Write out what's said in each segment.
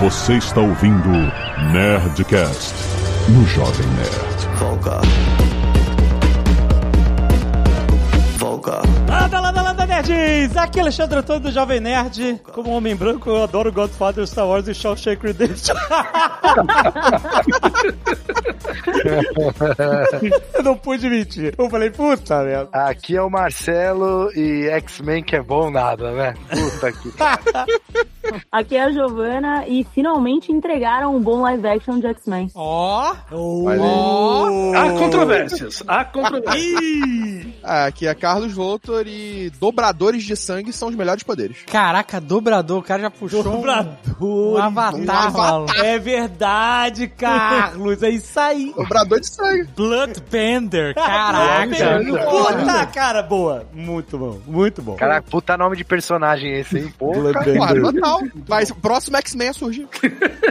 Você está ouvindo Nerdcast no Jovem Nerd. Volga. Volga. Landa, landa, landa, nerds! Aqui é Alexandre Antônio do Jovem Nerd. Como homem branco, eu adoro Godfather, Star Wars e Shawshank Redemption. eu não pude mentir. Eu falei, puta merda. Aqui é o Marcelo e X-Men que é bom nada, né? Puta que. Aqui é a Giovana e finalmente entregaram um bom live action de X-Men. Ó! Olha Ó! Há controvérsias. Há controvérsias. Ah, aqui é Carlos Voltor e dobradores de sangue são os melhores poderes. Caraca, dobrador, o cara já puxou Dobrador. um avatar, Um avatar. É verdade, Carlos. É isso aí. Dobrador de sangue. Bloodbender, caraca. Puta, cara, boa. Muito bom, muito bom. Caraca, puta nome de personagem esse, hein? Claro, total. Mas o próximo X-Men a surgir.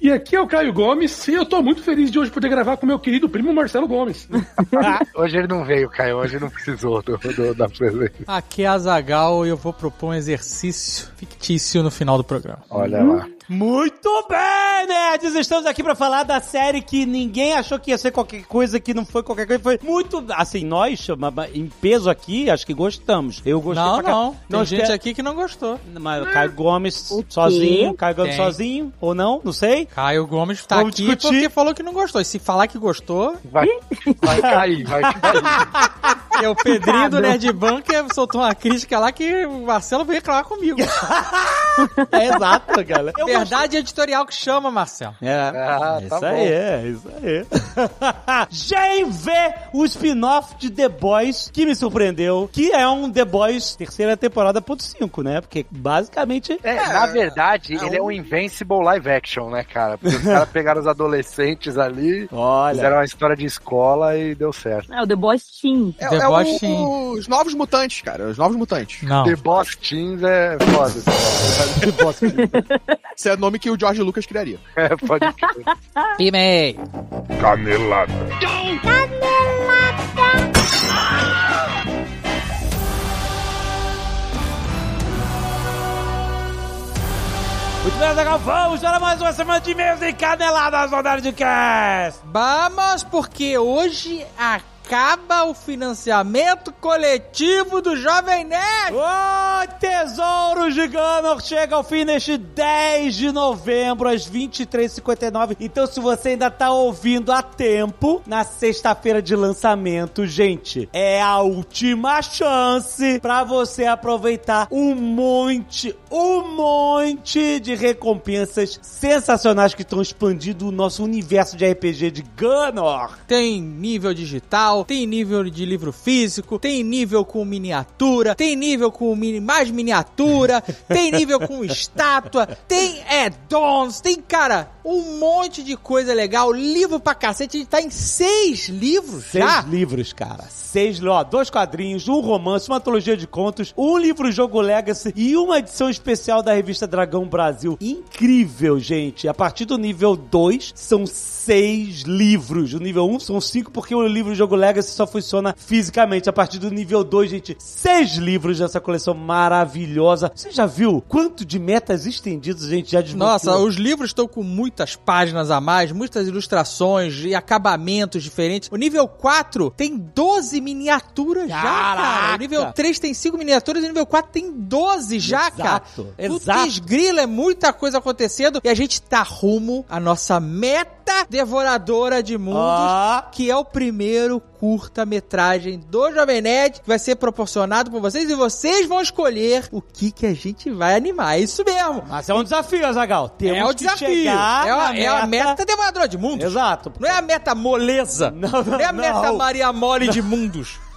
E aqui é o Caio Gomes e eu tô muito feliz de hoje poder gravar com meu querido primo Marcelo Gomes. Hoje ele não veio, Caio. Hoje não precisou do, do- da presença. Aqui é a Zagal e eu vou propor um exercício fictício no final do programa. Olha lá. Muito bem, nerds! Estamos aqui pra falar da série que ninguém achou que ia ser qualquer coisa, que não foi qualquer coisa. Foi muito. Assim, nós, em peso aqui, acho que gostamos. Eu gostei Não, não. Tem Nós gente te- aqui que não gostou. Mas o Caio Gomes O sozinho, Caio Gomes Tem. sozinho, ou não, não sei. Caio Gomes tá Vamos aqui discutir. porque falou que não gostou. E se falar que gostou, Vai, vai cair, vai cair. é o Pedrinho do Nerd Bunker soltou uma crítica lá que o Marcelo veio reclamar comigo. É exato, cara. Eu Verdade editorial que chama, Marcelo. É, Ah, isso tá bom. aí, é isso aí. Vê o spin-off de The Boys, que me surpreendeu, que é um The Boys terceira temporada ponto 5, né? Porque basicamente... É, na verdade, ele é um Invincible live action, né, cara? Porque os caras pegaram os adolescentes ali, Olha, fizeram uma história de escola e deu certo. É o The Boys Team. É, The é Boys o- Team. os novos mutantes, cara. Os novos mutantes. Não. The Boss Teens é foda. Esse é o nome que o George Lucas criaria. É, pode crer. Pimei. Canelada. muito bem, Zagal, vamos para mais uma semana de e-mails e caneladas no Nerdcast! Vamos, porque hoje acaba o financiamento coletivo do Jovem Nerd. O Tesouro de Gunner chega ao fim neste 10 de novembro, às 23h59. Então, se você ainda tá ouvindo a tempo, na sexta-feira de lançamento, gente, é a última chance pra você aproveitar um monte, um monte de recompensas sensacionais que estão expandindo o nosso universo de RPG de Gunner. Tem nível digital, tem nível de livro físico, tem nível com miniatura, tem nível com mini, mais miniatura, tem nível com estátua, tem add-ons, tem, cara, um monte de coisa legal, livro pra cacete, a gente tá em seis livros Seis já. livros, cara. Seis, ó, dois quadrinhos, um romance, uma antologia de contos, um livro-jogo Legacy e uma edição especial da revista Dragão Brasil. Incrível, gente. A partir do nível 2, são seis livros. O nível 1 um são cinco, porque o livro-jogo Legacy só funciona fisicamente. A partir do nível 2, gente, seis livros dessa coleção maravilhosa. Você já viu quanto de metas estendidos a gente já desbloqueou? Nossa, os livros estão com muitas páginas a mais, muitas ilustrações e acabamentos diferentes. O nível 4 tem 12 miniaturas já, cara. Caraca! O nível 3 tem 5 miniaturas e o nível 4 tem 12 já, Exato, cara. exato. Putz, grila, é muita coisa acontecendo e a gente tá rumo à nossa meta devoradora de mundos, Ah. que é o primeiro curta-metragem do Jovem Nerd, que vai ser proporcionado por vocês e vocês vão escolher o que que a gente vai animar. É isso mesmo. Mas é um desafio, Azagal. Temos É o que desafio. chegar É a, é a meta devoradora de mundos. Exato. Não é a meta moleza. Não, não, Não é a meta não. Maria Mole de mundos.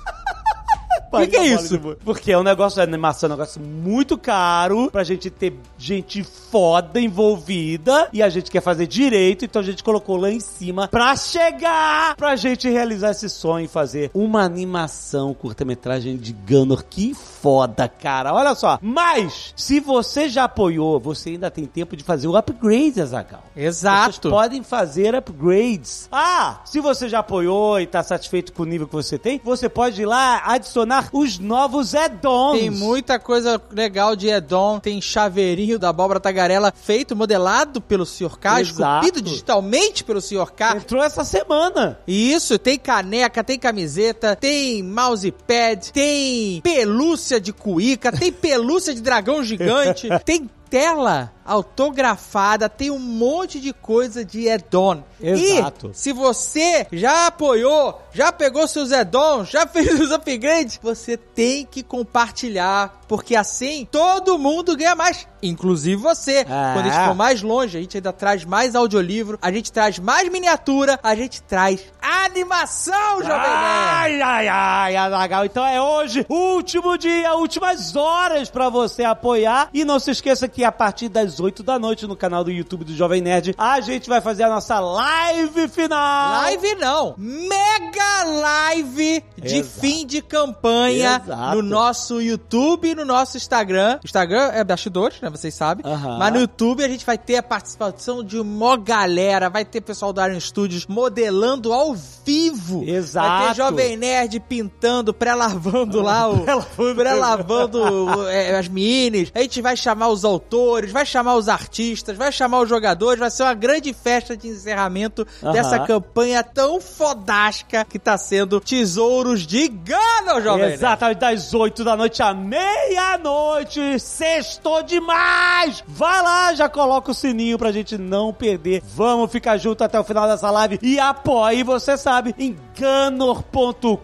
Por que é isso? Porque é um negócio de animação, é um negócio muito caro pra gente ter gente foda envolvida e a gente quer fazer direito, então a gente colocou lá em cima pra chegar pra gente realizar esse sonho e fazer uma animação curta-metragem de Gunner. Que foda, cara. Olha só. Mas, se você já apoiou, você ainda tem tempo de fazer o upgrade, Azagal. Vocês Exato. podem fazer upgrades. Ah, se você já apoiou e tá satisfeito com o nível que você tem, você pode ir lá adicionar os novos add-ons. Tem muita coisa legal de Edon, tem chaveirinho da abóbora tagarela feito, modelado pelo Sr. K, Exato. esculpido digitalmente pelo Sr. K. Entrou essa semana. Isso, tem caneca, tem camiseta, tem mousepad, tem pelúcia de cuíca, tem pelúcia de dragão gigante, tem tela autografada, tem um monte de coisa de Edon. Exato. E se você já apoiou, já pegou seus Edons, já fez os upgrades, você tem que compartilhar, porque assim todo mundo ganha mais, inclusive você. Ah. Quando a gente for mais longe, a gente ainda traz mais audiolivro, a gente traz mais miniatura, a gente traz animação, Jovem Nerd. Ai, ai, ai, Azaghal. Então é hoje, último dia, últimas horas pra você apoiar. E não se esqueça que a partir das 8 da noite no canal do YouTube do Jovem Nerd, a gente vai fazer a nossa live final. Live não, mega live de Exato. fim de campanha Exato. no nosso YouTube e no nosso Instagram. Instagram é bastidores, né? Vocês sabem. Mas no YouTube a gente vai ter a participação de uma galera. Vai ter pessoal do Iron Studios modelando ao vivo. Exato. Vai ter Jovem Nerd pintando, pré-lavando lá o. Pré-lavando é, as minis. A gente vai chamar os autores, vai chamar os artistas, vai chamar os jogadores. Vai ser uma grande festa de encerramento dessa campanha tão fodástica que tá sendo Tesouros de Gana, Jovem. Exatamente, das 8 da noite à meia-noite. Sextou demais! Vai lá, já coloca o sininho pra gente não perder. Vamos ficar junto até o final dessa live e apoie, você sabe, em ganor.com.br.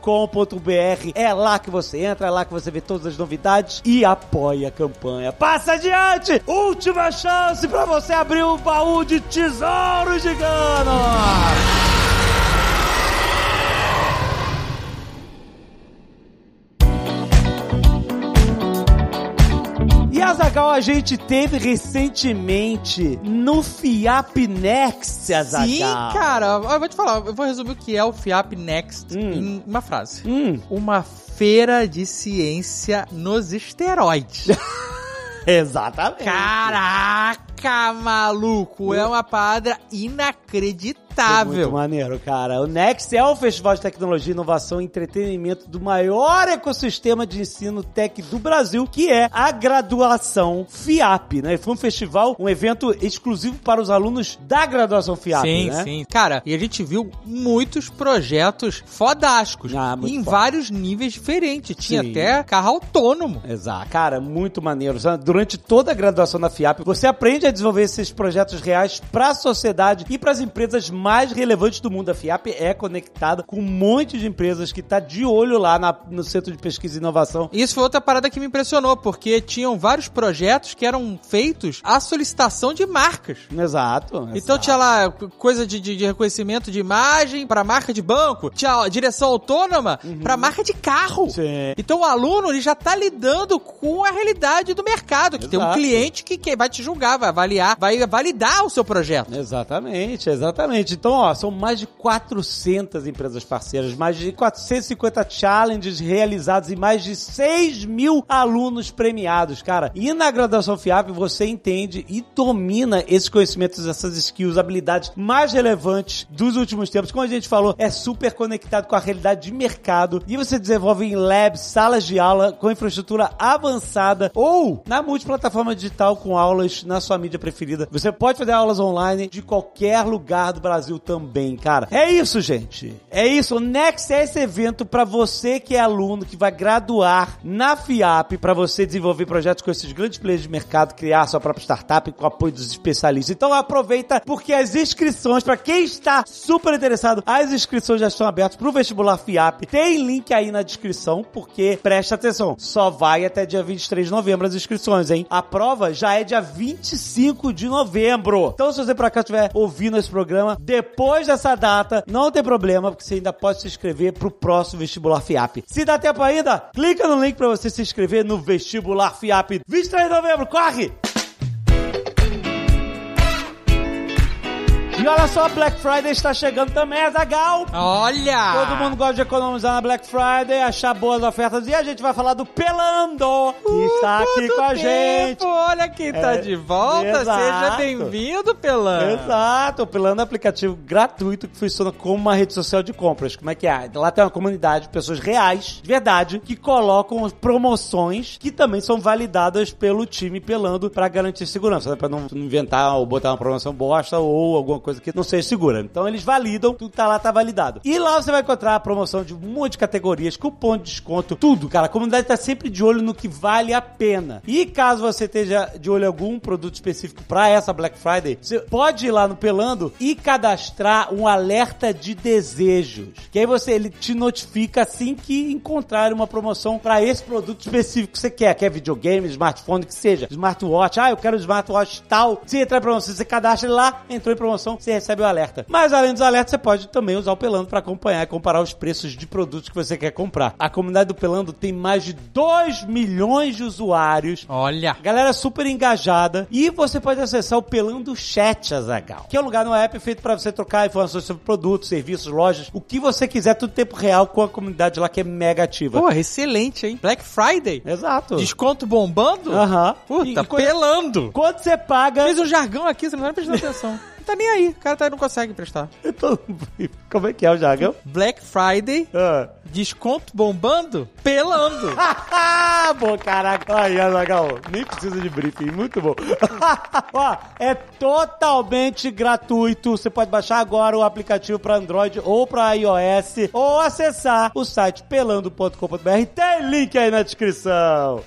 É lá que você entra, é lá que você vê todas as novidades e apoia a campanha. Passa adiante! Última chance pra você abrir o baú de tesouros de! E Azagal, a gente teve recentemente no FIAP Next, Azagal. Sim, cara. Eu vou te falar, eu vou resumir o que é o FIAP Next Hum. em uma frase. Hum, Uma feira de ciência nos esteroides. exatamente. Caraca, maluco! É uma parada Muito inacreditável. maneiro, cara. O Next é o festival de tecnologia, inovação e entretenimento do maior ecossistema de ensino tech do Brasil, que é a graduação FIAP, né? Foi um festival, um evento exclusivo para os alunos da graduação FIAP, Sim, né? sim. Cara, e a gente viu muitos projetos fodásticos. Ah, muito em foda. vários níveis diferentes. Tinha Sim. até carro autônomo. Exato. Cara, muito maneiro. Durante toda a graduação na FIAP, você aprende a desenvolver esses projetos reais para a sociedade e para as empresas mais relevantes do mundo. A FIAP é conectada com um monte de empresas que tá de olho lá na- no Centro de Pesquisa e Inovação. Isso foi outra parada que me impressionou, porque tinham vários projetos que eram feitos à solicitação de marcas. Exato. Então exato. tinha lá co- coisa de, de- de reconhecimento de imagem para marca de banco, tinha direção autônoma para marca de carro. Uhum. Sim. Então o aluno ele já tá lidando com a realidade do mercado, que tem um Exato. cliente que, que vai te julgar, vai avaliar, vai validar o seu projeto. Exatamente, exatamente. Então, ó, são mais de 400 empresas parceiras, mais de 450 challenges realizados e mais de 6 mil alunos premiados, cara. E na graduação FIAP você entende e domina esses conhecimentos, essas skills, habilidades mais relevantes dos últimos tempos. Como a gente falou, é super conectado com a realidade de mercado e você desenvolve em labs, salas de aula com infraestrutura avançada ou na multiplataforma digital com aulas na sua mídia preferida. Você pode fazer aulas online de qualquer lugar do Brasil também, cara. É isso, gente. É isso. O Next é esse evento para você que é aluno, que vai graduar na FIAP, para você desenvolver projetos com esses grandes players de mercado, criar sua própria startup com o apoio dos especialistas. Então aproveita, porque as inscrições, para quem está super interessado, as inscrições já estão abertas pro vestibular FIAP. Tem link aí na descrição, porque presta atenção, só vai até dia 23 de novembro as inscrições, hein? A prova já é dia 25 de novembro. Então, se você por acaso estiver ouvindo esse programa depois dessa data, não tem problema, porque você ainda pode se inscrever pro próximo vestibular FIAP. Se dá tempo ainda, clica no link para você se inscrever no vestibular FIAP. 23 de novembro, corre! E olha só, Black Friday está chegando também, Azagal. Olha! Todo mundo gosta de economizar na Black Friday, achar boas ofertas. E a gente vai falar do Pelando, que está aqui com a tempo! gente. Olha quem tá É, de volta. exato. Seja bem-vindo, Pelan. Exato, o Pelando é um aplicativo gratuito que funciona como uma rede social de compras. Como é que é? Lá tem uma comunidade de pessoas reais, de verdade, que colocam promoções que também são validadas pelo time Pelando pra garantir segurança, né? pra não inventar ou botar uma promoção bosta ou alguma coisa que não seja segura. Então eles validam, tudo tá lá tá validado. E lá você vai encontrar a promoção de um monte de categorias, cupom de desconto, tudo, cara. A comunidade tá sempre de olho no que vale a pena. E caso você esteja de olho em algum produto específico pra essa Black Friday, você pode ir lá no Pelando e cadastrar um alerta de desejos. Que aí você ele te notifica assim que encontrar uma promoção pra esse produto específico que você quer. Quer videogame, smartphone, que seja. Smartwatch. Ah, eu quero smartwatch tal. Se entrar em promoção, você cadastra ele lá, entrou em promoção, você recebe o alerta. Mas além dos alertas, você pode também usar o Pelando pra acompanhar e comparar os preços de produtos que você quer comprar. A comunidade do Pelando tem mais de 2 milhões de usuários. Olha. Galera super engajada. E você pode acessar o Pelando Chat, Azagal. Que é um lugar no app feito pra você trocar informações sobre produtos, serviços, lojas, o que você quiser, tudo em tempo real com a comunidade lá que é mega ativa. Porra, excelente, hein? Black Friday. Exato. Desconto bombando? Aham. Puta, E quando- pelando. Quando você paga. Fez um jargão aqui, você não vai prestando atenção. Não tá nem aí. O cara tá, não consegue prestar. Como é que é o jargão? Black Friday, Ah. desconto bombando, pelando. bom, caraca. Aí, Azagal, nem precisa de briefing, muito bom. Ó, é totalmente gratuito. Você pode baixar agora o aplicativo para Android ou para iOS ou acessar o site pelando.com.br. Tem link aí na descrição.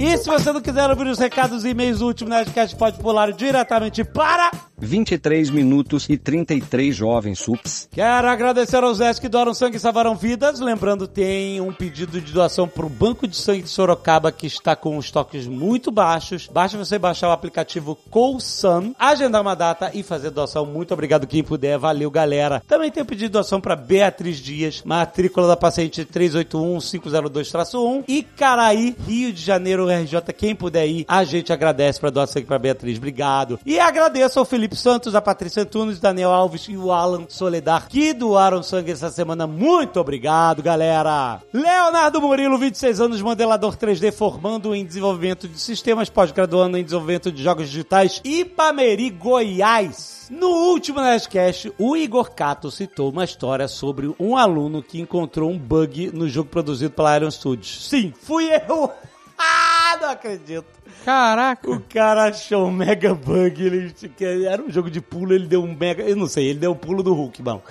E se você não quiser ouvir os recados e e-mails do último Nerdcast, pode pular diretamente para 23 minutos e 33 jovens sups. Quero agradecer aos Zés que doaram sangue e salvaram vidas. Lembrando, tem um pedido de doação para o Banco de Sangue de Sorocaba que está com estoques muito baixos. Basta você baixar o aplicativo Coulson, agendar uma data e fazer doação. Muito obrigado quem puder. Valeu, galera. Também tem um pedido de doação para Beatriz Dias, matrícula da paciente 381-502-1 e Caraí, Rio de Janeiro, RJ. Quem puder ir, a gente agradece para doar sangue para Beatriz. Obrigado. E agradeço ao Felipe Santos, a Patrícia Antunes, Daniel Alves e o Alan Soledar que doaram sangue essa semana. Muito obrigado, galera. Leonardo Murilo, 26 anos, modelador 3D, formando em desenvolvimento de sistemas, pós-graduando em desenvolvimento de jogos digitais, Ipameri, Goiás. No último Nerdcast, o Igor Cato citou uma história sobre um aluno que encontrou um bug no jogo produzido pela Iron Studios. Sim, fui eu! Ah, não acredito. Caraca. O cara achou um mega bug, ele que era um jogo de pulo, ele deu um mega, eu não sei, ele deu um pulo do Hulk, mano.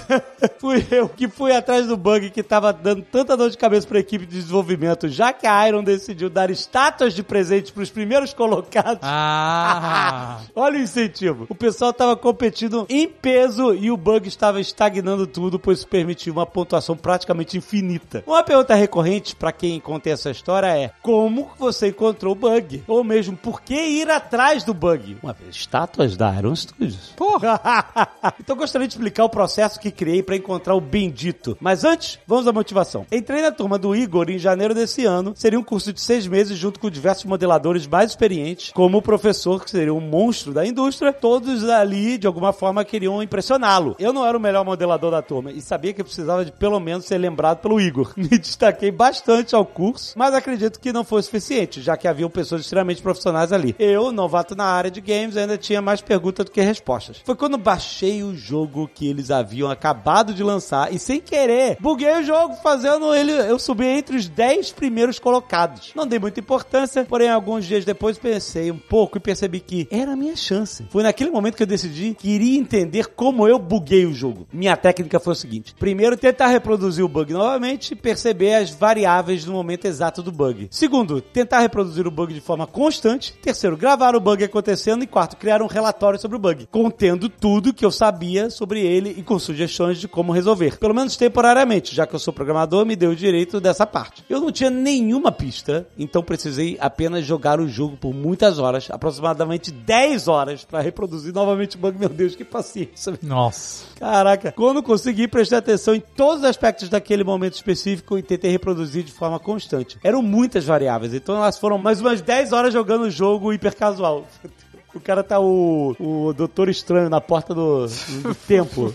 fui eu que fui atrás do bug que tava dando tanta dor de cabeça pra equipe de desenvolvimento, já que a Iron decidiu dar estátuas de presente pros primeiros colocados. Ah. Olha o incentivo. O pessoal tava competindo em peso e o bug estava estagnando tudo, pois isso permitiu uma pontuação praticamente infinita. Uma pergunta recorrente para quem conta essa história é: como você encontrou o bug? Ou mesmo, por que ir atrás do bug? Uma vez, estátuas da Iron Studios. Porra. então gostaria de explicar o processo que criei para encontrar o bendito. Mas antes, vamos à motivação. Entrei na turma do Igor em janeiro desse ano. Seria um curso de seis meses junto com diversos modeladores mais experientes, como o professor, que seria um monstro da indústria. Todos ali, de alguma forma, queriam impressioná-lo. Eu não era o melhor modelador da turma e sabia que precisava de pelo menos ser lembrado pelo Igor. Me destaquei bastante ao curso, mas acredito que não foi suficiente, já que haviam pessoas extremamente profissionais ali. Eu, novato na área de games, ainda tinha mais perguntas do que respostas. Foi quando baixei o jogo que eles haviam acabado de lançar e sem querer, buguei o jogo fazendo ele, eu subi entre os 10 primeiros colocados. Não dei muita importância, porém alguns dias depois pensei um pouco e percebi que era a minha chance. Foi naquele momento que eu decidi que iria entender como eu buguei o jogo. Minha técnica foi o seguinte: primeiro, tentar reproduzir o bug novamente e perceber as variáveis no momento exato do bug. Segundo, tentar reproduzir o bug de forma constante. Terceiro, gravar o bug acontecendo. E quarto, criar um relatório sobre o bug, contendo tudo que eu sabia sobre ele e com sugestões de como resolver. Pelo menos temporariamente, já que eu sou programador, me deu o direito dessa parte. Eu não tinha nenhuma pista, então precisei apenas jogar o jogo por muitas horas, aproximadamente 10 horas, para reproduzir novamente o bug. Meu Deus, que paciência. Nossa. Caraca, quando consegui, prestei atenção em todos os aspectos daquele momento específico e tentei reproduzir de forma constante. Eram muitas variáveis, então lá, foram mais umas 10 horas jogando o jogo hiper casual. O cara tá o, o Doutor Estranho na porta do, do tempo.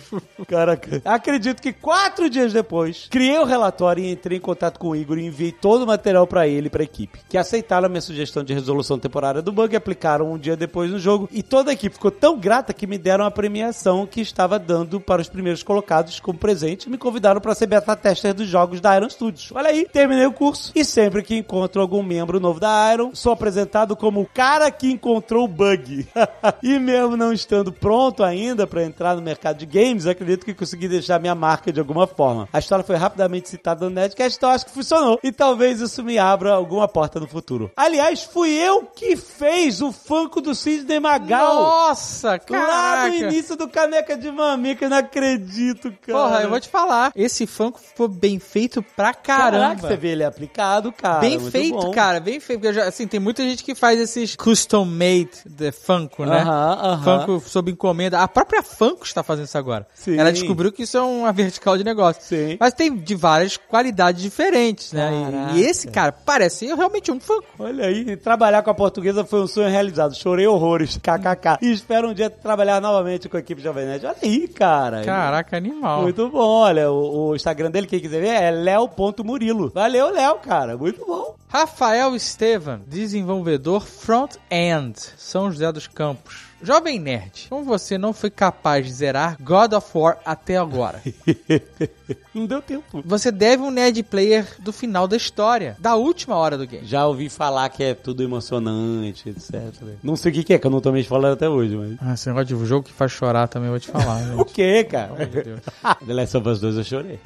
Caraca. Acredito que quatro dias depois, criei o relatório e entrei em contato com o Igor e enviei todo o material pra ele e pra equipe. Que aceitaram a minha sugestão de resolução temporária do bug e aplicaram um dia depois no jogo. E toda a equipe ficou tão grata que me deram a premiação que estava dando para os primeiros colocados como presente e me convidaram para ser beta tester dos jogos da Iron Studios. Olha aí, terminei o curso e sempre que encontro algum membro novo da Iron, sou apresentado como o cara que encontrou o bug. e mesmo não estando pronto ainda para entrar no mercado de games, acredito que consegui deixar minha marca de alguma forma. A história foi rapidamente citada no Nerdcast, então acho que funcionou. E talvez isso me abra alguma porta no futuro. Aliás, fui eu que fez o Funko do Sidney Magal. Nossa, cara. Lá no início do Caneca de Mamica, eu não acredito, cara. Porra, eu vou te falar. Esse Funko ficou bem feito pra caramba. Caraca, você vê ele aplicado, cara. Bem feito, bom. cara, bem feito. Porque já, assim, tem muita gente que faz esses custom made de Funko, né? Aham, aham. Funko sob encomenda. A própria Funko está fazendo isso agora. Sim. Ela descobriu que isso é uma vertical de negócio. Sim. Mas tem de várias qualidades diferentes, né? E- Caraca. E, esse, cara, parece realmente um Funko. Olha aí, trabalhar com a portuguesa foi um sonho realizado. Chorei horrores, kkk. E espero um dia trabalhar novamente com a equipe Jovem Nerd. Olha aí, cara. Caraca, animal. Muito bom, olha, o, o Instagram dele, quem quiser ver, é leo.murilo. Valeu, Léo, cara, muito bom. Rafael Estevan, desenvolvedor front-end, São José dos Campos. Jovem Nerd, como você não foi capaz de zerar God of War até agora? Não deu tempo. Você deve um Nerd Player do final da história, da última hora do game. Já ouvi falar que é tudo emocionante, etc. Não sei o que que é, que eu não tomei spoiler até hoje, mas... Ah, esse negócio de jogo que faz chorar também, eu vou te falar. O que, cara? Meu Deus. The Last of Us 2 eu chorei.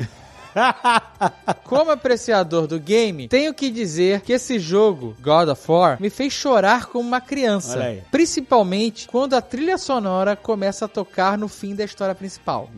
Como apreciador do game, tenho que dizer que esse jogo, God of War, me fez chorar como uma criança. Principalmente quando a trilha sonora começa a tocar no fim da história principal.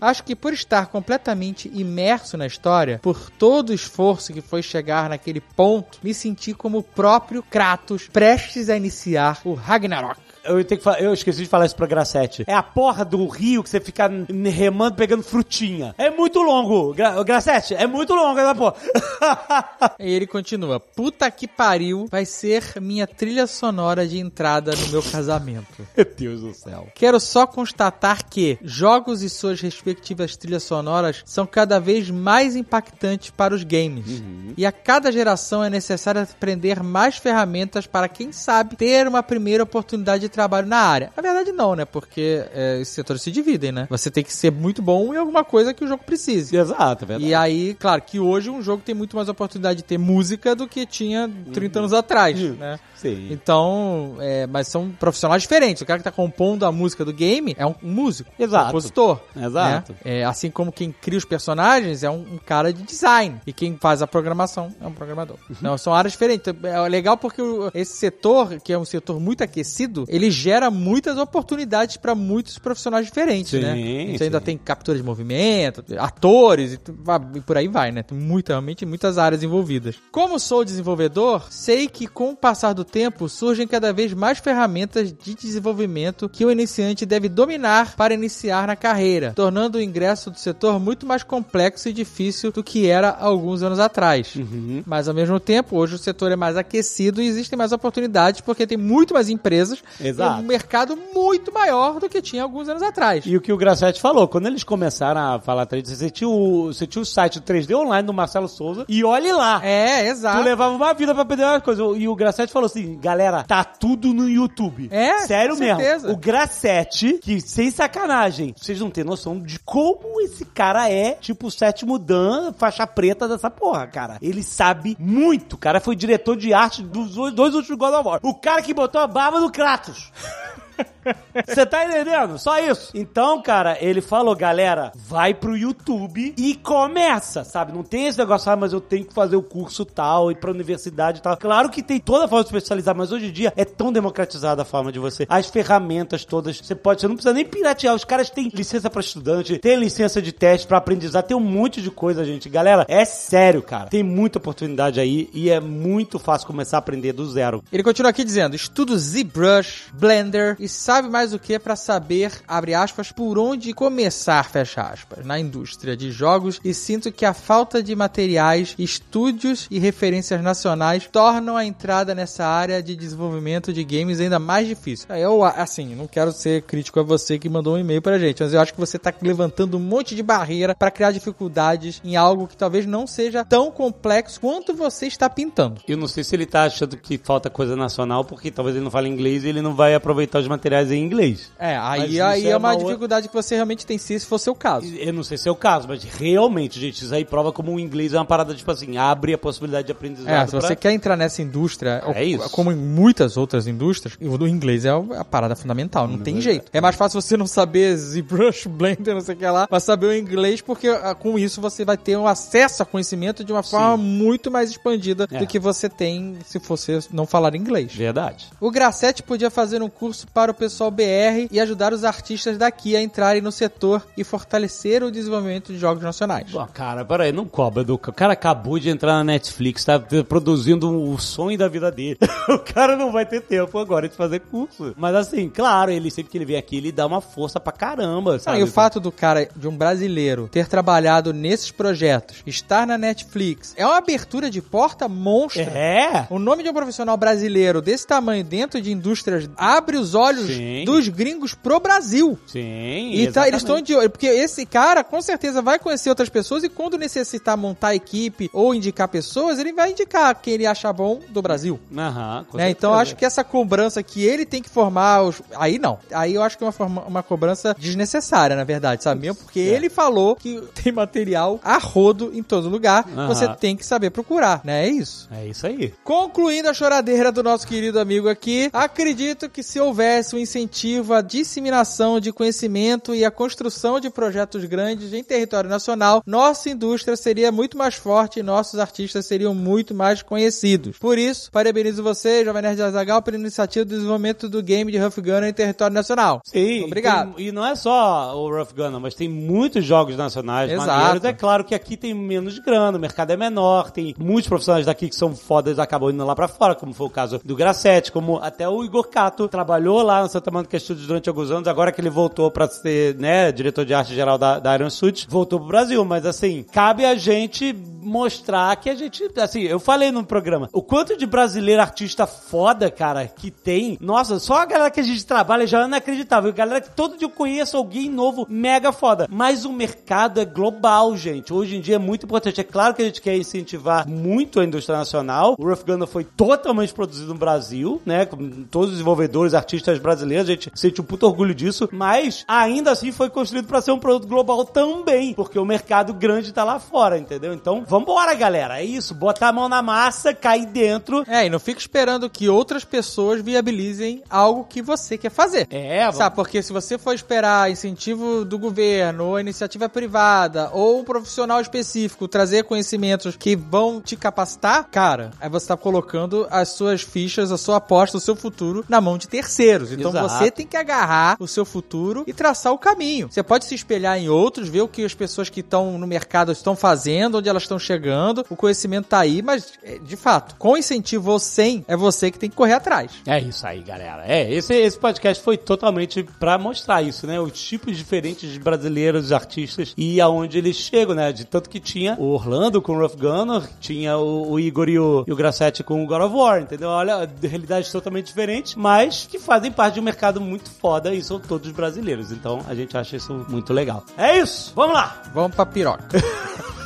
Acho que por estar completamente imerso na história, por todo o esforço que foi chegar naquele ponto, me senti como o próprio Kratos prestes a iniciar o Ragnarok. Eu, tenho que falar, eu esqueci de falar isso pra Gracete. É a porra do rio que você fica remando pegando frutinha. É muito longo, Gra Gracete. É muito longo essa porra. E ele continua: Puta que pariu, vai ser minha trilha sonora de entrada no meu casamento. Meu Deus do céu. Quero só constatar que jogos e suas respectivas trilhas sonoras são cada vez mais impactantes para os games. E a cada geração é necessário aprender mais ferramentas para, quem sabe, ter uma primeira oportunidade de trabalho na área. Na verdade, não, né? Porque é, esses setores se dividem, né? Você tem que ser muito bom em alguma coisa que o jogo precise. Exato, é verdade. E aí, claro, que hoje um jogo tem muito mais oportunidade de ter música do que tinha 30 anos atrás, Isso. né? Sim. Então, é, mas são profissionais diferentes. O cara que tá compondo a música do game é um músico, Exato. compositor. Exato. né? É, assim como quem cria os personagens é um, um cara de design. E quem faz a programação é um programador. Uhum. Então, são áreas diferentes. É legal porque esse setor, que é um setor muito aquecido, ele gera muitas oportunidades para muitos profissionais diferentes, Sim, né? Ainda sim. tem captura de movimento, atores e, por aí vai, né? Tem muita, realmente muitas áreas envolvidas. Como sou desenvolvedor, sei que com o passar do tempo surgem cada vez mais ferramentas de desenvolvimento que o iniciante deve dominar para iniciar na carreira, tornando o ingresso do setor muito mais complexo e difícil do que era alguns anos atrás. Uhum. Mas ao mesmo tempo, hoje o setor é mais aquecido e existem mais oportunidades porque tem muito mais empresas Exato. um mercado muito maior do que tinha alguns anos atrás. E o que o Gracete falou, quando eles começaram a falar 3D, você tinha o, você tinha o site do 3D Online do Marcelo Souza e olhe lá. É, Tu exato. levava uma vida pra aprender umas coisas. E o Gracete falou assim, galera, tá tudo no YouTube. É, Sério com mesmo. certeza. O Gracete, que sem sacanagem, vocês não têm noção de como esse cara é, tipo, o sétimo Dan, faixa preta dessa porra, cara. Ele sabe muito. O cara foi diretor de arte dos dois últimos God of War. O cara que botou a barba no Kratos. Deus. Você tá entendendo? Só isso. Então, cara, ele falou, galera, vai pro YouTube e começa, sabe? Não tem esse negócio, ah, mas eu tenho que fazer o curso tal, ir pra universidade e tal. Claro que tem toda a forma de especializar, mas hoje em dia é tão democratizada a forma de você. As ferramentas todas, você pode, você não precisa nem piratear. Os caras têm licença pra estudante, tem licença de teste pra aprendizado, tem um monte de coisa, gente. Galera, é sério, cara. Tem muita oportunidade aí e é muito fácil começar a aprender do zero. Ele continua aqui dizendo: estudo ZBrush, Blender e sabe mais o que para saber, abre aspas, por onde começar, fecha aspas, na indústria de jogos e sinto que a falta de materiais, estúdios e referências nacionais tornam a entrada nessa área de desenvolvimento de games ainda mais difícil. Eu, assim, não quero ser crítico a você que mandou um e-mail pra gente, mas eu acho que você tá levantando um monte de barreira para criar dificuldades em algo que talvez não seja tão complexo quanto você está pintando. Eu não sei se ele tá achando que falta coisa nacional, porque talvez ele não fale inglês e ele não vai aproveitar os materiais em inglês. É, aí, isso aí é é uma uma outra- dificuldade que você realmente tem se esse for seu caso. Eu não sei se é o caso, mas realmente, gente, isso aí prova como o inglês é uma parada, tipo assim, abre a possibilidade de aprendizado. É, se você pra- quer entrar nessa indústria, É isso. como em muitas outras indústrias, o inglês é a parada fundamental, não tem jeito. É mais fácil você não saber ZBrush, Blender, não sei o que lá, mas saber o inglês, porque ah, com isso você vai ter um acesso a conhecimento de uma forma muito mais expandida É. do que você tem se você não falar inglês. Verdade. O Grassetti podia fazer um curso para o pessoal BR e ajudar os artistas daqui a entrarem no setor e fortalecer o desenvolvimento de jogos nacionais. Pô, cara, peraí, não cobra, Duca. O cara acabou de entrar na Netflix, tá produzindo o sonho da vida dele. o cara não vai ter tempo agora de fazer curso. Mas assim, claro, ele sempre que ele vem aqui, ele dá uma força pra caramba, Não, sabe? e o fato do cara, de um brasileiro, ter trabalhado nesses projetos, estar na Netflix, é uma abertura de porta monstra. É? O nome de um profissional brasileiro desse tamanho dentro de indústrias abre os olhos Sim. dos gringos pro Brasil. Sim, E tá, eles estão de olho, porque esse cara com certeza vai conhecer outras pessoas e quando necessitar montar equipe ou indicar pessoas, ele vai indicar quem ele acha bom do Brasil. Aham, Né? Então acho que essa cobrança que ele tem que formar os. Aí não. Aí eu acho que é uma, forma- uma cobrança desnecessária, na verdade, sabe? Mesmo porque ele falou que tem material a rodo em todo lugar. Aham. Você tem que saber procurar, né? É isso. É isso aí. Concluindo a choradeira do nosso querido amigo aqui, acredito que se houvesse um incentivo à disseminação de conhecimento e à construção de projetos grandes em território nacional, nossa indústria seria muito mais forte e nossos artistas seriam muito mais conhecidos. Por isso, parabenizo você, Jovem Nerd Azagal, pela iniciativa do desenvolvimento do game de Huff Gunner em território nacional. Sim. Obrigado. tem- e não é só o Rough Gunner, mas tem muitos jogos nacionais Exato. maneiros. É claro que aqui tem menos grana, o mercado é menor, tem muitos profissionais daqui que são fodas e acabam indo lá pra fora, como foi o caso do Grassetti, como até o Igor Cato trabalhou lá no Santa Mônica Studios durante alguns anos, agora que ele voltou pra ser, né, diretor de arte geral da, da Iron Suit, voltou pro Brasil, mas assim, cabe a gente mostrar que a gente, assim, eu falei no programa, o quanto de brasileiro artista foda, cara, que tem, nossa, só a galera que a gente trabalha já é inacreditável, galera que todo dia eu conheço alguém novo, mega foda, mas o mercado é global, gente, hoje em dia é muito importante, é claro que a gente quer incentivar muito a indústria nacional, o Rough Gunner foi totalmente produzido no Brasil, né, com todos os desenvolvedores, artistas brasileiros, a gente sente um puto orgulho disso, mas ainda assim foi construído pra ser um produto global também, porque o mercado grande tá lá fora, entendeu? Então, vambora, galera, é isso, botar a mão na massa, cair dentro. É, e não fica esperando que outras pessoas viabilizem algo que você quer fazer. É, vamos- Sabe, porque se você for esperar incentivo do governo, ou iniciativa privada, ou um profissional específico trazer conhecimentos que vão te capacitar, cara, aí você tá colocando as suas fichas, a sua aposta, o seu futuro na mão de terceiros. Então Exato. você tem que agarrar o seu futuro e traçar o caminho. Você pode se espelhar em outros, ver o que as pessoas que estão no mercado estão fazendo, onde elas estão chegando, o conhecimento tá aí, mas, é, de fato, com incentivo ou sem, é você que tem que correr atrás. É isso aí, galera. É, esse, esse podcast foi totalmente pra mostrar isso, né? Os tipos diferentes de brasileiros, artistas e aonde eles chegam, né? De tanto que tinha o Orlando com o Rough Gunner, tinha o, o Igor e o, e o Grassetti com o God of War, entendeu? Olha, de realidades totalmente diferentes, mas que fazem parte de um mercado muito foda e são todos brasileiros. Então a gente acha isso muito legal. É isso! Vamos lá! Vamos pra piroca.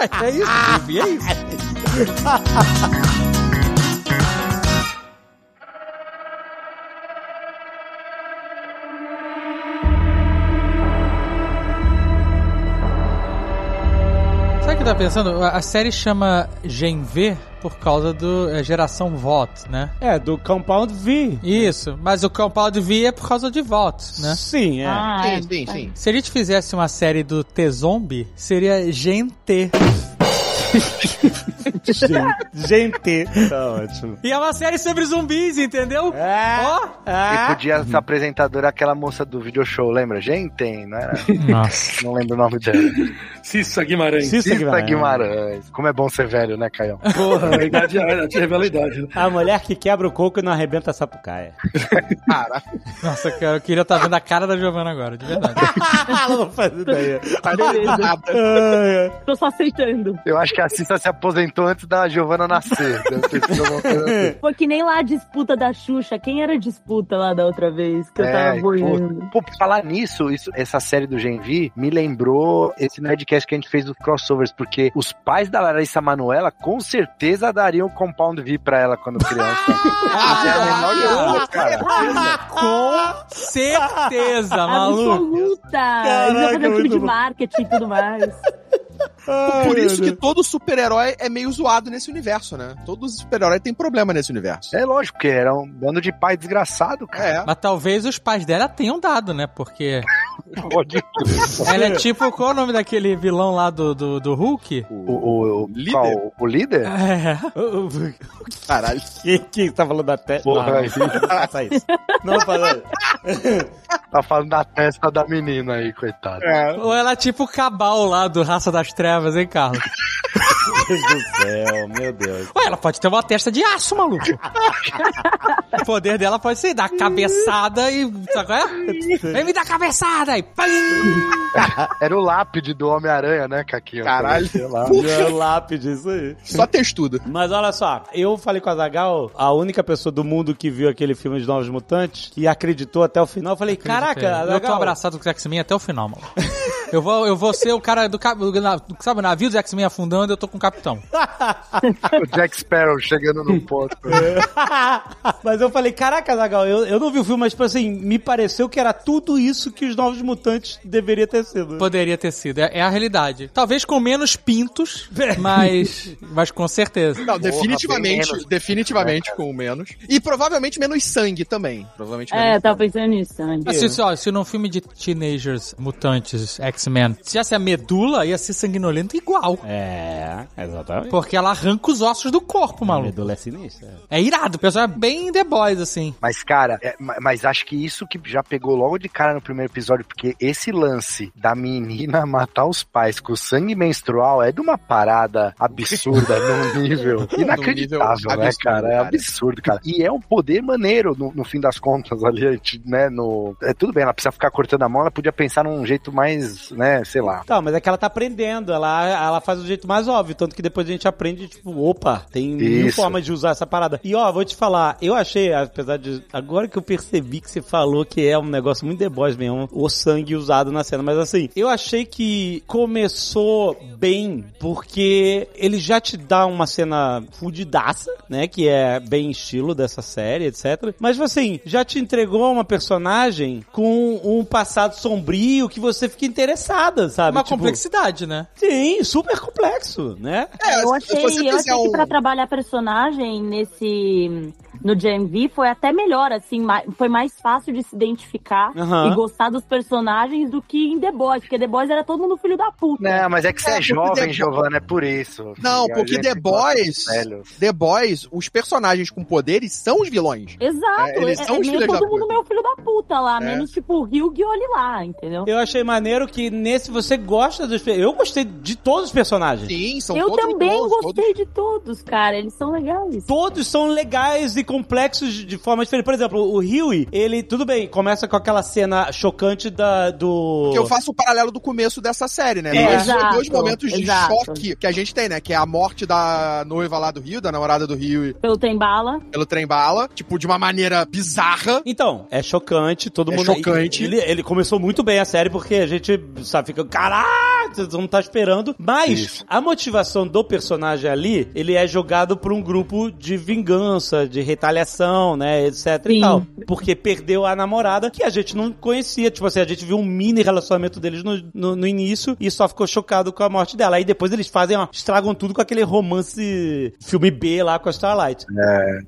É isso, Bibi, é isso. Sabe o que eu tava pensando? A série chama Gen V por causa do é, geração VOT, né? É, do Compound V. Isso, mas o Compound V é por causa de VOT, né? Sim, é. Ah, é. Sim, sim, sim. Se a gente fizesse uma série do T-Zombie, seria Gen T. Gente, tá ótimo. E é uma série sobre zumbis, entendeu? É. Ó. E Ah, podia essa apresentadora, aquela moça do video show, lembra? Gente, não era? Nossa. Não lembro o nome dela. Cissa Guimarães. Cissa Guimarães. Guimarães. Como é bom ser velho, né, Caio? Porra, a idade a te revela a idade. né? a mulher que quebra o coco e não arrebenta a sapucaia. Cara, Nossa, cara, eu queria estar vendo a cara da Giovanna agora, de verdade. Ela não faz ideia. tá ai. Tô só aceitando. Eu acho que a Cissa se aposentou antes da Giovanna nascer. Deve ter sido alguma coisa assim. Foi que nem lá a disputa da Xuxa. Quem era a disputa lá da outra vez? Que eu É, tava boiando. Pô, falar nisso, isso, essa série do Gen V me lembrou esse Nerdcast que a gente fez dos crossovers, porque os pais da Larissa Manoela com certeza dariam Compound V pra ela quando criança. Ah, tem a menor dúvida, cara. Com certeza, maluco. Absoluta! Caraca, Ele vai fazer um time de marketing e tudo mais. Por isso que todo super-herói é meio zoado nesse universo, né? Todo super-herói tem problema nesse universo. É lógico, porque era um bando de pai desgraçado, cara. É. Mas talvez os pais dela tenham dado, né? Porque Pode ela é tipo, qual é o nome daquele vilão lá do, do, do Hulk? O, o, o, Líder? qual? o líder? É. Caralho. Quem, quem tá falando da testa? Porra, não, faça isso. Não falando. Tá falando da testa da menina aí, coitada. Ou ela é tipo o Cabal lá do Raça das Trevas, hein, Carlos? Deus do céu, meu Deus. Ué, ela pode ter uma testa de aço, maluco. o poder dela pode ser dar cabeçada e. Sabe qual é? Vem me dar cabeçada! Pam! Era o lápide do Homem-Aranha, né, Caquinho? Caralho. Lá. É lápide, isso aí. Só textudo. Mas olha só, eu falei com a Zagal, a única pessoa do mundo que viu aquele filme de Novos Mutantes e acreditou até o final. Eu falei, caraca, eu tô Zagal. abraçado com os X-Men até o final, mano. Eu vou, eu vou ser o cara do, do sabe, o navio dos X-Men afundando, eu tô com o capitão. O Jack Sparrow chegando no posto. mas eu falei, caraca, Zagal, eu, eu não vi o filme, mas tipo assim, me pareceu que era tudo isso que os Novos Mutantes deveria ter sido. Poderia ter sido, é, é a realidade. Talvez com menos pintos, mas, mas com certeza. Não, definitivamente, menos. definitivamente com menos. E provavelmente menos sangue também. Provavelmente É, menos. tava pensando nisso também. Mas se, se, ó, se num filme de teenagers, mutantes, X-Men, se tivesse a medula, ia ser sanguinolento igual. É, exatamente. Porque ela arranca os ossos do corpo, A maluco. medula é sinistra. É irado, o pessoal é bem The Boys, assim. Mas, cara, é, ma- mas acho que isso que já pegou logo de cara no primeiro episódio, porque esse lance da menina matar os pais com sangue menstrual é de uma parada absurda num nível inacreditável, nível né, absurdo, cara? É absurdo, cara. E é um poder maneiro, no, no fim das contas, ali, a gente, né, no... É, tudo bem, ela precisa ficar cortando a mão, ela podia pensar num jeito mais, né, sei lá. Tá, mas é que ela tá aprendendo, ela, ela faz do jeito mais óbvio, tanto que depois a gente aprende, tipo, opa, tem mil Isso. formas de usar essa parada. E ó, vou te falar, eu achei, apesar de. Agora que eu percebi que você falou que é um negócio muito The Boys mesmo, o sangue usado na cena, mas assim, eu achei que começou bem, porque ele já te dá uma cena fudidaça, né, que é bem estilo dessa série, etc. Mas assim, já te entregou uma personagem com um passado sombrio que você fica interessada, sabe? Uma Tipo, complexidade, né? Sim, super complexo, né? É, eu achei, eu achei que pra trabalhar personagem nesse. No GMV foi até melhor, assim, foi mais fácil de se identificar Aham. e gostar dos personagens do que em The Boys, porque The Boys era todo mundo filho da puta. Não, mas é que você é, É, jovem, The- Giovana, é por isso. Não, E porque The Boys. The Boys, os personagens com poderes são os vilões. Exato, É, eles é, são é os filhos da todo mundo puta. meu filho da puta lá, É. menos tipo o e olhe lá, entendeu? Eu achei maneiro que nesse você gosta dos. Eu gostei de todos os personagens. Sim, são Eu todos também bons, gostei de todos, cara, eles são legais. Todos são legais e complexos de forma diferente. Por exemplo, o Huey, ele, tudo bem, começa com aquela cena chocante da, do. Que eu faço o paralelo do começo dessa série, né? É. dois, Exato, dois momentos de exato. choque que a gente tem, né? Que é a morte da noiva lá do Rio, da namorada do Rio Pelo Tem Bala. pelo trem bala, tipo, de uma maneira bizarra. Então, é chocante, todo É mundo. chocante. Ele, ele começou muito bem a série porque a gente, sabe, fica, caralho, você não tá esperando. Mas Isso. a motivação do personagem ali, ele é jogado por um grupo de vingança, de retaliação, né, etc e Sim. tal. Porque perdeu a namorada que a gente não conhecia. Tipo assim, a gente viu um mini relacionamento deles no, no, no início e só ficou chocado com a morte dela. Aí depois eles fazem, ó, estragam tudo com aquele romance filme B lá com a Starlight.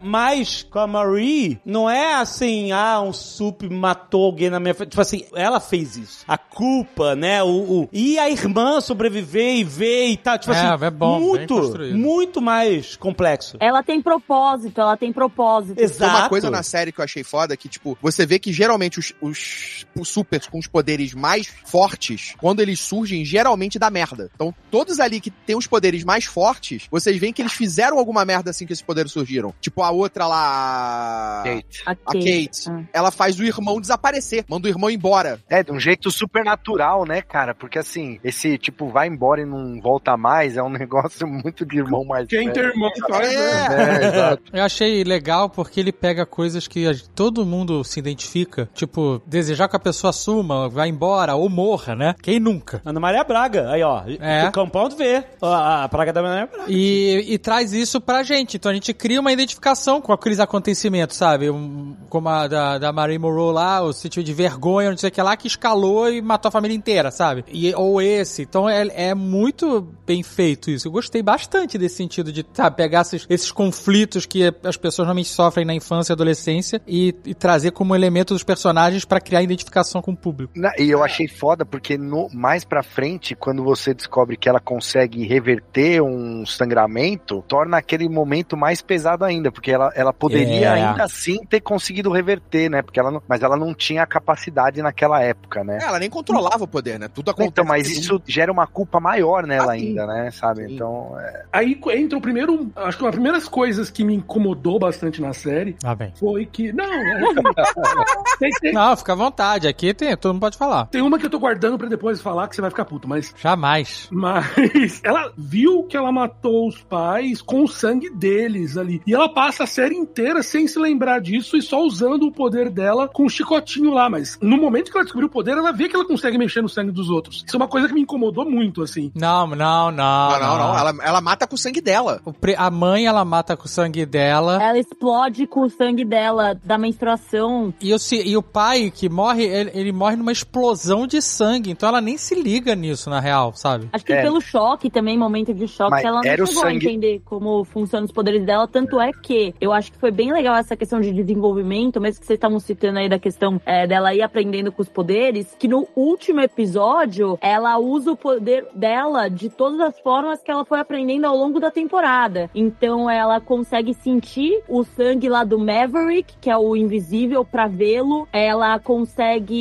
Mas com a Marie, não é assim, ah, um sup matou alguém na minha frente. Tipo assim, ela fez isso. A culpa, né? O, o- E a irmã sobreviver e ver e tal. Tipo É, assim, é bom, muito, muito mais complexo. Ela tem propósito, ela tem propósito. Tem Exato. uma coisa na série que eu achei foda, que, tipo, você vê que geralmente os, os, os supers com os poderes mais fortes, quando eles surgem, geralmente dá merda. Então, todos ali que tem os poderes mais fortes, vocês veem que eles fizeram alguma merda assim que esses poderes surgiram. Tipo, a outra lá... Kate. A A Kate, Ah. ela faz o irmão desaparecer, manda o irmão embora. É, de um jeito super natural, né, cara? Porque assim, esse tipo vai embora e não volta mais é um negócio muito de irmão mais Quem tem irmão faz, né? É, É, exato. Eu achei legal porque ele pega coisas que todo mundo se identifica. Tipo, desejar que a pessoa suma, vá embora ou morra, né? Quem nunca? Ana Maria Braga, aí ó, É. o Compound V, a, a praga da Ana Maria Braga. E, e traz isso pra gente. Então a gente cria uma identificação com aqueles acontecimentos, sabe? Um- como a da, da Marie Moreau lá, o sentido de vergonha, não sei o que lá, que escalou e matou a família inteira, sabe? E, ou esse. Então é, é muito bem feito isso. Eu gostei bastante desse sentido de sabe, pegar esses, esses conflitos que as pessoas normalmente sofrem na infância e adolescência e, e trazer como elemento dos personagens pra criar identificação com o público. Na- E eu achei foda porque no, mais pra frente, quando você descobre que ela consegue reverter um sangramento, torna aquele momento mais pesado ainda, porque ela, ela poderia É. ainda assim ter conseguido reverter, né? Porque ela não, mas ela não tinha a capacidade naquela época, né? É, ela nem controlava o poder, né? Tudo acontece. Então, mas isso gera uma culpa maior nela Ah, sim. ainda, né? Sabe? Sim. Então, é, Aí entra o primeiro. Acho que uma das primeiras coisas que me incomodou bastante na série Ah, bem. foi que. Não, é, tem, tem- Não, fica à vontade. Aqui tem, todo mundo pode falar. tem uma que eu tô guardando pra depois falar que você vai ficar puto, mas. Jamais. Mas ela viu que ela matou os pais com o sangue deles ali. E ela passa a série inteira sem se lembrar disso e só usando o poder dela com o chicotinho lá. Mas no momento que ela descobriu o poder, ela vê que ela consegue mexer no sangue dos outros. Isso é uma coisa que me incomodou muito, assim. Não, não, não. Não, não, não. Ela, ela mata com o sangue dela. O pre- A mãe, ela mata com o sangue dela. Ela explode com o sangue dela, da menstruação. E o, e o pai que morre, ele, ele morre numa explosão de sangue. Então ela nem se liga nisso, na real, sabe? Acho que É. pelo choque também, momento de choque, Mas ela não chegou a sangue- entender como funcionam os poderes dela. Tanto é que eu acho que foi bem legal essa questão de desenvolvimento, mesmo que vocês estavam citando aí da questão é, dela ir aprendendo com os poderes, que no último episódio ela usa o poder dela de todas as formas que ela foi aprendendo ao longo da temporada. Então ela consegue sentir o sangue lá do Maverick, que é o invisível, pra vê-lo. Ela consegue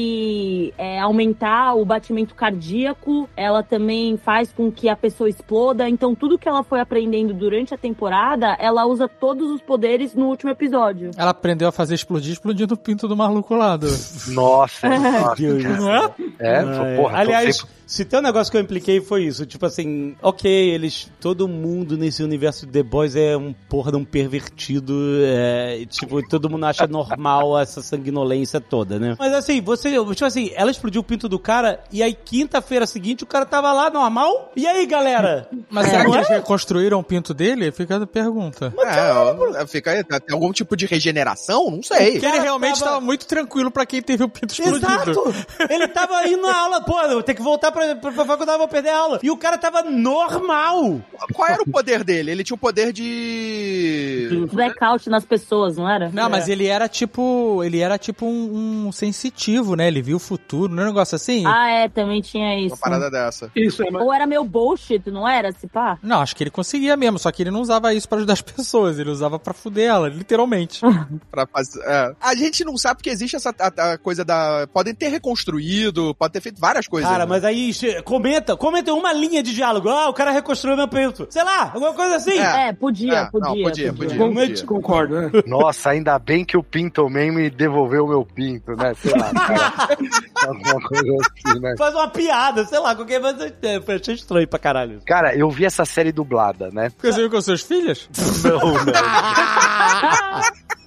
é, aumentar o batimento cardíaco. Ela também faz com que a pessoa exploda. Então tudo que ela foi aprendendo durante a temporada, ela usa todos os poderes no último episódio. Ela aprendeu a fazer explodir, explodindo o pinto do maluco lá. Do... nossa, nossa. Deus Não é? É, Ah, porra, Aliás, sempre- se tem um negócio que eu impliquei foi isso. Tipo assim, ok, eles. Todo mundo nesse universo de The Boys é um porra de um pervertido. É, tipo, todo mundo acha normal essa sanguinolência toda, né? Mas assim, você. Tipo assim, ela explodiu o pinto do cara e aí quinta-feira seguinte o cara tava lá normal. E aí, galera? Mas É, será que não eles é? reconstruíram o pinto dele? Fica a pergunta. É, fica aí, tem algum tipo de regeneração? Não sei. Porque ele realmente tava- tava muito tranquilo pra quem teve o pinto explodido. Exato! Ele tava indo na aula, pô, eu tenho que voltar pra, pra, pra faculdade, vou perder a aula. E o cara tava normal. Qual era o poder dele? Ele tinha o poder de. Blackout nas pessoas, não era? Não, mas ele era tipo. Ele era tipo um, um sensitivo, né? Ele viu o futuro, não é um negócio assim? Ah, é, também tinha isso. Uma parada dessa. Isso é, mas Ou era meu bullshit, não era, se pá? Não, acho que ele conseguia mesmo, só que ele não usava isso pra ajudar as pessoas, ele usava pra fuder ela, literalmente. Pra fazer, é. A gente não sabe porque existe essa a- a coisa da. Podem ter reconstruído, pode ter feito várias coisas. Cara, né? mas aí che- comenta, comenta uma linha de diálogo. Ah, o cara reconstruiu meu peito. Sei lá, alguma coisa assim. É. É, podia, É, podia, não, podia, podia. Realmente, concordo, né? Nossa, ainda bem que o Pinto Man me devolveu o meu pinto, né? Sei lá. Alguma coisa assim, né? Faz uma piada, sei lá, qualquer coisa. É, foi- achei estranho pra caralho. Cara, eu vi essa série dublada, né? Porque você viu com seus filhos? Não, não.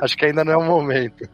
Acho que ainda não é o momento.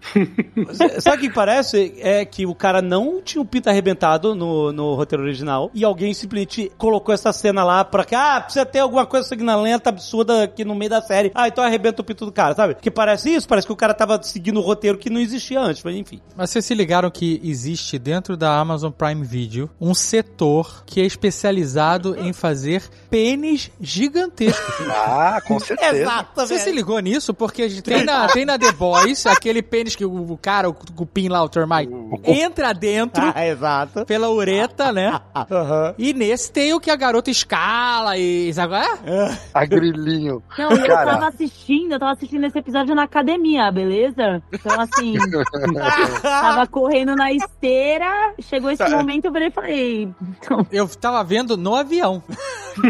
Sabe o que parece? É que o cara não tinha o pinto arrebentado no, no roteiro original e alguém simplesmente colocou essa cena lá pra que, ah, precisa ter alguma coisa sanguinolenta absurda aqui no meio da série. Ah, então arrebenta o pinto do cara, sabe? Que parece isso, parece que o cara tava seguindo o roteiro que não existia antes, mas enfim. Mas vocês se ligaram que existe dentro da Amazon Prime Video um setor que é especializado em fazer pênis gigantescos. Ah, com certeza. Você se ligou nisso? Porque tem na, tem na na The Boys, aquele pênis que o, o cara, o cupim lá, o termite, entra dentro Ah, exato. pela ureta, né? Aham. E nesse tem o que a garota escala e. Sabe qual é? A grilinho. Não, eu Cara. tava assistindo, eu tava assistindo esse episódio na academia, beleza? Então, assim, tava correndo na esteira, chegou esse momento, eu virei e falei. Então, Eu tava vendo no avião.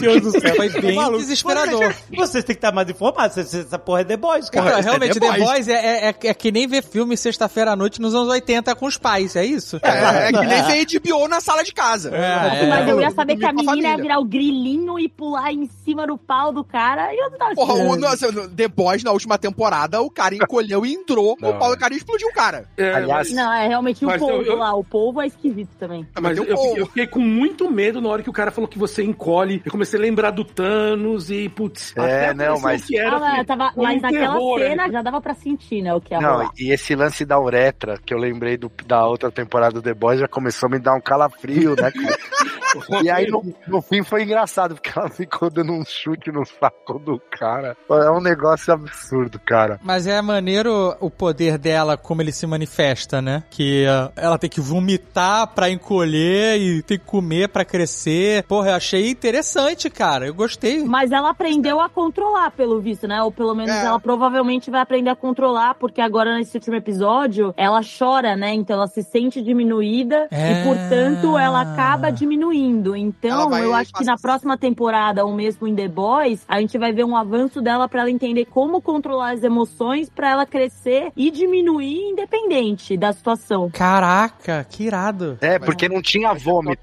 Deus do céu. Foi bem Maluco. desesperador. Vocês têm que estar mais informados. Essa- porra é The Boys, cara. Isso é realmente, The The Boys é, é, é- é que nem ver filme sexta-feira à noite nos anos 80 com os pais, é isso? É, é que nem ver HBO na sala de casa. É, mas eu ia saber que a menina ia virar o grilinho e pular em cima do pau do cara e eu não tava Porra, o, esperando. nossa, no The Boys, na última temporada, o cara encolheu e entrou, o pau do cara explodiu o cara. É, Aliás, Não, é realmente o Mas polvo eu- eu- lá. O polvo é esquisito também. Mas tem eu, povo. fiquei, eu fiquei com muito medo na hora que o cara falou que você encolhe. Eu comecei a lembrar do Thanos e, putz, É, até não, mas- Que era, Ah, mas, assim, tava, mas um naquela terror, cena né? já dava pra sentir, né, o que ia Não, rolar. e esse lance da uretra, que eu lembrei do, da outra temporada do The Boys, já começou a me dar um calafrio, né, cara? E aí no, no fim foi engraçado, porque ela ficou dando um chute no saco do cara. É um negócio absurdo, cara. Mas é maneiro o poder dela, como ele se manifesta, né? Que ah, ela tem que vomitar pra encolher e tem que comer pra crescer. Porra, eu achei interessante, cara. Eu gostei. Mas ela aprendeu a controlar, pelo visto, né? Ou pelo menos É. ela provavelmente vai aprender a controlar, porque agora nesse último episódio ela chora, né? Então ela se sente diminuída É. e, portanto, ela acaba diminuindo. Então, vai eu acho que na próxima temporada, ou mesmo em The Boys, a gente vai ver um avanço dela pra ela entender como controlar as emoções pra ela crescer e diminuir independente da situação. Caraca, que irado. É, porque não tinha vômito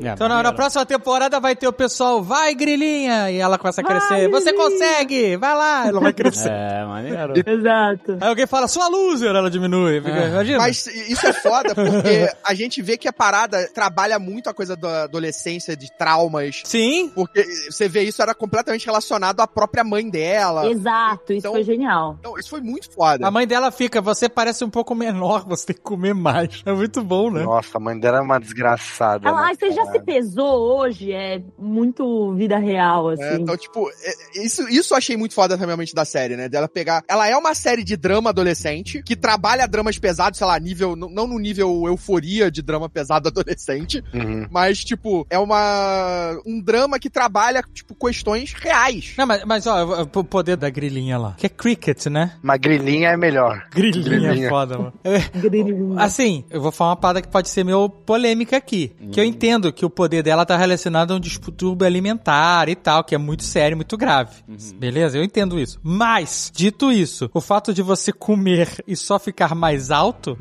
Então na, na próxima temporada vai ter o pessoal, vai grilinha, e ela começa a Vai, crescer. Você Grilinha. consegue, vai lá, ela vai crescer. É, maneiro. Exato. Aí alguém fala, sua loser, ela diminui. Fica- Imagina. Mas isso é foda porque a gente vê que a parada trabalha muito a coisa da adolescência, de traumas. Sim, Porque você vê isso era completamente relacionado à própria mãe dela. Exato, isso Então- foi genial. Então, isso foi muito foda. a mãe dela fica, você parece um pouco menor, você tem que comer mais. É muito bom, né? Nossa, a mãe dela é uma desgraçada. Ela, né, ah, você já se pesou hoje? É muito vida real, assim. É, então, tipo, é- isso, isso eu achei muito foda realmente da série, né? Dela pegar. Ela é uma série de drama adolescente que trabalha dramas pesados, sei lá, nível. Não no nível euforia de drama pesado adolescente, Uhum. mas, tipo, é uma. um drama que trabalha, tipo, questões reais. Não, mas, mas ó, o poder da grilinha lá. Que é cricket, né? Mas grilinha é melhor. Grilinha, Grilinha. é foda, mano. Grilinho. Assim, eu vou falar uma parada que pode ser meio polêmica aqui. Que eu entendo que o poder dela tá relacionado a um distúrbio alimentar e tal, que é muito sério, muito grave. Beleza? Eu entendo isso. Mas, dito isso, o fato de você comer e só ficar mais alto,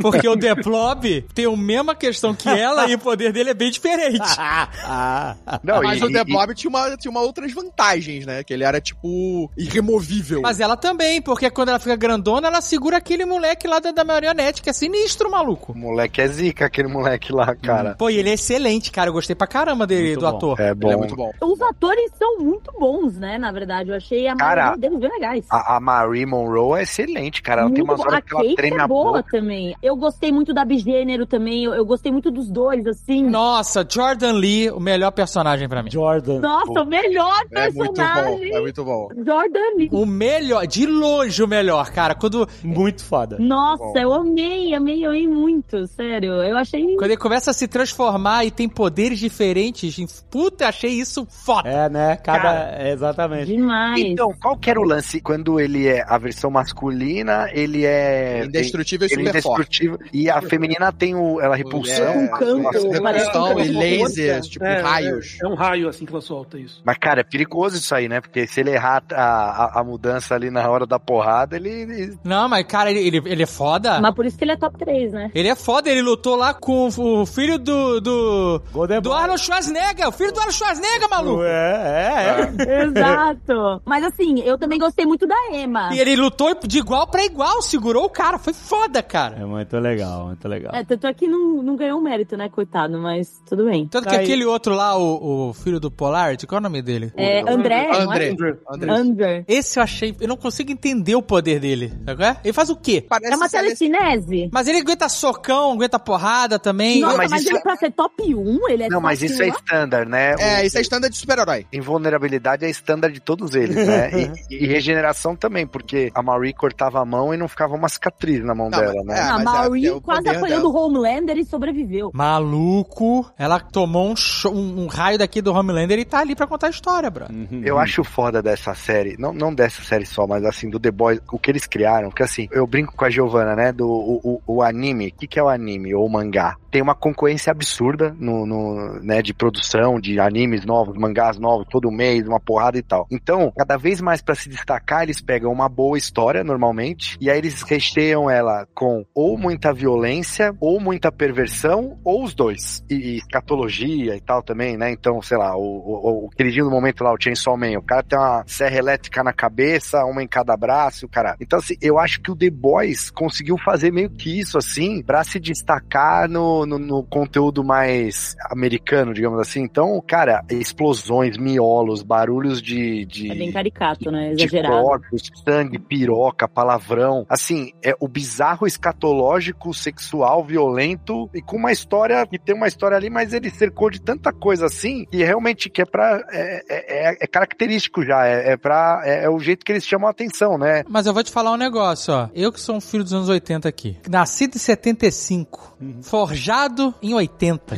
porque o The Blob tem a mesma questão que ela e o poder dele é bem diferente. Ah, Não, Mas e- o The e- Blob tinha, uma, tinha uma outras vantagens, né? Que ele era, tipo, irremovível. Mas ela também, porque quando ela fica grandona, ela segura aquele moleque lá da, da marionete, que é sinistro, maluco. O moleque é zica, aquele moleque lá, cara. Pô, e ele é excelente, cara. Eu gostei pra caramba dele, Muito do bom. ator. É Ele bom. é muito bom. Os atores são muito bons, né? Na verdade, eu achei a Cara, deles bem legais. A, a Marie Monroe é excelente, cara. Ela tem Muito umas bom. horas que ela treme é a boa boca. também. Eu gostei muito da Bigênero também. Eu, eu gostei muito dos dois, assim. Nossa, Jordan Lee, o melhor personagem pra mim. Jordan. Nossa, o melhor É muito bom. personagem. É muito bom. Jordan Lee. O melhor, de longe o melhor, cara. Quando, Muito foda. Nossa, eu amei, amei, amei muito. Sério, eu achei. quando ele começa a se transformar e tem poderes diferentes, puta, achei isso foda. É, né? Cada. Cara. exatamente. Demais. Então, qual que era o lance? Quando ele é a versão masculina, ele é. Indestrutível e ele é super forte. indestrutível. E a feminina tem o, ela repulsão. É, Um campo, Nossa, parece repulsão um e de lasers, tipo, É, raios. É, é um raio assim que ela solta isso. Mas, cara, é perigoso isso aí, né? Porque se ele errar a, a, a mudança ali na hora da porrada, ele. ele- Não, mas, cara, ele, ele, ele é foda. Mas por isso que ele é top 3, né? Ele é foda, ele lutou lá com o filho do. do. Golden do. Arnold Schwarzenegger, o filho do Arnold Schwarzenegger, maluco. É, é, é. Exato. Mas assim, eu também gostei muito da Emma. E ele lutou de igual pra igual, segurou o cara. Foi foda, cara. É muito legal, muito legal. É, tanto é que não, não ganhou mérito, né, coitado, mas tudo bem. Tanto que Aí- aquele outro lá, o, o filho do Polarity, qual é o nome dele? É, André, é? André. André. André. Esse eu achei. Eu não consigo entender o poder dele. Sabe é? Ele faz o quê? Parece É uma telecinese? Mas ele aguenta socão, aguenta porrada também. Nossa, mas mas, isso ele é- pra ser top 1, ele é Não, mas isso é 1. standard, né? É, O- isso é standard de super-herói. Invulnerabilidade é standard de todos eles, né? E, e regeneração também, porque a Marie cortava a mão e não ficava uma cicatriz na mão Não, dela, mas- né? é, a mas Maureen é o quase apanhou do Homelander e sobreviveu. Maluco. Ela tomou um, cho- um, um raio daqui do Homelander e tá ali pra contar a história, bro. Eu acho foda dessa série, não, não dessa série só, mas assim, do The Boys, o que eles criaram, porque assim, eu brinco com a Giovanna, né, do o, o, o anime, o que, que é o anime, ou o mangá? Tem uma concorrência absurda no, no, né, de produção, de animes novos, mangás novos, todo mês, uma porrada e tal. Então, cada vez mais pra se destacar, eles pegam uma boa história, normalmente, e aí eles recheiam ela com ou muita violência, ou muita perversão, ou os dois. E, e escatologia e tal também, né? Então, sei lá, o, o, o queridinho do momento lá, o Chainsaw Man, o cara tem uma serra elétrica na cabeça, uma em cada braço, cara. Então, assim, eu acho que o The Boys conseguiu fazer meio que isso, assim, pra se destacar no, no, no conteúdo mais americano, digamos assim. Então, cara, explosões, miolos, barulhos de... de... É bem caricato, né? de Exagerado. corpos, sangue, piroca, palavrão. Assim, é o bizarro escatológico, sexual, violento e com uma história que tem uma história ali, mas ele cercou de tanta coisa assim que realmente que é pra. É, é, é- é característico já, é, é pra. É, é o jeito que eles chamam a atenção, né? Mas eu vou te falar um negócio, ó. Eu que sou um filho dos anos 80 aqui. Nascido em 75. Forjado em 80.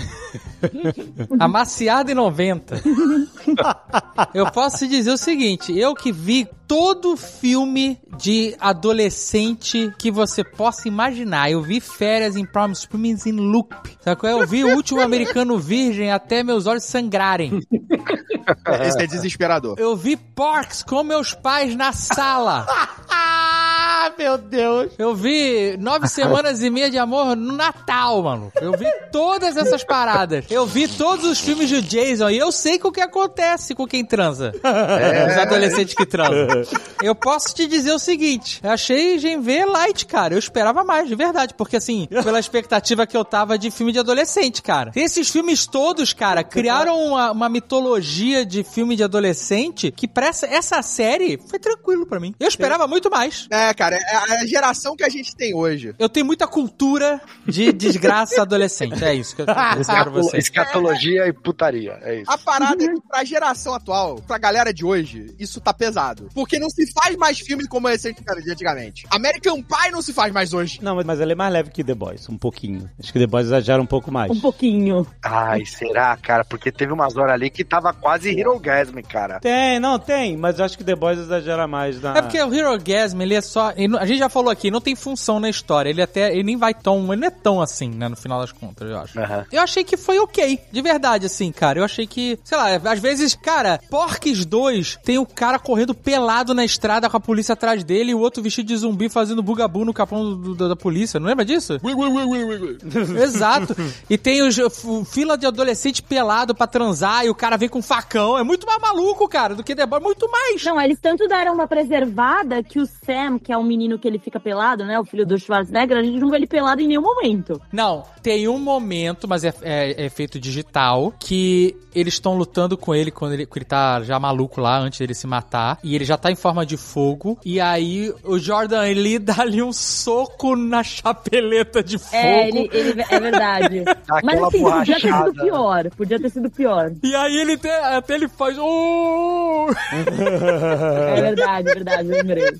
Amaciado em 90. eu posso te dizer o seguinte: eu que vi todo filme de adolescente que você possa imaginar. Eu vi férias em Palm Springs em loop. Sabe qual é? Eu vi o último americano virgem até meus olhos sangrarem. Esse é desesperador. Eu vi Porks com meus pais na sala. Ah, meu Deus. Eu vi nove semanas e meia de amor no Natal, mano. Eu vi todas essas paradas. Eu vi todos os filmes do Jason e eu sei o que acontece com quem transa. Os adolescentes que transam. Eu posso te dizer o seguinte: eu achei Gen V light, cara. Eu esperava mais, de verdade. Porque, assim, pela expectativa que eu tava de filme de adolescente, cara. Esses filmes todos, cara, criaram uma, uma mitologia de filme de adolescente que pra essa, essa série foi tranquilo pra mim. Eu esperava muito mais. É, cara, é a geração que a gente tem hoje. Eu tenho muita cultura de desgraça adolescente. É isso que eu quero dizer pra vocês. Escatologia e putaria, é isso. A parada é que pra geração atual, pra galera de hoje, isso tá pesado. Porque não se faz mais filme como esse de antigamente. American Pie não se faz mais hoje. Não, mas, mas ele é mais leve que The Boys, um pouquinho. Acho que The Boys exagera um pouco mais. Um pouquinho. Ai, será, cara? Porque teve umas horas ali que tava quase Hirogasm, cara. Tem, não, tem, mas eu acho que The Boys exagera mais na... É porque o Hero Gasm, ele é só. A gente já falou aqui, não tem função na história. Ele até. Ele nem vai tão. Ele não é tão assim, né? No final das contas, eu acho. Aham. Eu achei que foi ok. De verdade, assim, cara. Eu achei que. Sei lá, às vezes, cara, Porques 2 tem o cara correndo pelado na estrada com a polícia atrás dele e o outro vestido de zumbi fazendo bugabu no capão do- do- da polícia. Não lembra disso? Exato. E tem os, fila de adolescente pelado pra transar e o cara vem com facão. É muito mais maluco, cara, do que The Boys. Muito mais. Não, eles tanto deram uma preservada que o Sam, que é o menino que ele fica pelado, né? O filho do Schwarzenegger, a gente não vê ele pelado em nenhum momento. Não, tem um momento, mas é, é, é feito digital, que eles estão lutando com ele quando ele, quando ele tá já maluco lá, antes dele se matar. E ele já tá em forma de fogo. E aí o Jordan Lee dá ali um soco na chapeleta de fogo. É, ele, ele- é verdade. Mas assim, podia ter sido pior. Podia ter sido pior. E aí ele até ele faz. "Oh!" É verdade, é verdade, lembrei.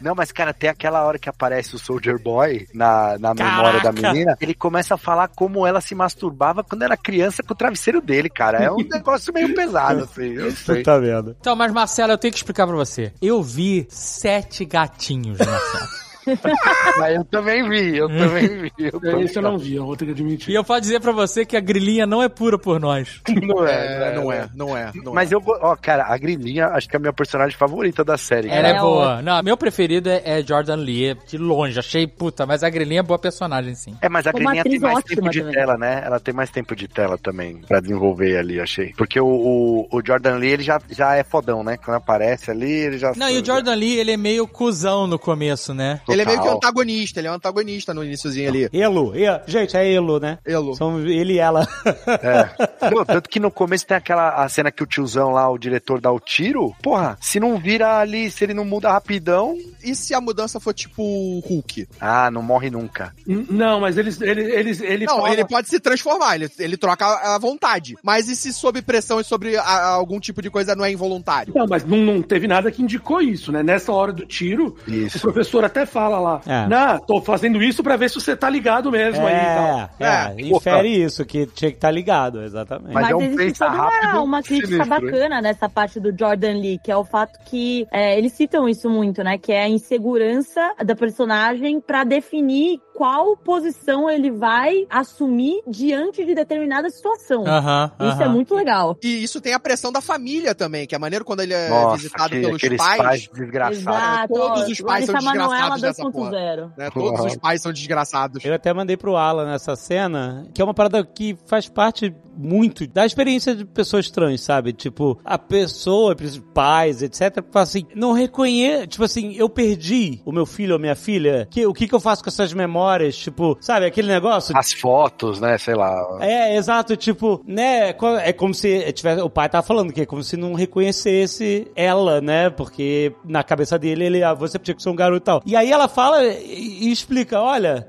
Não, mas, cara, tem aquela hora que aparece o Soldier Boy na, na memória da menina. Ele começa a falar como ela se masturbava quando era criança com o travesseiro dele, cara. É um negócio meio pesado, assim. Eu sei. Tá vendo? Então, mas Marcelo, eu tenho que explicar pra você. Eu vi sete gatinhos, Marcelo. Mas eu também vi, eu também vi. Eu É, também Esse eu não vi, eu vou ter que admitir. e eu posso dizer pra você que a grilinha não é pura por nós. Não É, não é, não é. Não Mas eu, go- ó, cara, a Grilinha, acho que é a minha personagem favorita da série. Ela cara. é boa. Não, meu preferido é, é Jordan Lee, é de longe. Achei, puta, mas a grilinha é boa personagem, sim. É, mas a Grilinha tem mais ótima tempo de também. tela, né? Ela tem mais tempo de tela também pra desenvolver ali, achei. Porque o, o, o Jordan Lee, ele já, já é fodão, né? Quando aparece ali, ele já... Não, e o Jordan Lee, ele é meio cuzão no começo, né? Ele é meio que antagonista, ele é um antagonista no iníciozinho ali. Elo, E- gente, é Elo, né? Elo. São ele e ela. É. Não, tanto que no começo tem aquela a cena que o tiozão lá, o diretor, dá o tiro. Porra, se não vira ali, se ele não muda rapidão, E se a mudança for tipo o Hulk? ah, não morre nunca. N- Não, mas eles. Eles, eles, ele não, ele pode se transformar, ele, ele troca a vontade. Mas e se sob pressão e sobre a- algum tipo de coisa não é involuntário? Não, mas não, não teve nada que indicou isso, né? Nessa hora do tiro, o Isso. professor até fala lá: É. Não, tô fazendo isso pra ver se você tá ligado mesmo aí e tal. É, é, É, infere isso, que tinha que estar ligado, exatamente. Mas Mas, é um existe toda uma, rápido uma crítica sinistro, hein? bacana nessa parte do Jordan Lee, que é o fato que é, eles citam isso muito, né? Que é a insegurança da personagem pra definir qual posição ele vai assumir diante de determinada situação. Aham. Isso é aham. muito legal. E isso tem a pressão da família também, que é maneiro quando ele é Nossa, visitado que- pelos pais. pais, desgraçados. Exato. Todos os pais são Manoela dessa porra. 2.0. né? Todos os pais são desgraçados. Eu até mandei pro Alan nessa cena, que é uma parada que faz parte muito da experiência de pessoas trans, sabe? Tipo, a pessoa, pais, etc, fala assim, não reconhece, tipo assim, eu perdi o meu filho ou minha filha, que, o que que eu faço com essas memórias? Tipo, sabe, aquele negócio As fotos, né? Sei lá. É, exato, tipo, né, é como se tivesse, o pai tava falando que é como se não reconhecesse ela, né, porque na cabeça dele, ele, ah, você tinha que ser um garoto e tal. E aí ela fala e, explica, olha,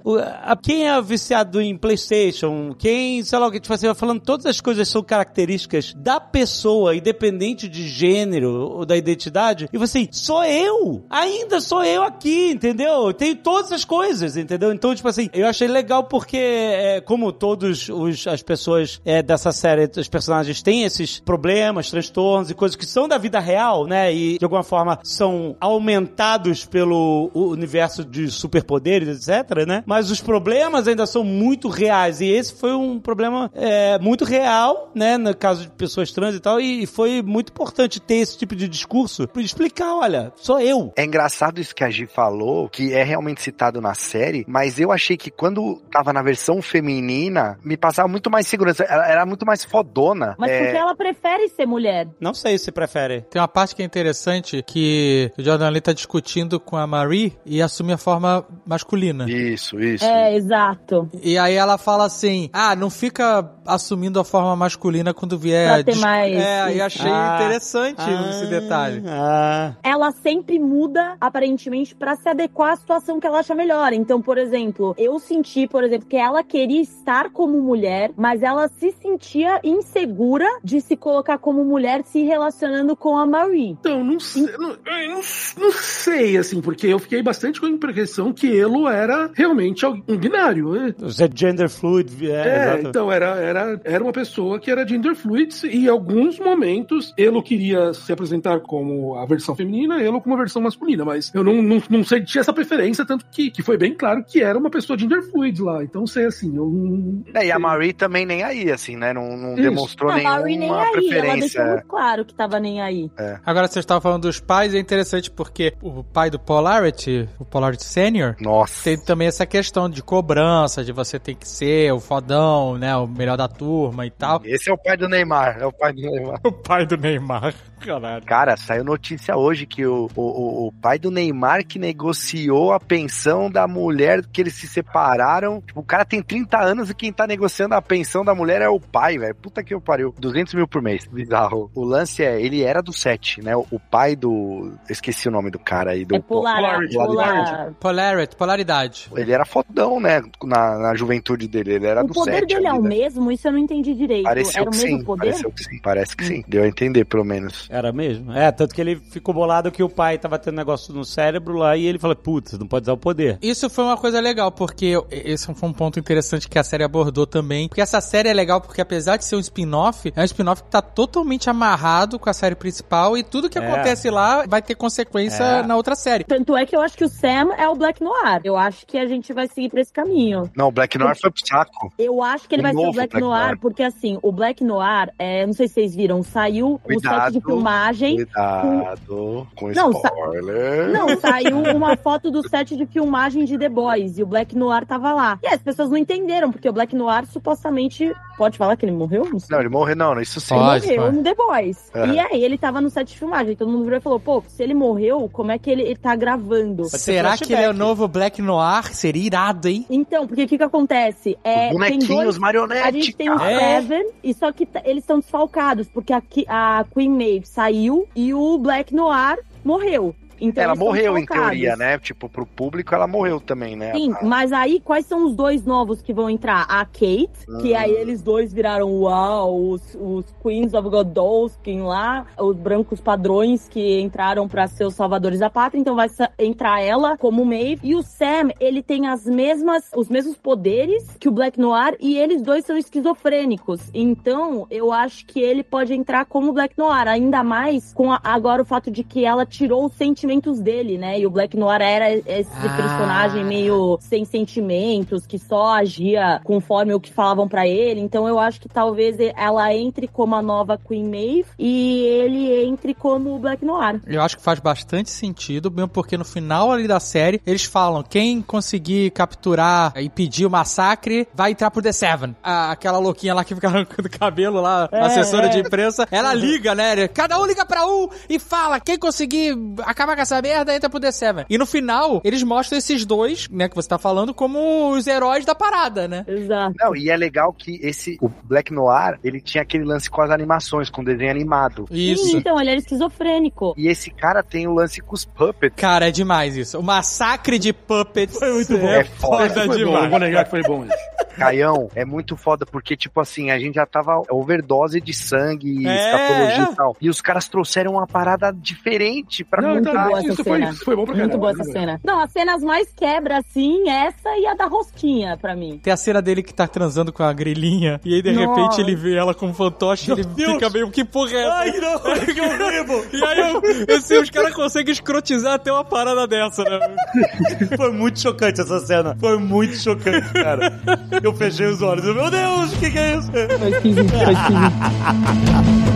quem é viciado em Playstation, quem, sei lá, o que, tipo assim, vai falando todas as coisas são características da pessoa, independente de gênero ou da identidade, e você, sou eu, ainda sou eu aqui, entendeu? Eu tenho todas as coisas, entendeu? Então, tipo assim, eu achei legal porque, é, como todos os, as pessoas é, dessa série, os personagens têm esses problemas, transtornos e coisas que são da vida real, né? E de alguma forma são aumentados pelo o universo de superpoderes, etc, né? Mas os problemas ainda são muito reais. E esse foi um problema é, muito real, né? No caso de pessoas trans e tal. E foi muito importante ter esse tipo de discurso pra explicar, olha, sou eu. É engraçado isso que a Gi falou, que é realmente citado na série, mas eu achei que quando tava na versão feminina, me passava muito mais segurança. Ela era muito mais fodona. Mas É, porque ela prefere ser mulher. Não sei se prefere. Tem uma parte que é interessante que o Jordan Lee tá discutindo com a Marie e assume a forma masculina. Isso, isso. É, exato. E aí ela fala assim: ah, não fica assumindo a forma masculina quando vier. Pra ter mais- É, e achei Ah. interessante esse detalhe. Ah, ela sempre muda, aparentemente, pra se adequar à situação que ela acha melhor. Então, por exemplo, eu senti, por exemplo, que ela queria estar como mulher, mas ela se sentia insegura de se colocar como mulher se relacionando com a Marie. Então, não sei, não, eu não, não sei, assim, porque eu fiquei bastante com a impressão que Elo era realmente um binário. né? você é gender fluid. É, É, então era, era, era uma pessoa que era gender fluid e em alguns momentos Elo queria se apresentar como a versão feminina, Elo como a versão masculina, mas eu não, não, não senti essa preferência, tanto que, que foi bem claro que era uma pessoa gender fluid lá. Então, sei assim, eu não. É, e a Marie também nem aí, assim, né? Não, não demonstrou a Marie nem nenhuma aí, ela deixou preferência. muito claro que tava nem aí. Agora vocês estavam falando dos pais, é interessante porque o pai do Polarity, o Polarity Senior, Nossa. tem também essa questão de cobrança, de você ter que ser o fodão, né? O melhor da turma e tal. Esse é o pai do Neymar, é o pai do Neymar. O pai do Neymar, caralho. Cara, saiu notícia hoje que o, o, o- o pai do Neymar que negociou a pensão da mulher que eles se separaram. Tipo, o cara tem 30 anos e quem tá negociando a pensão da mulher é o pai, velho. Puta que eu pariu. 200 mil por mês. Bizarro. O lance é, ele era do 7, né? O, o pai do... eu Esqueci o nome do cara aí. Do, É polar, Polarity, polar. Polarity, polaridade. Ele era fodão, né? Na, na juventude dele. Ele era O do poder 7. dele é o né? mesmo? Isso eu não entendi direito. Pareceu Era o que mesmo sim. poder? Pareceu que sim. Parece que sim. Deu a entender, pelo menos. Era mesmo? É, tanto que ele ficou bolado que o pai tava tendo negócio no cérebro lá e ele falou, putz, não pode usar o poder. Isso foi uma coisa legal, porque esse foi um ponto interessante que a série abordou também. Porque essa série é legal porque, apesar de ser um spin-off, é um spin-off que tá totalmente amarrado com a série principal e tudo que É. acontece lá vai ter consequência É. na outra série. Tanto é que eu acho que o Sam é o Black Noir. Eu acho que a gente vai seguir pra esse caminho. Não, o Black Noir foi pro saco. Eu acho que ele O vai ser o Black, Black Noir, Noir. porque assim, o Black Noir, é, não sei se vocês viram, saiu o set Cuidado. de filmagem. Cuidado com Não, sa- spoiler. Não, saiu uma foto do set de filmagem de The Boys. E o Black Noir tava lá. E as pessoas não entenderam, porque o Black Noir supostamente. Pode falar que ele morreu? Não sei. Não, ele morreu, não, isso sim. Pode. Ele morreu no The Boys. É. E aí ele tava no set de filmagem. Todo mundo virou e falou: pô, se ele morreu, como é que ele, ele tá gravando? ser Será que ele é o novo Black Noir? Seria irado, hein? Então, porque o que que acontece? É, Os tem bonequinhos, dois, marionete, a gente tem o cara. É. Seven, e só que eles estão desfalcados, porque a, a Queen Maeve saiu e o Black Noir morreu. Então ela morreu, em teoria, né? Tipo, pro público ela morreu também, né? Sim, A- mas aí quais são os dois novos que vão entrar? A Kate, que Hum. aí eles dois viraram uau, os, os Queens of Godolskin lá, os brancos padrões que entraram pra ser os salvadores da pátria, então vai entrar ela como Maeve. E o Sam, ele tem as mesmas, os mesmos poderes que o Black Noir e eles dois são esquizofrênicos. Então, eu acho que ele pode entrar como Black Noir, ainda mais com a- agora o fato de que ela tirou os sentimentos dele, né? E o Black Noir era esse Ah. personagem meio sem sentimentos, que só agia conforme o que falavam pra ele. Então eu acho que talvez ela entre como a nova Queen Maeve e ele entre como o Black Noir. Eu acho que faz bastante sentido, mesmo porque no final ali da série, eles falam, quem conseguir capturar e impedir o massacre, vai entrar pro The Seven. A- aquela louquinha lá que fica arrancando o cabelo lá, É, assessora é. de imprensa, ela liga, né? Cada um liga pra um e fala, quem conseguir acabar com essa merda, entra pro The Seven. E no final, eles mostram esses dois, né, que você tá falando, como os heróis da parada, né? Exato. Não, e é legal que esse, o Black Noir, ele tinha aquele lance com as animações, com o desenho animado. Sim, Isso. então ele era esquizofrênico. E esse cara tem o lance com os puppets. Cara, é demais isso. O massacre de puppets foi muito bom. é É foda. foda Foi bom, demais. vou negar que foi bom isso. Caião é muito foda, porque, tipo assim, a gente já tava overdose de sangue e É, escatologia é. e tal. E os caras trouxeram uma parada diferente pra Não, contar. então, boa essa isso foi, isso foi bom pra Muito caramba. boa essa cena. Não, as cenas mais quebra, assim, essa e a da rosquinha, pra mim. Tem a cena dele que tá transando com a grilinha e aí de Nossa. repente ele vê ela com um fantoche e ele Deus. fica meio que porra é essa? Ai, não, que horrível! E aí eu, assim, os caras conseguem escrotizar até uma parada dessa, né? Foi muito chocante essa cena. Foi muito chocante, cara. Eu fechei os olhos. Eu, Meu Deus, o que, que é isso? Foi esquisito, foi esquisito.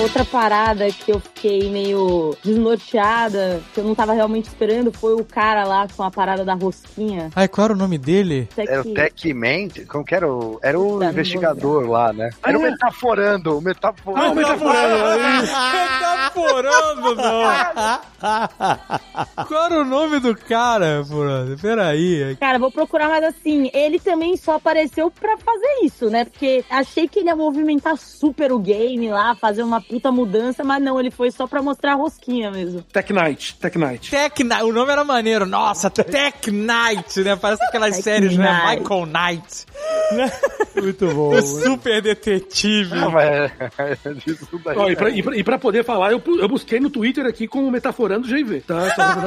Outra parada que eu fiquei meio desnorteada, que eu não tava realmente esperando, foi o cara lá com a parada da rosquinha. Ai, qual era o nome dele? Aqui. Era o Tech Man, como que era? O, era o Tá, investigador lá, né? Era o metaforando, o metaforando. Ah, o metaforando. Metaforando, não. Qual era o nome do cara, brother? Peraí. Cara, vou procurar, mas assim, ele também só apareceu pra fazer isso, né? Porque achei que ele ia movimentar super o game lá, fazer uma puta mudança, mas não, ele foi só pra mostrar a rosquinha mesmo. Tech Knight, Tech Knight. Tech Knight, o nome era maneiro. Nossa, Tech Knight, né? Parece aquelas Tech séries, né? Michael Knight. Muito bom. O super detetive. Não, mas é- daí, Ó, e, pra, e pra- e pra poder falar, eu, eu busquei no Twitter aqui com o Metaforando GV. Tá?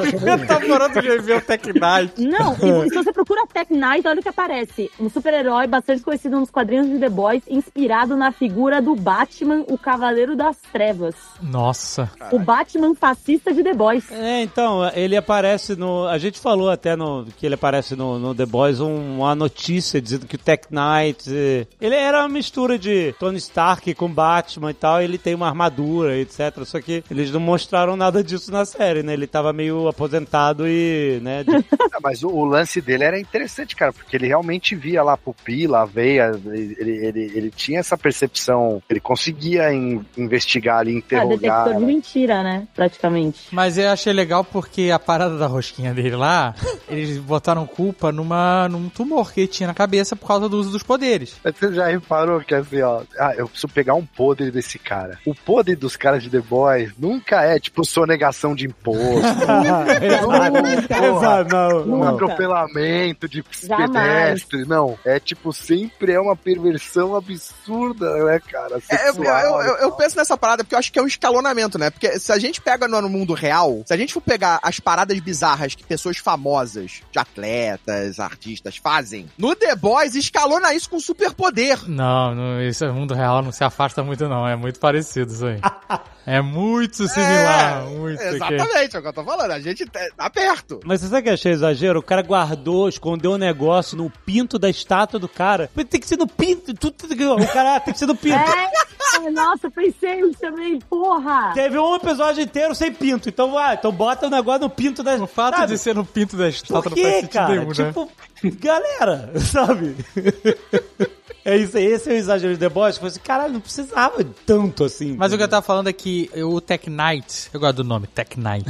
Metaforando de ver o Tech Knight. Não, e se você procura Tech Knight, olha o que aparece. Um super-herói bastante conhecido nos quadrinhos de The Boys, inspirado na figura do Batman, o Cavaleiro das Trevas. Nossa. O Batman fascista de The Boys. É, então, ele aparece no. A gente falou até no que ele aparece no, no The Boys um- uma notícia dizendo que o Tech Knight. eh, Ele era uma mistura de Tony Stark com Batman e tal. Ele tem uma armadura, etc. Só que eles não mostraram nada disso na série, né? Ele tava meio aposentado e, né? de- Ah, Mas o, o lance dele era interessante, cara, porque ele realmente via lá a pupila, a veia, ele, ele, ele, ele tinha essa percepção, ele conseguia in- investigar ali, Ah, interrogar. detector de mentira, né? Praticamente. Mas eu achei legal porque a parada da rosquinha dele lá, eles botaram culpa numa, num tumor que ele tinha na cabeça por causa do uso dos poderes. Mas Você já reparou que assim, ó, ah, eu preciso pegar um podre desse cara. O podre dos caras de The Boys nunca é tipo sonegação de imposto, Exato, não, um não. atropelamento de pedestre, não. É tipo, sempre é uma perversão absurda, né, cara? É, eu, Sexual eu, eu, eu penso nessa essa parada porque eu acho que é um escalonamento, né? Porque se a gente pega no, mundo real, se a gente for pegar as paradas bizarras que pessoas famosas, de atletas, artistas fazem, no The Boys escalona isso com superpoder. Não, não, isso é mundo real, não se afasta muito, não. É muito parecido isso aí. é muito similar. muito. ok. Exatamente, é o que eu tô falando. A gente tá tá perto. Mas você sabe o que eu achei exagero? O cara guardou, escondeu um negócio no pinto da estátua do cara. Mas Tem que ser no pinto. Tudo, o cara tem que ser no pinto. É, nossa, pensei também, porra! Teve um episódio inteiro sem pinto. Então, ah, então bota o negócio no pinto da O fato sabe? de ser no pinto da estátua não faz sentido cara? nenhum, né? tipo, galera, sabe? É isso aí, esse é o exagero de Boys. Tipo assim, caralho, não precisava tanto assim. Mas o que eu tava falando é que o Tech Knight, eu gosto do nome, Tech Knight.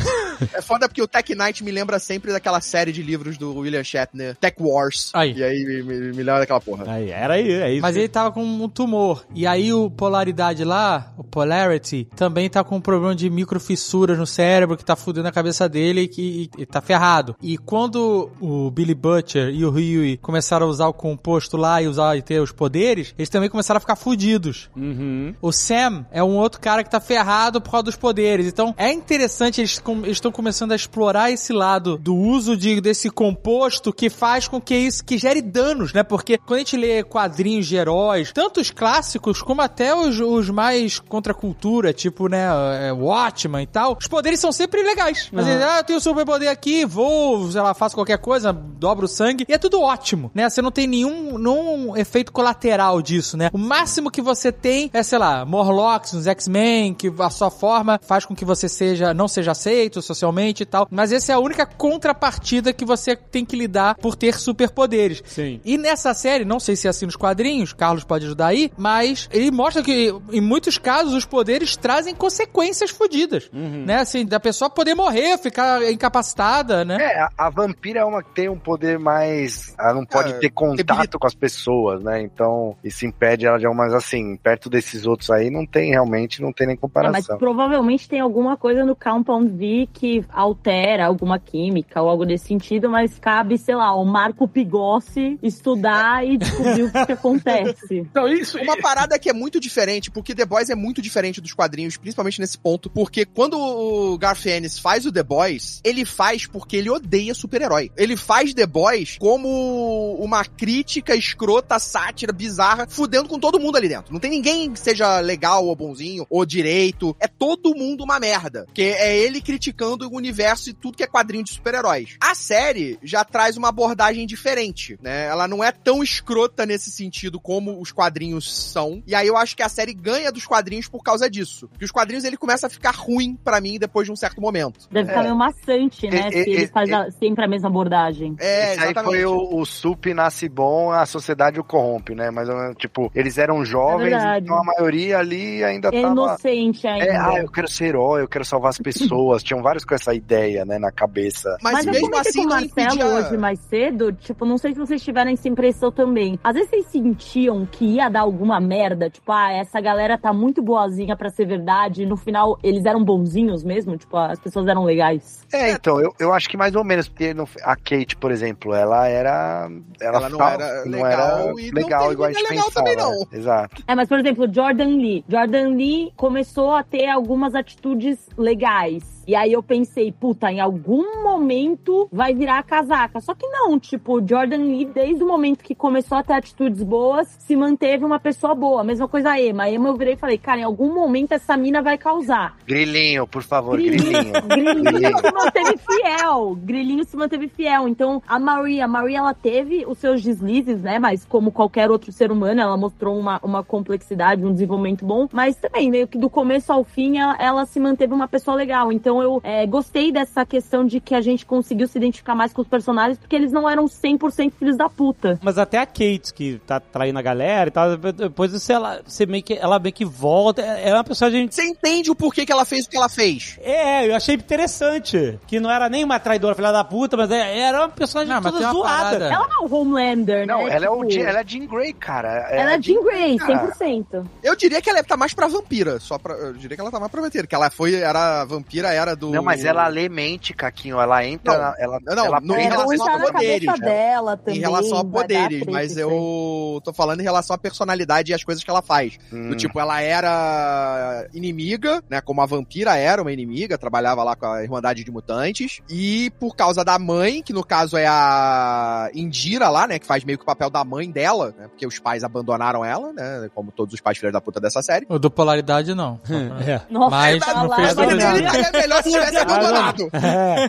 É foda porque o Tech Knight me lembra sempre daquela série de livros do William Shatner, Tech Wars. Aí. E aí me, me, me lembra daquela porra. Aí, era aí, é isso. Mas ele tava com um tumor. E aí o polaridade lá, o polarity, também tá com um problema de microfissuras no cérebro que tá fudendo a cabeça dele e que e, e tá ferrado. E quando o Billy Butcher e o Huey começaram a usar o composto lá e usar e ter os poderes, eles também começaram a ficar fudidos. Uhum. O Sam é um outro cara que tá ferrado por causa dos poderes. Então é interessante, eles eles estão começando a explorar esse lado do uso de, desse composto que faz com que isso que gere danos, né? Porque quando a gente lê quadrinhos de heróis, tanto os clássicos como até os, os mais contra cultura, tipo, né, é, Watchman e tal, os poderes são sempre legais. Mas, ah, eu tenho superpoder aqui, vou, sei lá, faço qualquer coisa, dobro o sangue, e é tudo ótimo, né? Você não tem nenhum, nenhum efeito colateral disso, né? O máximo que você tem é, sei lá, Morlocks nos X-Men, que a sua forma faz com que você seja, não seja aceito socialmente e tal. Mas essa é a única contrapartida que você tem que lidar por ter superpoderes. Sim. E nessa série, não sei se é assim nos quadrinhos, Carlos pode ajudar aí, mas ele mostra que em muitos casos os poderes trazem consequências fodidas, né? Assim, da pessoa poder morrer, ficar incapacitada, né? É, a, a vampira é uma que tem um poder mais. Ela não pode É, ter contato debilita- com as pessoas, né? Então, isso impede ela de algumas assim, perto desses outros aí, não tem realmente, não tem nem É, mas comparação. provavelmente tem alguma coisa no Compound V que altera alguma química ou algo desse sentido, mas cabe, sei lá, o Marco Pigossi estudar e descobrir o que, que acontece. Então, isso. Uma parada que é muito diferente, porque The Boys é muito diferente dos quadrinhos, principalmente nesse ponto, porque quando o Garth Ennis faz o The Boys, ele faz porque ele odeia super-herói. Ele faz The Boys como uma crítica escrota, sátira, bizarra, fudendo com todo mundo ali dentro. Não tem ninguém que seja legal ou bonzinho, ou direito. É todo mundo uma merda. Que é ele criticando o universo e tudo que é quadrinho de super-heróis. A série já traz uma abordagem diferente, né? Ela não é tão escrota nesse sentido como os quadrinhos são. E aí eu acho que a série ganha dos quadrinhos por causa disso. Porque os quadrinhos ele começa a ficar ruim pra mim depois de um certo momento. Deve ficar É. meio maçante, né? E- se e- ele e- faz a- sempre a mesma abordagem. É, Esse aí exatamente. foi o, o Sup nasce bom, a sociedade o corrompe, né? Mas, tipo, eles eram jovens, verdade. então a maioria ali ainda É tava... inocente ainda. É, ah, eu quero ser herói, eu quero salvar as pessoas. Tinham vários com essa ideia, né, na cabeça. Mas, Mas eu mesmo assim com o não Marcelo impedia... hoje mais cedo, tipo, não sei se vocês tiveram essa impressão também. Às vezes vocês sentiam que ia dar alguma merda, tipo, ah, essa galera tá muito boazinha pra ser verdade, e no final eles eram bonzinhos mesmo, tipo, as pessoas eram legais. É, então, eu, eu acho que mais ou menos, porque no- a Kate, por exemplo, ela era. Ela, Ela não fa- era não legal era e não legal igual a gente legal pensava. também, não. né? Exato. É, mas por exemplo, Jordan Lee. Jordan Lee começou a ter algumas atitudes legais. E aí eu pensei, puta, em algum momento vai virar a casaca. Só que não, tipo, Jordan Lee, desde o momento que começou a ter atitudes boas, se manteve uma pessoa boa. Mesma coisa a Emma. A Emma eu virei e falei, cara, em algum momento essa mina vai causar. Grilinho, por favor, Grilinho, grilinho. Grilinho se manteve fiel. Grilinho se manteve fiel. Então, a Maria, a Maria, ela teve os seus deslizes, né? Mas como qualquer outro ser humano, ela mostrou uma, uma complexidade, um desenvolvimento bom. Mas também, meio que do começo ao fim, ela, ela se manteve uma pessoa legal. Então, eu é, gostei dessa questão de que a gente conseguiu se identificar mais com os personagens, porque eles não eram 100% filhos da puta. Mas até a Kate, que tá traindo a galera e tal, depois você, ela, você meio que, ela meio que volta. É uma personagem. Você entende o porquê que ela fez o que ela fez. É, eu achei interessante. Que não era nem uma traidora, filha da puta, mas é- era uma personagem Não, toda zoada. Ela não é o Homelander, Não, né? ela é, o, Tipo, Jean- ela é Jean Grey, cara. Ela é Jean Grey, cara. 100%. Eu diria que ela tá mais pra vampira, só pra, eu diria que ela tá mais pra vampira, que ela foi, era vampira, era era do. Não, mas ela lê mente, Caquinho. Ela entra. Não, na- ela, não, ela não, em relação a poderes, né? dela também. em relação a poderes, mas eu tô falando em relação à personalidade e as coisas que ela faz. Hum. Do tipo, ela era inimiga, né? Como a vampira era uma inimiga, trabalhava lá com a Irmandade de Mutantes. E por causa da mãe, que no caso é a Indira lá, né? Que faz meio que o papel da mãe dela, né? Porque os pais abandonaram ela, né? Como todos os pais filhos da puta dessa série. O do Polaridade, não. É. Nossa, Mas tá não fez. É melhor se tivesse abandonado. É.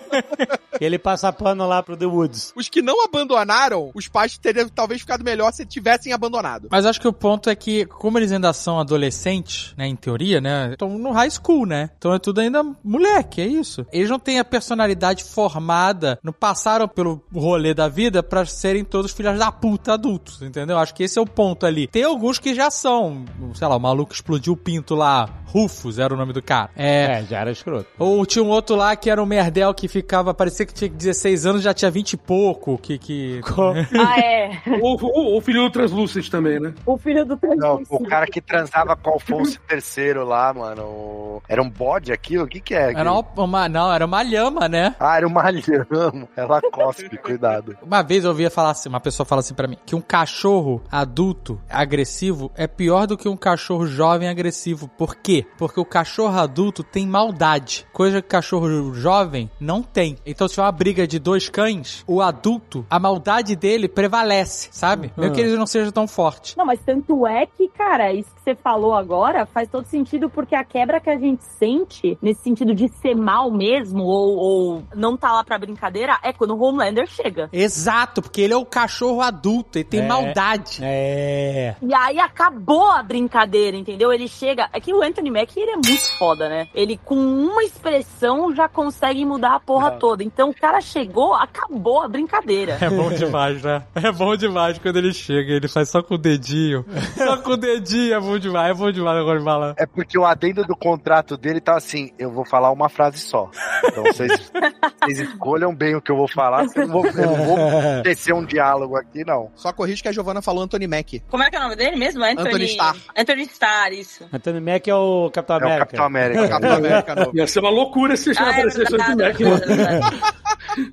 Ele passa pano lá pro The Woods. Os que não abandonaram, os pais teriam talvez ficado melhor se tivessem abandonado. Mas acho que o ponto é que, como eles ainda são adolescentes, né, em teoria, né, estão no high school, né? Então é tudo ainda moleque, é isso. Eles não têm a personalidade formada, não passaram pelo rolê da vida pra serem todos filhos da puta adultos, entendeu? Acho que esse é o ponto ali. Tem alguns que já são, sei lá, o maluco explodiu o pinto lá, Rufus era o nome do cara. É, É, já era escroto. ou tinha um outro lá que era um merdel que ficava, parecia que tinha 16 anos, já tinha 20 e pouco, que... que... Ah, é. O, o, o filho do Translucent também, né? O filho do Não, Translucid. o cara que transava com o Alfonso III lá, mano. Era um bode aquilo? O que que é? Era uma, uma- não, era uma lhama, né? Ah, era uma lhama. Ela cospe, cuidado. Uma vez eu ouvia falar assim, uma pessoa fala assim pra mim, que um cachorro adulto agressivo é pior do que um cachorro jovem agressivo. Por quê? Porque o cachorro adulto tem maldade, coisa que o cachorro jovem não tem. Então se é uma briga de dois cães, o adulto, a maldade dele prevalece, sabe? Mesmo que ele não seja tão forte. Não, mas tanto é que, cara, isso que você falou agora faz todo sentido, porque a quebra que a gente sente, nesse sentido de ser mal mesmo, ou, ou não tá lá pra brincadeira, é quando o Homelander chega. Exato, porque ele é o cachorro adulto, ele tem É. maldade. É. E aí acabou a brincadeira, entendeu? Ele chega. É que o Anthony Mack ele é muito foda, né? Ele com uma expressão já consegue mudar a porra toda. Então o cara chegou, acabou a brincadeira. É bom demais, né? É bom demais quando ele chega, ele faz só com o dedinho. Só com o dedinho, é bom demais, é bom demais agora de falar. É porque o adendo do contrato dele tá assim: eu vou falar uma frase só. Então vocês, vocês escolham bem o que eu vou falar, porque eu não vou, eu não vou tecer um diálogo aqui, não. Só corrige que a Giovanna falou Anthony Mack. Como é que é o nome dele mesmo? Anthony, Anthony Starr. Anthony Starr, isso. Anthony Mack é o Capitão É o América. Capitão América. Capitão América novo. Ia ser uma loucura se Ah, chamar é aparecesse o verdade, Mac, é né?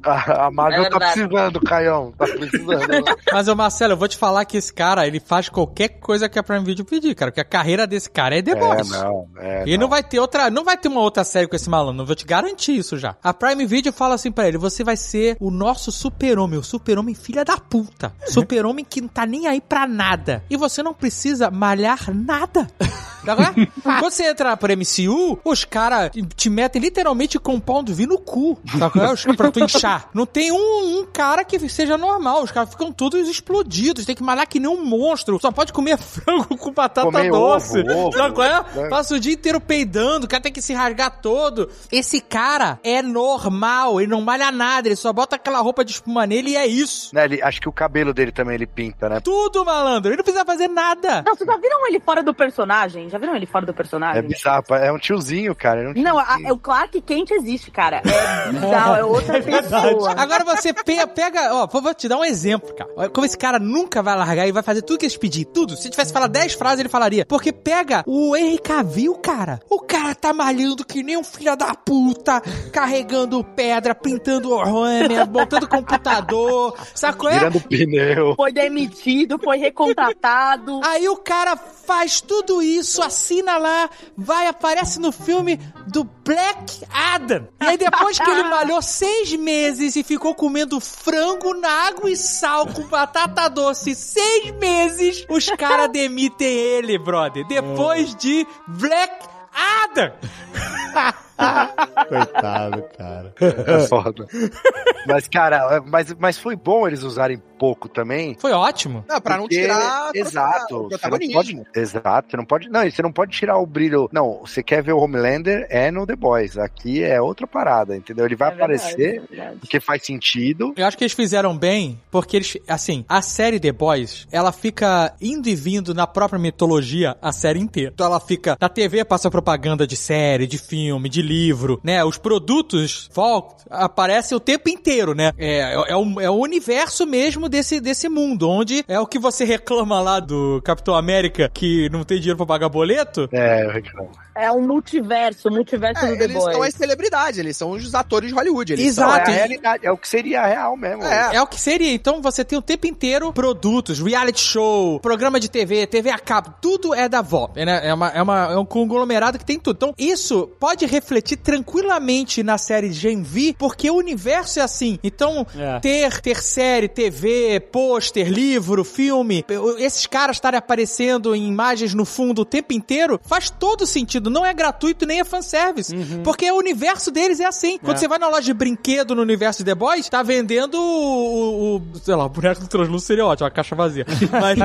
A, a Marvel É tá precisando, Caião. Tá precisando. Mas, ô Marcelo, eu vou te falar que esse cara, ele faz qualquer coisa que a Prime Video pedir, cara. Porque a carreira desse cara é The é, não. É, E não vai ter outra, não vai ter uma outra série com esse malandro, eu vou te garantir isso já. A Prime Video fala assim pra ele: você vai ser o nosso super-homem, o super-homem filha da puta. Super-homem que não tá nem aí pra nada. E você não precisa malhar nada. Tá vendo? Quando você entra pro MCU, os caras te metem literalmente compound V no cu. Tá vendo? Os- Pra tu inchar. Não tem um, um cara que seja normal. Os caras ficam todos explodidos. Tem que malhar que nem um monstro. Só pode comer frango com batata Comer doce. ovo, ovo, Sabe qual é? né? Passa o dia inteiro peidando, o cara tem que se rasgar todo. Esse cara é normal, ele não malha nada, ele só bota aquela roupa de espuma nele e é isso. Né, ele- acho que o cabelo dele também ele pinta, né? Tudo, malandro. Ele não precisa fazer nada. Não, vocês já viram ele fora do personagem? Já viram ele fora do personagem? É bizarro, é um tiozinho, cara. É um Não, a, tiozinho. o Clark Kent existe, cara. É bizarro, é outra pessoa. Agora você pe- pega, ó, vou te dar um exemplo, cara. Olha Como esse cara nunca vai largar e vai fazer tudo que eles pedir, tudo. Se tivesse falar 10 frases, ele falaria. Porque pega o Henry Cavill, cara. O cara tá malhando que nem um filho da puta, carregando pedra, pintando Warhammer, montando computador, sacou? É? Virando pneu. Foi demitido, foi recontratado. Aí o cara faz tudo isso, assina lá, vai, aparece no filme do Black Adam. E aí depois que ele malhou seis meses e ficou comendo frango na água e sal com batata doce seis meses, os caras demitem ele, brother. Depois de Black Adam. Coitado, cara. É foda. Mas, cara, mas, mas foi bom eles usarem pouco também. Foi ótimo. Não, pra não porque- tirar Exato. Você não pode, exato. Você não pode. Não, você não pode tirar o brilho. Não, você quer ver o Homelander é no The Boys. Aqui é outra parada, entendeu? Ele vai É verdade, aparecer é verdade. porque faz sentido. Eu acho que eles fizeram bem, porque eles, assim, a série The Boys, ela fica indo e vindo na própria mitologia a série inteira. Então ela fica, na TV passa propaganda de série, de filme, de de livro, né? Os produtos Vault aparecem o tempo inteiro, né? É, é, é o, é o universo mesmo desse, desse mundo, onde é o que você reclama lá do Capitão América que não tem dinheiro pra pagar boleto. É, eu reclamo. É um multiverso, o multiverso É, do The eles são as celebridades, eles são os atores de Hollywood. Eles Exato. É e- a realidade, é o que seria a real mesmo. É. É o que seria. Então você tem o tempo inteiro produtos, reality show, programa de TV, TV a cabo, tudo é da VOP. Né? É, uma, é, uma, é um conglomerado que tem tudo. Então isso pode refletir tranquilamente na série Gen V, porque o universo é assim. Então É. ter, ter série, TV, pôster, livro, filme, esses caras estarem aparecendo em imagens no fundo o tempo inteiro, faz todo sentido. Não é gratuito nem é fanservice. Porque o universo deles é assim. Quando É. você vai na loja de brinquedo no universo de The Boys, tá vendendo o, o- sei lá, o boneco do translúcido seria ótimo, a caixa vazia. Mas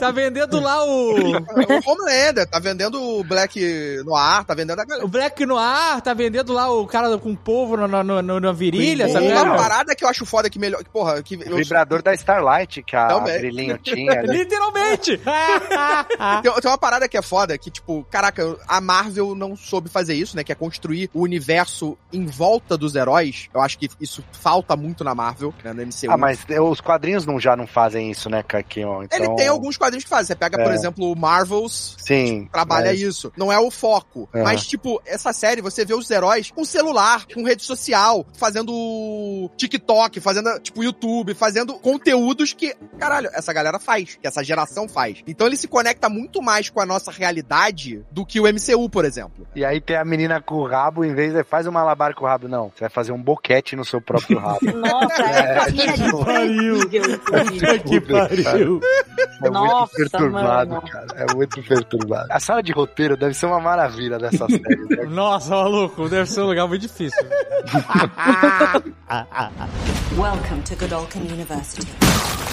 tá vendendo lá o, o Homelander, tá vendendo o Black Noir, tá vendendo a galera. o Black Noir, tá vendendo lá o cara com polvo na, na, na- na virilha, sabe? É. Uma parada que eu acho foda que melhor. que, Porra, que O eu, vibrador da Starlight que a Também. Brilhinho tinha. né? Literalmente! Tem, tem uma parada que é foda, que, tipo, caraca, a Marvel não soube fazer isso, né? Que é construir o universo em volta dos heróis. Eu acho que isso falta muito na Marvel, né? No MCU. Ah, mas os quadrinhos não, já não fazem isso, né, Caquinho? Então, Ele tem alguns quadrinhos que fazem. Você pega, por É. exemplo, o Marvels, Sim. trabalha mas- isso. Não é o foco. É. Mas, tipo, essa série, você vê os heróis com celular, com rede social, fazendo TikTok, fazendo, tipo, YouTube, fazendo conteúdos que, caralho, essa galera faz, que essa geração faz. Então ele se conecta muito mais com a nossa realidade do que o MCU, por exemplo. E aí tem a menina com o rabo, em vez de faz um malabar com o rabo, não. Você vai fazer um boquete no seu próprio rabo. Nossa, é família de que pariu. que pariu. É Nossa, muito perturbado, mano. cara. É muito perturbado. A sala de roteiro deve ser uma maravilha dessa série. né? Nossa, maluco, deve ser um lugar muito difícil. Welcome to Godolphin University.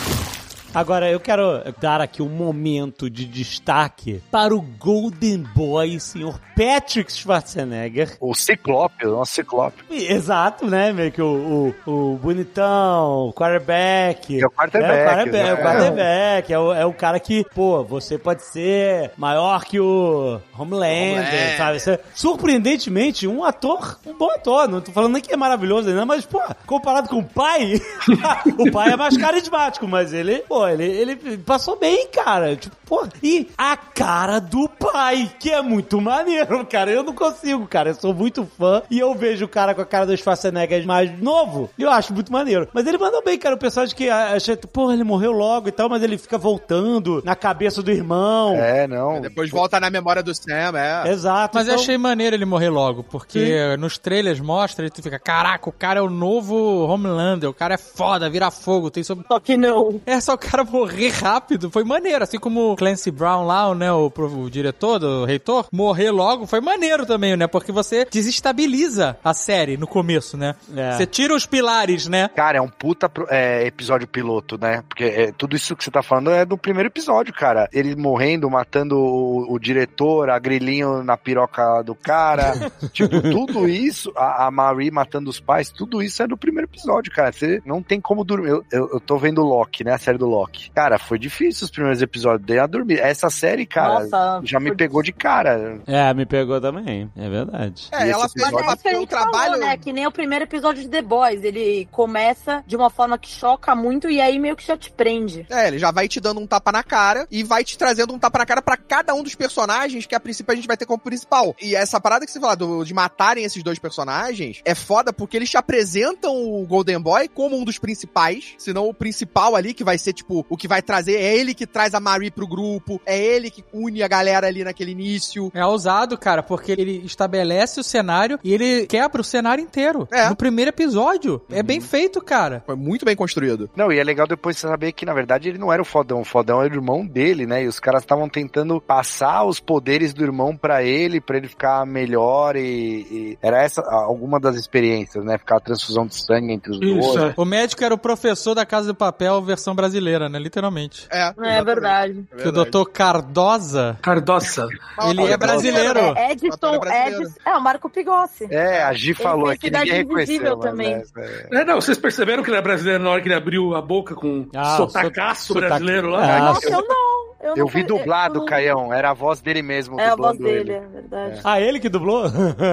Agora, eu quero dar aqui um momento de destaque para o Golden Boy, senhor Patrick Schwarzenegger. O Ciclope, o nosso Ciclope. Exato, né? Meio que o, o, o bonitão, o quarterback. É o quarterback, É o quarterback, né? o, quarterback é, o, é o cara que, pô, você pode ser maior que o Homelander, Homelander. sabe? Você, surpreendentemente, um ator, um bom ator. Não tô falando nem que é maravilhoso ainda, mas, pô, comparado com o pai, o pai é mais carismático, mas ele, pô, ele, ele passou bem, cara. Tipo, pô, e a cara do pai, que é muito maneiro, cara. Eu não consigo, cara. Eu sou muito fã e eu vejo o cara com a cara do Schwarzenegger mais novo e eu acho muito maneiro. Mas ele mandou bem, cara. O personagem que acha, pô, ele morreu logo e tal, mas ele fica voltando na cabeça do irmão. É, não. Depois volta na memória do Sam, é. Exato. Mas eu então- achei maneiro ele morrer logo, porque nos trailers mostra e tu fica, caraca, o cara é o novo Homelander, o cara é foda, vira fogo, tem sobre... Só que não. É só o cara morrer rápido, foi maneiro, assim como o Clancy Brown lá, né, o, o diretor, do reitor, morrer logo foi maneiro também, né, porque você desestabiliza a série no começo, né? É. Você tira os pilares, né? Cara, é um puta pro- é, episódio piloto, né? Porque é, tudo isso que você tá falando é do primeiro episódio, cara. Ele morrendo, matando o, o diretor, a grilinho na piroca do cara. tipo, tudo isso, a, a Marie matando os pais, tudo isso é do primeiro episódio, cara. Você não tem como dormir. Eu, eu, eu tô vendo o Loki, né? A série do Loki. Cara, foi difícil os primeiros episódios. Dei a dormir. Essa série, cara, Nossa, já me pegou de cara. É, me pegou também. É verdade. É, ela fez é gente trabalho. falou, né? Que nem o primeiro episódio de The Boys. Ele começa de uma forma que choca muito e aí meio que já te prende. É, ele já vai te dando um tapa na cara e vai te trazendo um tapa na cara pra cada um dos personagens que a princípio a gente vai ter como principal. E essa parada que você fala do- de matarem esses dois personagens é foda porque eles te apresentam o Golden Boy como um dos principais, se não o principal ali, que vai ser tipo o que vai trazer. É ele que traz a Marie pro grupo, é ele que une a galera ali naquele início. É ousado, cara, porque ele estabelece o cenário e ele quebra o cenário inteiro. É. No primeiro episódio. É bem feito, cara. Foi muito bem construído. Não, e é legal depois você saber que, na verdade, ele não era o fodão. O fodão era o irmão dele, né? E os caras estavam tentando passar os poderes do irmão pra ele, pra ele ficar melhor e, e era essa alguma das experiências, né? Ficar a transfusão de sangue entre os Isso, dois. é. O médico era o professor da Casa do Papel, versão brasileira, né? Literalmente. É, É verdade. Que o doutor Cardosa, Cardoça. ele é brasileiro. É Edson. Edson. É, o Marco Pigossi. É, a Gi falou aqui, Cidade ninguém Invisível reconheceu. mas, também. é, é. É, não, vocês perceberam que ele é brasileiro na hora que ele abriu a boca com Ah, sotacaço brasileiro lá? Ah, Nossa, eu não. Eu, Eu vi dublado, eu- Caião. Era a voz dele mesmo. É a voz dele, ele. é verdade. Ah, ele que dublou?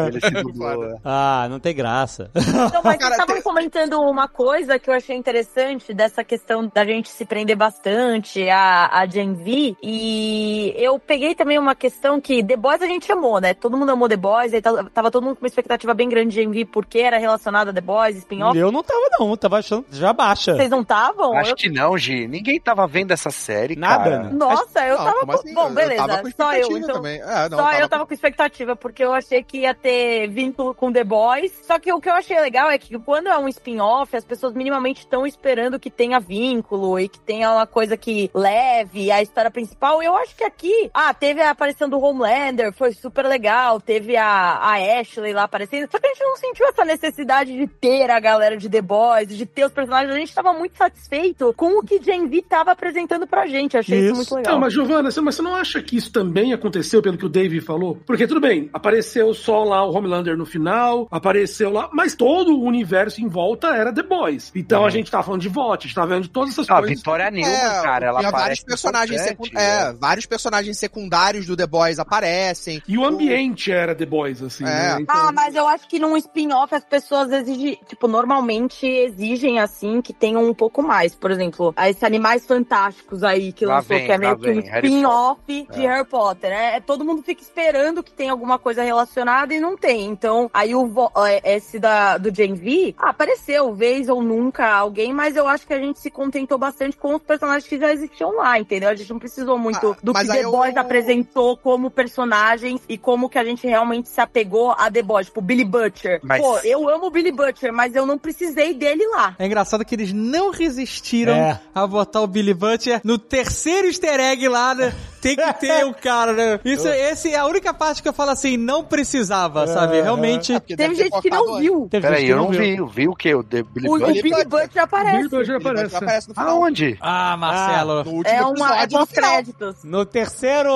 Ele se dublou. é. ah, não tem graça. Então, mas Cara, vocês estavam tem- comentando uma coisa que eu achei interessante dessa questão da gente se prender bastante a, a Gen V. E eu peguei também uma questão que The Boys a gente amou, né? Todo mundo amou The Boys, aí tava todo mundo com uma expectativa bem grande de Gen V porque era relacionado a The Boys, spin-off. Eu não tava, não. Tava achando. Já baixa. Vocês não estavam? Acho Eu- que não, Gi. Ninguém tava vendo essa série, Nada, cara. Nossa, eu Não, tava com. assim? Bom, Eu beleza. tava com só eu, então. também. É, não, só tava eu tava com expectativa, porque eu achei que ia ter vínculo com The Boys. Só que o que eu achei legal é que quando é um spin-off, as pessoas minimamente estão esperando que tenha vínculo e que tenha uma coisa que leve a história principal. E eu acho que aqui, ah, teve a aparição do Homelander, foi super legal. Teve a, a Ashley lá aparecendo. Só que a gente não sentiu essa necessidade de ter a galera de The Boys, de ter os personagens. A gente tava muito satisfeito com o que Gen V tava apresentando pra gente. Achei isso, Isso. muito legal. Não, mas Giovana, você, mas você não acha que isso também aconteceu pelo que o Dave falou? Porque tudo bem, apareceu só lá o Homelander no final, apareceu lá, mas todo o universo em volta era The Boys. Então a gente tava falando de voto, a gente tava vendo de todas essas Ah, coisas. Vitória Newman, É, cara, ela tinha vários aparece personagens secund... é, vários personagens secundários do The Boys aparecem. E o ambiente era The Boys, assim, É. né? Então, Ah, mas eu acho que num spin-off as pessoas exigem, tipo, normalmente exigem, assim, que tenham um pouco mais. Por exemplo, esses Animais Fantásticos aí que Lá lançou, vem, que é meio que um spin-off de Harry Potter, né? É, Todo mundo fica esperando que tenha alguma coisa relacionada e não tem. Então, aí o vo- é, esse da, do Gen V, ah, apareceu, vez ou nunca alguém, mas eu acho que a gente se contentou bastante com os personagens que já existiam lá, entendeu? A gente não precisou muito Ah, do que The eu- Boys apresentou como personagens e como que a gente realmente se apegou a The Boys, tipo Billy Butcher. Mas- Pô, eu amo o Billy Butcher, mas eu não precisei dele lá. É engraçado que eles não resistiram É. a botar o Billy Butcher no terceiro easter egg lá, né? Tem que ter o cara, né? Isso, esse é a única parte que eu falo assim, não precisava, sabe? Realmente. É, porque Teve gente que não viu. Peraí, eu não vi. Eu vi o quê? O The Billy O, o? Billy Butcher aparece. Billy Butcher Billy Butcher aparece. aparece no final. Aonde? Ah, Marcelo. No último É uma é pós-créditos. No terceiro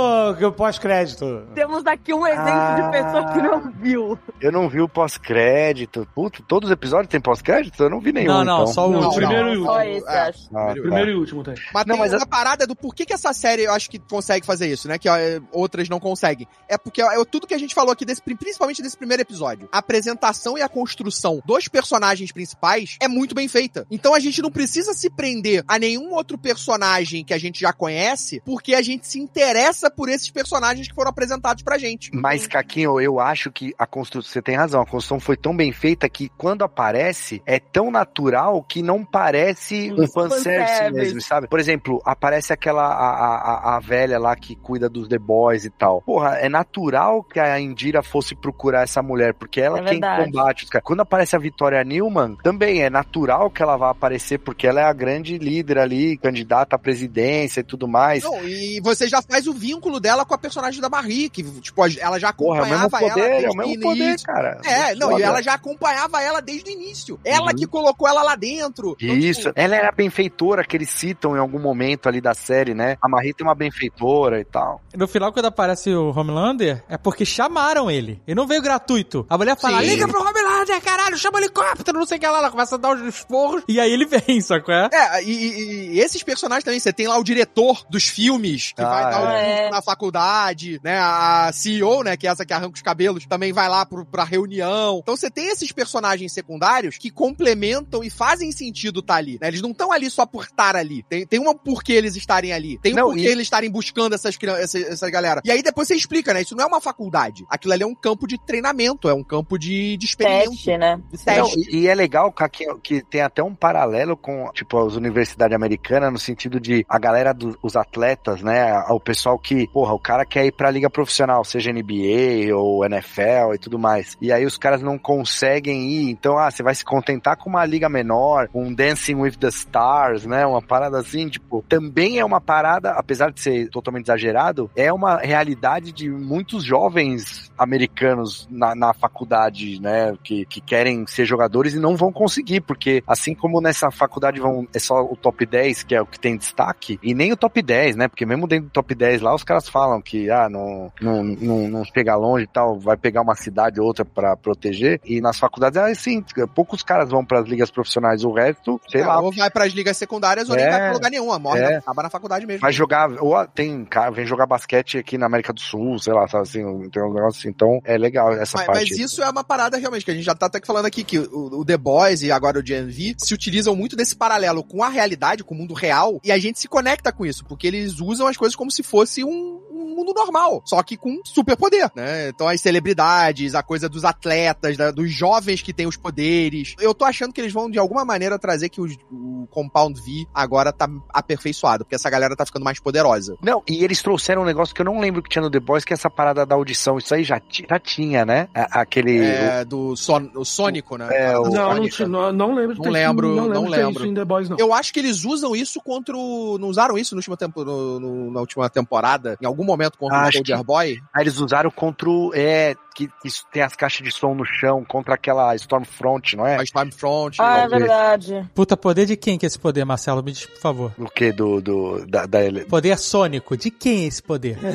pós-crédito. Temos aqui um exemplo Ah. de pessoa que não viu. Eu não vi o pós-crédito. Puta, todos os episódios tem pós-crédito? Eu não vi nenhum, Não, não, então. só o Não, último. primeiro e Só último. esse, é. acho. Ah, tá. Primeiro e último tem. Mas Não, tem mas uma parada do porquê que essa série eu acho que consegue fazer isso, né? Que ó, é, outras não conseguem. É porque é tudo que a gente falou aqui, desse, principalmente desse primeiro episódio. A apresentação e a construção dos personagens principais é muito bem feita. Então a gente não precisa se prender a nenhum outro personagem que a gente já conhece, porque a gente se interessa por esses personagens que foram apresentados pra gente. Mas, Caquinho, eu acho que a construção. Você tem razão, a construção foi tão bem feita que quando aparece é tão natural que não parece um fanservice mesmo, sabe? Por exemplo, aparece aquela. A, a, a- a velha lá que cuida dos The Boys e tal. Porra, é natural que a Indira fosse procurar essa mulher, porque ela É quem verdade. combate os caras. Quando aparece a Vitória Newman, também é natural que ela vá aparecer, porque ela é a grande líder ali, candidata à presidência e tudo mais. Não, e você já faz o vínculo dela com a personagem da Marie, que, tipo, ela já Porra, é o mesmo acompanhava poder, ela é desde o mesmo o poder, início. cara. É, não, e ela já acompanhava ela desde o início. Ela Uhum. que colocou ela lá dentro. Então, Isso, tipo, ela era a benfeitora que eles citam em algum momento ali da série, né? A Marie tem uma benfeitora e tal. No final, quando aparece o Homelander, é porque chamaram ele. Ele não veio gratuito. A mulher fala, Sim. liga pro Homelander, caralho, chama o helicóptero, não sei o que lá. Ela começa a dar os esporros, e aí ele vem, sacou? É? É, e, e- e esses personagens também, você tem lá o diretor dos filmes, que Ah, vai dar o é. curso na faculdade, né? A CEO, né, que é essa que arranca os cabelos, também vai lá pro, pra reunião. Então você tem esses personagens secundários que complementam e fazem sentido estar ali, né? Eles não estão ali só por estar ali. Tem, tem uma porquê eles estarem ali. Tem um Não, porquê e- eles estarem buscando essas, crian- essa, essa galera. E aí depois você explica, né? Isso não é uma faculdade. Aquilo ali é um campo de treinamento, é um campo de, de experimento. Teste, né? Não, teste. e, é legal Caquinho, que tem até um paralelo com, tipo, as universidades americanas, no sentido de a galera dos atletas, né? O pessoal que, porra, o cara quer ir pra liga profissional, seja NBA ou NFL e tudo mais. E aí os caras não conseguem ir, então, ah, você vai se contentar com uma liga menor, um Dancing with the Stars, né? Uma parada assim, tipo, também é uma parada, apesar de ser totalmente exagerado, é uma realidade de muitos jovens americanos na, na faculdade, né? Que que, que querem ser jogadores e não vão conseguir, porque assim como nessa faculdade vão, é só o top 10 que é o que tem destaque, e nem o top 10, né? Porque mesmo dentro do top 10 lá, os caras falam que, ah, não, não, não, não chega longe e tal, vai pegar uma cidade ou outra pra proteger, e nas faculdades, é assim, poucos caras vão pras ligas profissionais, o resto, sei É, lá, Ou vai pras ligas secundárias ou nem É. vai pra lugar nenhum. Morre, É. acaba na faculdade mesmo. vai jogar, ou ah, tem cara, vem jogar basquete aqui na América do Sul, sei lá, sabe assim, tem um negócio assim, então é legal essa Mas, parte. mas isso é uma parada realmente, que a gente já tá até falando aqui, que o, o The Boys e agora o GNV se utilizam muito desse paralelo com a realidade, com o mundo real, e a gente se conecta com isso, porque eles usam as coisas como se fosse um, um mundo normal, só que com superpoder, né? Então as celebridades, a coisa dos atletas, da- dos jovens que têm os poderes. Eu tô achando que eles vão, de alguma maneira, trazer que os- o Compound V agora tá aperfeiçoado, porque essa galera tá ficando mais poderosa. Não, e eles trouxeram um negócio que eu não lembro que tinha no The Boys, que é essa parada da audição. Isso aí já, já tinha, né? A- Aquele. É, do son, o Sônico, né? É, o- Não, não, Sônica. não, não lembro de Não lembro, não não lembro. ter lembro. isso em The Boys, não. Eu acho que eles usam isso contra o. Não usaram isso no último tempo, no- no- na última temporada? Em algum momento contra o Acho Soldier que- Boy? Aí eles usaram contra o. É, que, que isso tem as caixas de som no chão, contra aquela Stormfront, não é? A Stormfront. Ah, é verdade. Puta, poder de quem que é esse poder, Marcelo? Me diz, por favor. O que? Do. do da, da ele- Poder sônico. De quem é esse poder?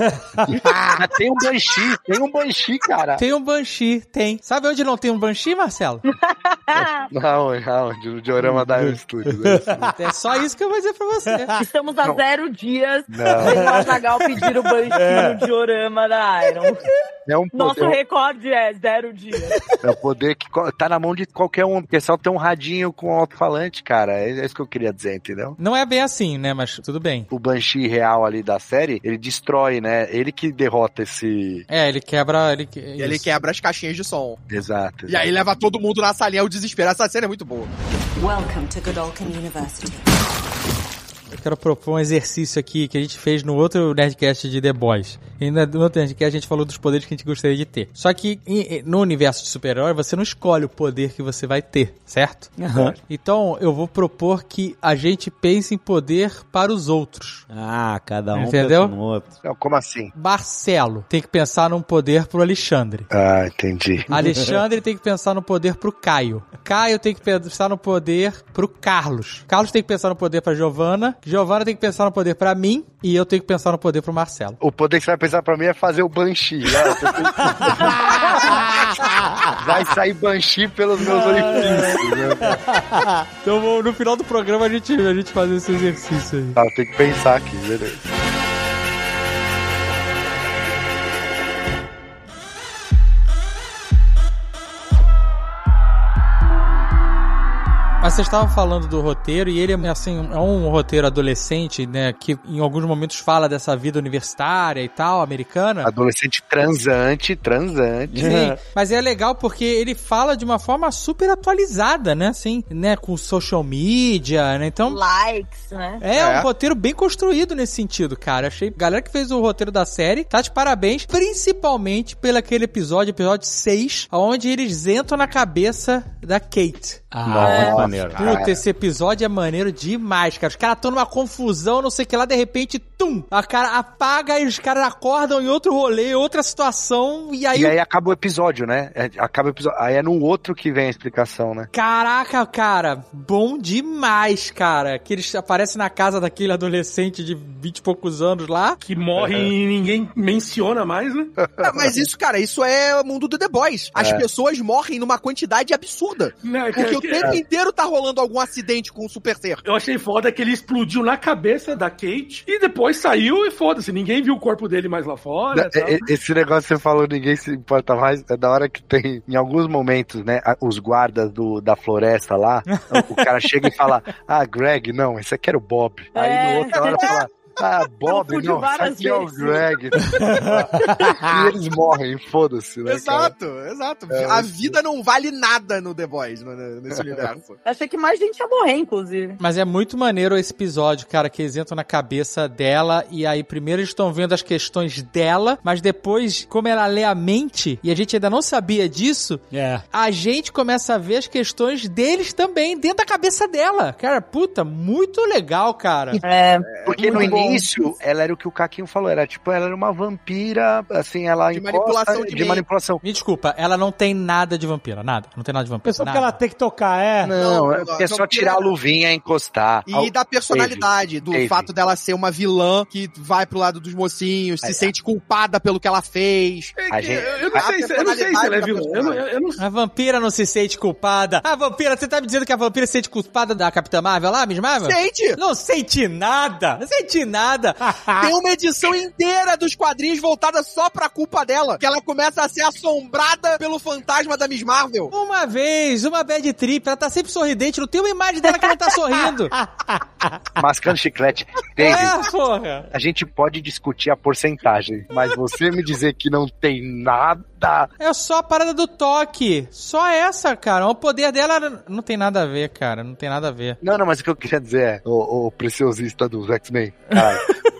Ah, tem um Banshee, tem um Banshee, cara. Tem um Banshee, tem. Sabe onde não tem um Banshee, Marcelo? Não, não, de diorama da Studios. é. É só isso que eu vou dizer pra você. Estamos a Não. zero dias Não. sem o Azagal pedir o banquinho no diorama da Iron. É um Nosso poder, recorde é zero dias. é um poder que tá na mão de qualquer um, porque só tem um radinho com alto-falante, cara. É é isso que eu queria dizer, entendeu? Não é bem assim, né? Mas tudo bem. O Banshee real ali da série, ele destrói, né? Ele que derrota esse. É, ele quebra. Ele, que- E ele quebra as caixinhas de som. Exato. E aí leva todo mundo na salinha ao desespero. Essa cena é muito boa. Welcome to Godolphin University. Eu quero propor um exercício aqui que a gente fez no outro Nerdcast de The Boys. E no outro Nerdcast a gente falou dos poderes que a gente gostaria de ter. Só que em- no universo de super-herói, você não escolhe o poder que você vai ter, certo? Então eu vou propor que a gente pense em poder para os outros. Ah, cada um Entendeu? pensa no outro. Não, como assim? Marcelo tem que pensar num poder pro Alexandre. Ah, entendi. Alexandre tem que pensar no poder pro Caio. Caio tem que pensar no poder pro Carlos. Carlos tem que pensar no poder pra Giovana. Giovana tem que pensar no poder pra mim. E eu tenho que pensar no poder pro Marcelo. O poder que você vai pensar pra mim é fazer o Banshee. né? vai sair Banshee pelos meus orifícios. Né? Então no final do programa a gente, a gente faz esse exercício aí. Tá, tem que pensar aqui, beleza. Mas você estava falando do roteiro e ele é assim, é um roteiro adolescente, né? Que em alguns momentos fala dessa vida universitária e tal, americana. Adolescente transante, transante. Sim, mas é legal porque ele fala de uma forma super atualizada, né? Assim, né? Com social media, né? Então, Likes, né? é, É. um roteiro bem construído nesse sentido, cara. Achei. Galera que fez o roteiro da série, tá de parabéns, principalmente pelo aquele episódio, episódio 6, onde eles entram na cabeça da Kate. Ah, muito maneiro. Puta, esse episódio é maneiro demais, cara. Os caras estão numa confusão, não sei o que lá, de repente, tum! A cara apaga e os caras acordam em outro rolê, outra situação, e aí. E aí acaba o episódio, né? É, Acaba o episódio. Aí é no outro que vem a explicação, né? Caraca, cara, bom demais, cara. Que eles aparecem na casa daquele adolescente de 20 e poucos anos lá. Que morre e ninguém menciona mais, né? Ah, Mas isso, cara, isso é o mundo do The Boys. As É. pessoas morrem numa quantidade absurda. Não, é que- Porque o que- tempo inteiro tá rolando algum acidente com o Super Ser. Eu achei foda que ele explodiu na cabeça da Kate e depois saiu e foda-se, ninguém viu o corpo dele mais lá fora. É, é, Esse negócio que você falou, ninguém se importa mais. É da hora que tem, em alguns momentos, né? Os guardas do, da floresta lá, o cara chega e fala: Ah, Greg, não, esse aqui era o Bob. Aí É. no outra hora fala. Ah, Bob, Confundiu não, várias aqui é o vezes. Greg. e eles morrem, foda-se, né? cara? Exato, exato. a vida não vale nada no The Boys, nesse universo. Achei que mais gente ia morrer, inclusive. Mas é muito maneiro esse episódio, cara, que eles entram na cabeça dela e aí primeiro eles estão vendo as questões dela, mas depois, como ela lê a mente, e a gente ainda não sabia disso, É. a gente começa a ver as questões deles também, dentro da cabeça dela. Cara, puta, muito legal, cara. É. Porque no bom. Início, ela era o que o Caquinho falou, era tipo, ela era uma vampira, assim, ela De encosta- manipulação de de manipulação. Me desculpa, ela não tem nada de vampira, nada. Não tem nada de vampira. Só que ela tem que tocar, é. Não, Não, é é só tirar a luvinha e encostar. E Ao- da personalidade, do Teve. fato dela ser uma vilã que vai pro lado dos mocinhos, se É. sente culpada pelo que ela fez. A gente- Eu, eu não a sei se, eu não sei se ela é vilã. Eu não, eu não. A vampira não se sente culpada. A vampira, você tá me dizendo que a vampira se sente culpada da Capitã Marvel lá, Miss Marvel? Sente! Não sente nada! Não sente nada! Tem uma edição inteira dos quadrinhos voltada só pra culpa dela. Que ela começa a ser assombrada pelo fantasma da Miss Marvel. Uma vez, uma bad trip, ela tá sempre sorridente, não tem uma imagem dela que ela tá sorrindo. Mascando chiclete. David, é, porra. a gente pode discutir a porcentagem, mas você me dizer que não tem nada. É só a parada do toque. Só essa, cara. O poder dela não tem nada a ver, cara. Não tem nada a ver. Não, não, mas o que eu queria dizer é, o, o preciosista dos X-Men, cara.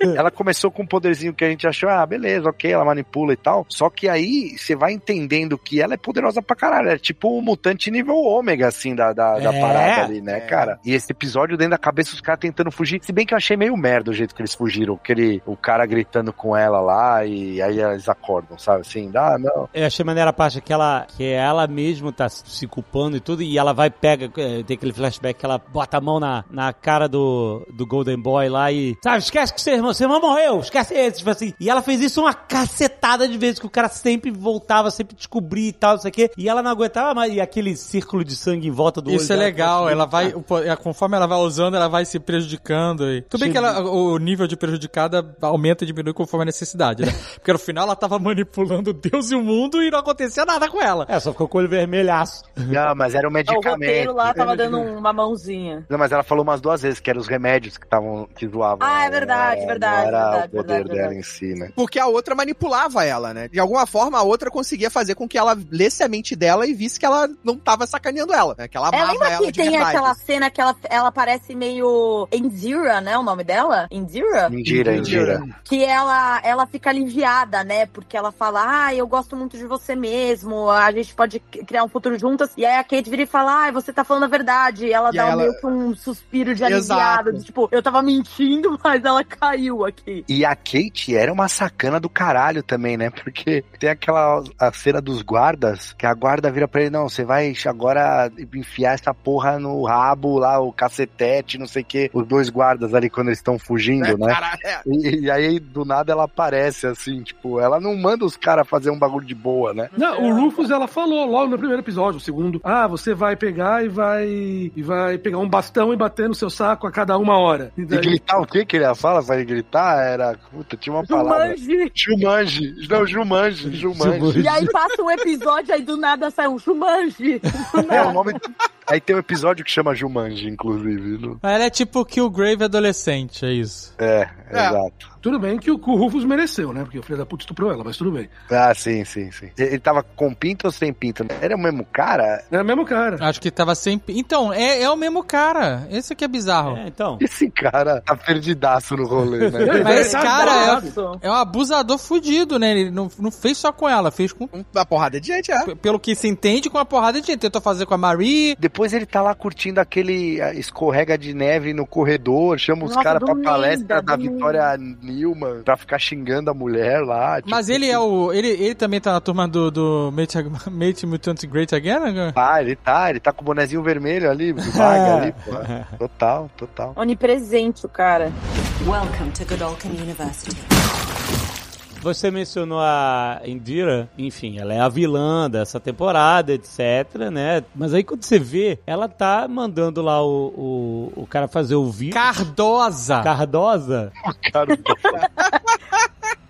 Ela começou com um poderzinho que a gente achou, ah, beleza, ok, ela manipula e tal. Só que aí você vai entendendo que ela é poderosa pra caralho. É tipo um mutante nível ômega, assim, da, da, da É, parada ali, né, é. cara? E esse episódio dentro da cabeça os caras tentando fugir. Se bem que eu achei meio merda o jeito que eles fugiram. Aquele, o cara gritando com ela lá e aí eles acordam, sabe? Assim, ah, não. Eu achei maneira a parte que ela, que ela mesmo tá se culpando e tudo, e ela vai, pega, eh, tem aquele flashback que ela bota a mão na, na cara do, do Golden Boy lá e, sabe, esquece que seu irmão, seu irmão morreu, esquece esse, tipo assim. E ela fez isso uma cacetada de vezes, que o cara sempre voltava, sempre descobria e tal, não sei o quê, e ela não aguentava mais, e aquele círculo de sangue em volta do Isso é olho dela, legal, que eu ela achei- vai, o é, conforme ela vai usando, ela vai se prejudicando. E... Tudo bem que ela- o nível de prejudicada aumenta e diminui conforme a necessidade, né? Porque no final ela tava manipulando Deus e o mundo e não acontecia nada com ela. É, só ficou com o olho vermelhaço. Não, mas era um O medicamento. roteiro lá tava dando uma mãozinha. Não, mas ela falou umas duas vezes que eram os remédios que estavam que zoavam. Ah, é ela, verdade, não verdade, era verdade, o poder verdade, dela verdade. em si, né? Porque a outra manipulava ela, né? De alguma forma, a outra conseguia fazer com que ela lesse a mente dela e visse que ela não tava sacaneando ela, né? Que ela É, amava lembra ela que de tem verdade. aquela cena que ela, ela parece meio Indira, né? O nome dela? Indira? Indira, Indira. Que ela, ela fica aliviada, né? Porque ela fala, ah, eu gosto muito de você mesmo, a gente pode criar um futuro juntas. E aí a Kate vira e fala, ah, você tá falando a verdade. E ela E dá ela- meio que um suspiro de aliviado. de, tipo, eu tava mentindo, mas ela caiu aqui. E a Kate era uma sacana do caralho também, né? Porque tem aquela a cena dos guardas, que a guarda vira pra ele, não, você vai agora enfiar essa porra no rabo lá, o cacetete, não sei o quê. Os dois guardas ali quando eles estão fugindo, né? Caralho, é. E, e aí, do nada, ela aparece, assim, tipo, ela não manda os caras fazer um bagulho de boa, né? Não, o Rufus, ela falou logo no primeiro episódio, o segundo. Ah, você vai pegar e vai e vai pegar um bastão e bater no seu saco a cada uma hora. E E daí- gritar o que que ele fala? Vai gritar? Era. Puta, tinha uma palavra. Jumanji. Jumanji. Não, Jumanji. Jumanji. E aí passa um episódio, aí do nada sai um Jumanji. É, o nome. Aí tem um episódio que chama Jumanji, inclusive. no- Ela é tipo Killgrave adolescente, é isso. É, É. exato. Tudo bem que o, Rufus mereceu, né? Porque o filho da puta estuprou ela, mas tudo bem. Ah, sim, sim, sim. Ele tava com pinta ou sem pinta? Era o mesmo cara? É o mesmo cara. Acho que tava sempre. Então, é, é o mesmo cara. Esse aqui é bizarro. É, então. Esse cara tá perdidaço no rolê, né? Mas esse Tá cara é, é um abusador fudido, né? Ele não, não fez só com ela, fez com. Uma porrada de gente, é. Pelo que se entende, com uma porrada de gente. Tentou fazer com a Marie. Depois ele tá lá curtindo aquele escorrega de neve no corredor, chama os caras pra palestra da. Vitória Newman pra ficar xingando a mulher lá. tipo, Mas ele é o. Ele, ele também tá na turma do, do Mate, Mate Mutant Great Again? né? Ah, ele tá, ele tá com o bonezinho vermelho ali, do vaga ali, pô. Total, total. Onipresente o cara. Welcome to Godolphin University. Você mencionou a Indira, enfim, ela é a vilã dessa temporada, etc, né? Mas aí quando você vê, ela tá mandando lá o, o, o cara fazer o vídeo. Cardosa! Cardosa. Cara,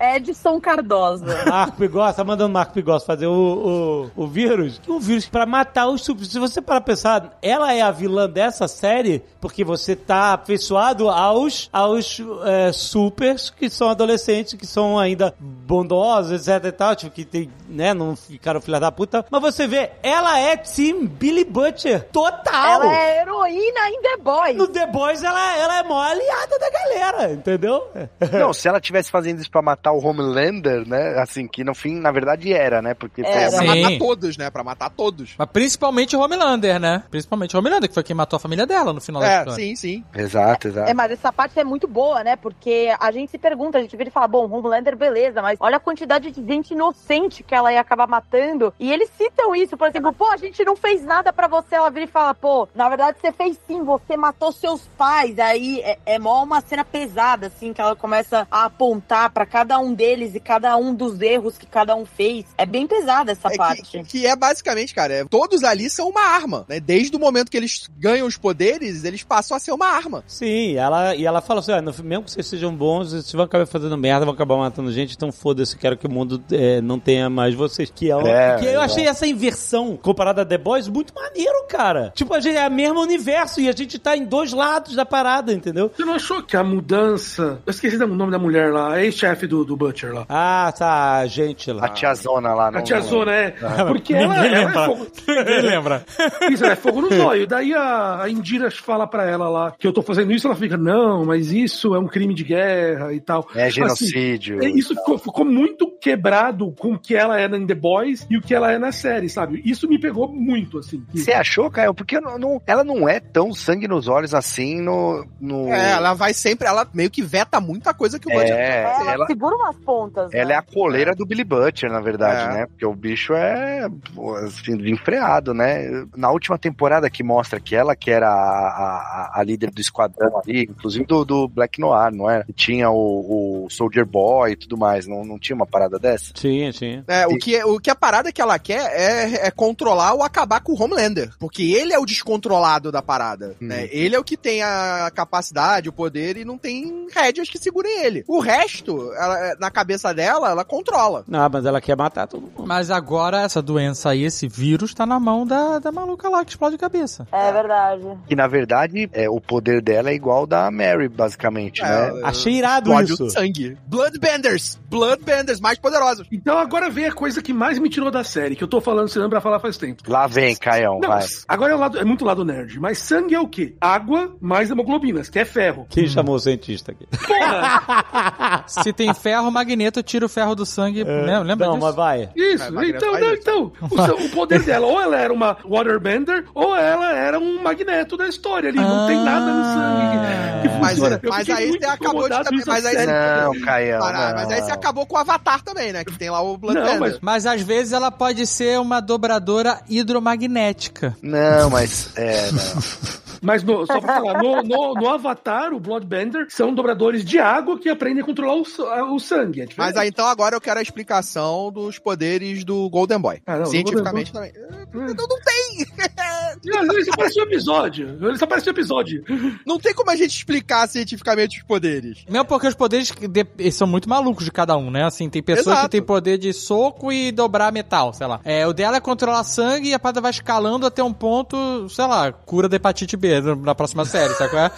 Edson Cardosa. Marco Pigos, tá mandando Marco Pigos fazer o, o, o vírus. O vírus pra matar os super. Se você parar pra pensar, ela é a vilã dessa série porque você tá afeiçoado aos, aos é, supers que são adolescentes, que são ainda bondosos, etc e tal, tipo, que tem, né, não ficaram filha da puta. Mas você vê, ela é Team Billy Butcher total. Ela é heroína em The Boys. No The Boys, ela, ela é mó aliada da galera, entendeu? Não, se ela tivesse fazendo isso pra matar o Homelander, né? Assim, que no fim, na verdade, era, né? Porque É, pra Sim. matar todos, né? Pra matar todos. Mas principalmente o Homelander, né? Principalmente o Homelander, que foi quem matou a família dela no final da É, história. sim, sim. Exato, exato. É, mas essa parte é muito boa, né? Porque a gente se pergunta, a gente vira e fala, bom, Homelander, beleza, mas olha a quantidade de gente inocente que ela ia acabar matando. E eles citam isso, por exemplo, pô, a gente não fez nada pra você. Ela vira e fala, pô, na verdade você fez sim, você matou seus pais. Aí é, é mó uma cena pesada, assim, que ela começa a apontar pra cada um deles e cada um dos erros que cada um fez. É bem pesada essa É parte. que, que é basicamente, cara, é- todos ali são uma arma, né? Desde o momento que eles ganham os poderes, eles passam a ser uma arma. Sim, ela, e ela fala assim: ah, mesmo que vocês sejam bons, vocês vão acabar fazendo merda, vão acabar matando gente, então foda-se, quero que o mundo é, não tenha mais vocês. Que é, uma- É, que eu achei essa inversão comparada a The Boys muito maneiro, cara. Tipo, a gente é o mesmo universo e a gente tá em dois lados da parada, entendeu? Você não achou que a mudança. Eu esqueci o nome da mulher lá, ex-chefe do, do Butcher lá. Ah, tá, a gente lá. A tiazona lá. A não- tia Zona, é. Porque ela, Ninguém ela lembra. é fogo. Ninguém lembra. Isso, é fogo no zóio. Daí a, a Indira fala pra ela lá que eu tô fazendo isso, ela fica, não, mas isso é um crime de guerra e tal. É Assim, genocídio. é, Isso ficou, ficou muito quebrado com o que ela é em The Boys e o que ela é na série, sabe? Isso me pegou muito, assim. Você achou, Caio? Porque não- não- ela não é tão sangue nos olhos assim no. no... É, ela vai sempre, ela meio que veta muita coisa que o Butcher É, ela, ela, segura umas pontas. ela né? é a coleira do Billy Butcher, na verdade, É. né? Porque o bicho é assim, enfreado, né? Na última temporada que mostra que ela que era a, a- a líder do esquadrão ali, inclusive do, do Black Noir, não é? Tinha o, o Soldier Boy e tudo mais, não, não tinha uma parada dessa? Tinha, tinha. É, o que, o que a parada que ela quer é, é controlar ou acabar com o Homelander. Porque ele é o descontrolado da parada. Hum. Né? Ele é o que tem a capacidade, o poder e não tem rédeas que segurem ele. O resto, ela- na cabeça dela, ela controla. Não, mas ela quer matar todo mundo. Mas agora essa doença aí, esse vírus, tá na mão da, da maluca lá que explode a cabeça. É verdade. Que na verdade é, o poder dela é igual da Mary, basicamente, né? É, Achei irado explode isso. o sangue. Bloodbenders! Bloodbenders, mais poderosos. Então agora vem a coisa que mais me tirou da série, que eu tô falando, você lembra falar faz tempo. Lá vem, Caião, Não, vai. agora é, o lado, é muito lado nerd, mas sangue é o quê? Água mais hemoglobinas, que é ferro. Quem chamou o cientista aqui? Porra! Se tem ferro, magneto tira o ferro do sangue. né? Lembra não, disso? mas vai. Isso, É, então, não, isso. então o, o poder dela, ou ela era uma waterbender, ou ela era um magneto da história ali. Não tem nada no sangue que, que Mas, funciona. Eu mas aí você acabou de Mas aí. Não, Caião, mas aí você acabou com o Avatar também, né? Que tem lá o. Não, mas Mas às vezes ela pode ser uma dobradora hidromagnética. Não, mas. É, não. Mas no- só pra falar, no, no, no Avatar, o Bloodbender são dobradores de água que aprendem a controlar o, o sangue. É Mas aí então agora eu quero a explicação dos poderes do Golden Boy. Ah, não, Cientificamente também. Então não tem! Ele só aparece um episódio. Ele só aparece um episódio. Não tem como a gente explicar cientificamente os poderes. Mesmo porque os poderes de- são muito malucos de cada um, né? Assim, tem pessoas Exato. que têm poder de soco e dobrar metal, sei lá. É, o dela é controlar sangue e a parada vai escalando até um ponto, sei lá, cura da hepatite B no- na próxima série, sabe qual é?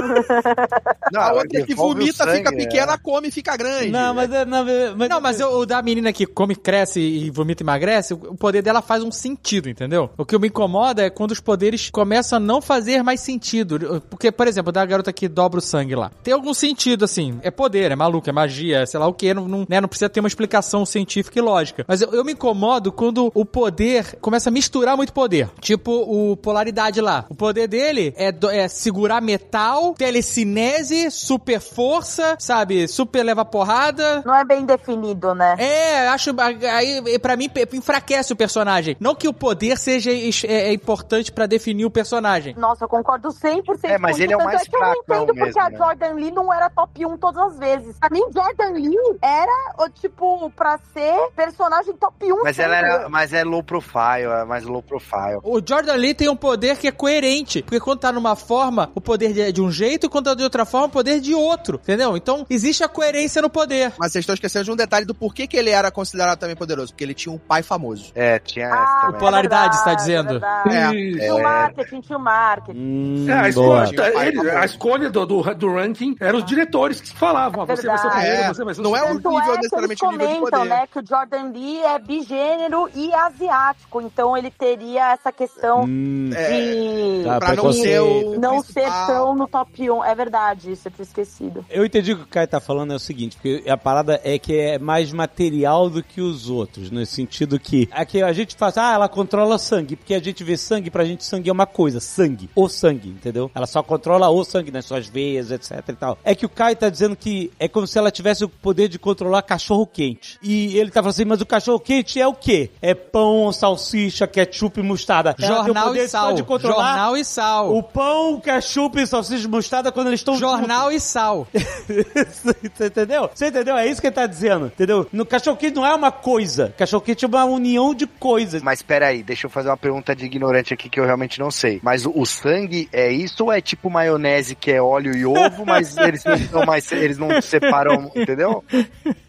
Não, a outra que vomita, sangue, fica pequena, é. come e fica grande. Não, mas, é- não, mas, Não, mas o, o da menina que come, cresce e vomita e emagrece, o poder dela faz um sentido, entendeu? O que me incomoda é quando os poderes começam a não fazer mais sentido. Porque, por exemplo, da garota que dobra o sangue lá. Tem algum sentido, assim. É poder, é maluco, é magia, sei lá o que. Não, não, né, não precisa ter uma explicação científica e lógica. Mas eu, eu me incomodo quando o poder começa a misturar muito poder. Tipo o polaridade lá. O poder dele é, do- é segurar metal, telecinese, super força, sabe? Super leva porrada. Não é bem definido, né? É, acho. Aí, pra mim, enfraquece o personagem. Não que o poder seja é, é importante pra definir o personagem. Nossa, eu concordo 100% É, mas com ele é o mais Tanto é que eu não entendo porque mesmo, a né? Jordan Lee não era top 1 todas as vezes. Pra mim, Jordan Lee era, tipo, pra ser personagem top 1 Mas ela era. Mas é low profile, é mais low profile. O Jordan Lee tem um poder que é coerente. Porque quando tá numa forma, o poder é de um jeito, e quando tá de outra forma, o poder é de outro. Entendeu? Então, existe a coerência no poder. Mas vocês estão esquecendo de um detalhe do porquê que ele era considerado também poderoso. Porque ele tinha um pai famoso. É, tinha essa Ah, também. Polaridade, você tá verdade, dizendo? É, Isso. O marketing, tinha o marketing. Hum, É, a escolha, tá, ele- a escolha do, do, do ranking eram os diretores que falavam, ó, você vai ser o Verdade. primeiro, É, você vai ser o não é o nível, é necessariamente o nível de comentam, poder. né, que o Jordan Lee é bigênero e asiático, então ele teria essa questão Hum, de Tá, pra não ser o não ser tão no top 1. É verdade, isso eu tinha esquecido. Eu entendi o que o Kai tá falando é o seguinte, porque a parada é que é mais material do que os outros, no sentido que aqui a gente faz, ah, ela controla sangue, porque a gente vê sangue, pra gente sangue é uma coisa, sangue, o sangue, entendeu? Ela só controla o sangue nas suas veias, etc e tal. É que o Kai tá dizendo que é como se ela tivesse o poder de controlar cachorro quente. E ele tá falando assim, mas o cachorro quente é o quê? É pão, salsicha, ketchup e mostarda. Ela tem o Jornal poder e só sal. de controlar Jornal e sal. O pão, ketchup, salsicha e mostarda quando eles estão Jornal e sal. Você entendeu? Você entendeu? É isso que ele tá dizendo, entendeu? No cachorro quente não é uma coisa. Cachorro quente é uma união de coisas. Mas peraí, deixa eu fazer uma pergunta de ignorante aqui que eu realmente não sei. Mas o, o sangue é isso ou é tipo maionese que é óleo e ovo, mas eles não, mais, eles não separam, entendeu?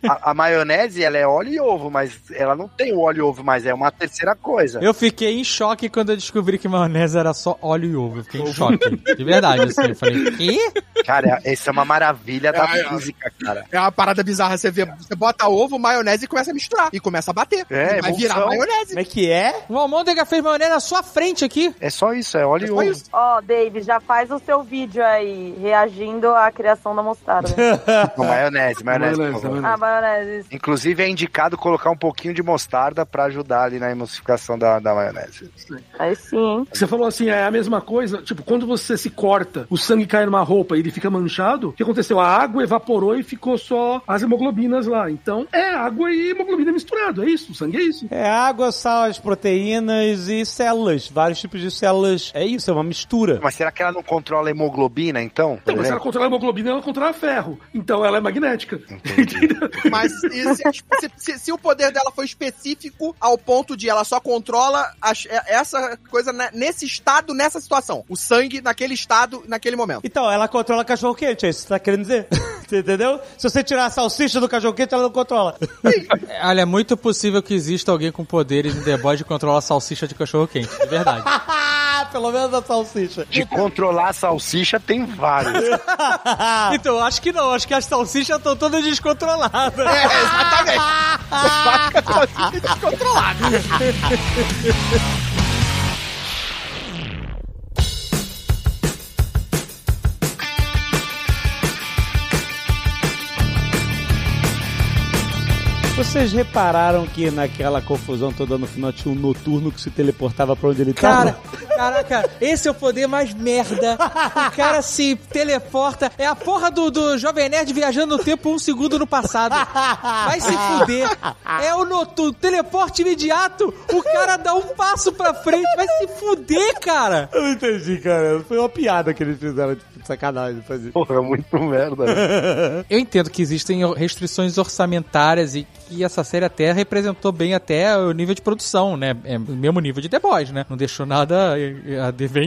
A, a maionese, ela é óleo e ovo, mas ela não tem o óleo e ovo, mas é uma terceira coisa. Eu fiquei em choque quando eu descobri que maionese era só óleo e ovo. Eu fiquei em choque. De verdade, assim. Eu falei, quê? Cara, essa é uma maravilha da É, é. física, cara. É uma parada bizarra. Você vê, você bota ovo, maionese e começa a misturar. E começa a bater. É, E vai virar maionese. Como é que é? O Almôndega fez maionese na sua frente aqui. É só isso, é óleo É e só ovo. Ó, Dave, já faz o seu vídeo aí, reagindo à criação da mostarda. Não, maionese, maionese. por Maionese, favor. maionese. ah, maionese. Inclusive é indicado colocar um pouquinho de mostarda pra ajudar ali na emulsificação da, da maionese. Aí sim, hein? Você falou assim, é a mesma coisa, tipo, quando você se corta, o sangue cai numa roupa e ele fica manchado, o que aconteceu? A água evaporou e ficou só as hemoglobinas lá. Então, é água e hemoglobina misturado, é isso, o sangue é isso. É água, sal, as proteínas e células. Vários tipos de células. É isso, é uma mistura. Mas será que ela não controla a hemoglobina, então? Então, mas se ela controla a hemoglobina, ela controla ferro. Então ela é magnética. Mas se, se- se- se o poder dela for específico ao ponto de ela só controla as- é- essa coisa né, nesse estado, nessa situação. O sangue naquele estado, naquele momento. Então, ela controla cachorro quente, é isso que você tá querendo dizer? Você entendeu? Se você tirar a salsicha do cachorro quente, ela não controla. É, Olha, é muito possível que exista alguém com poderes em The Boys de controlar a salsicha de cachorro quente. De verdade. Pelo menos a salsicha. De controlar a salsicha tem vários. Então, eu acho que não. Acho que as salsichas estão todas descontroladas. É, exatamente. O fato é que a salsicha é descontrolada. Vocês repararam que naquela confusão toda no final tinha um noturno que se teleportava pra onde ele tava? Cara, caraca, esse é o poder mais merda. O cara se teleporta. É a porra do, do Jovem Nerd viajando no tempo um segundo no passado. Vai se fuder. É o noturno. Teleporte imediato. O cara dá um passo pra frente. Vai se fuder, cara. Eu não entendi, cara. Foi uma piada que eles fizeram de sacanagem fazer. Porra, é muito merda. né? Eu entendo que existem restrições orçamentárias e que essa série até representou bem até o nível de produção, né? É o mesmo nível de The Boys, né? Não deixou nada a dever,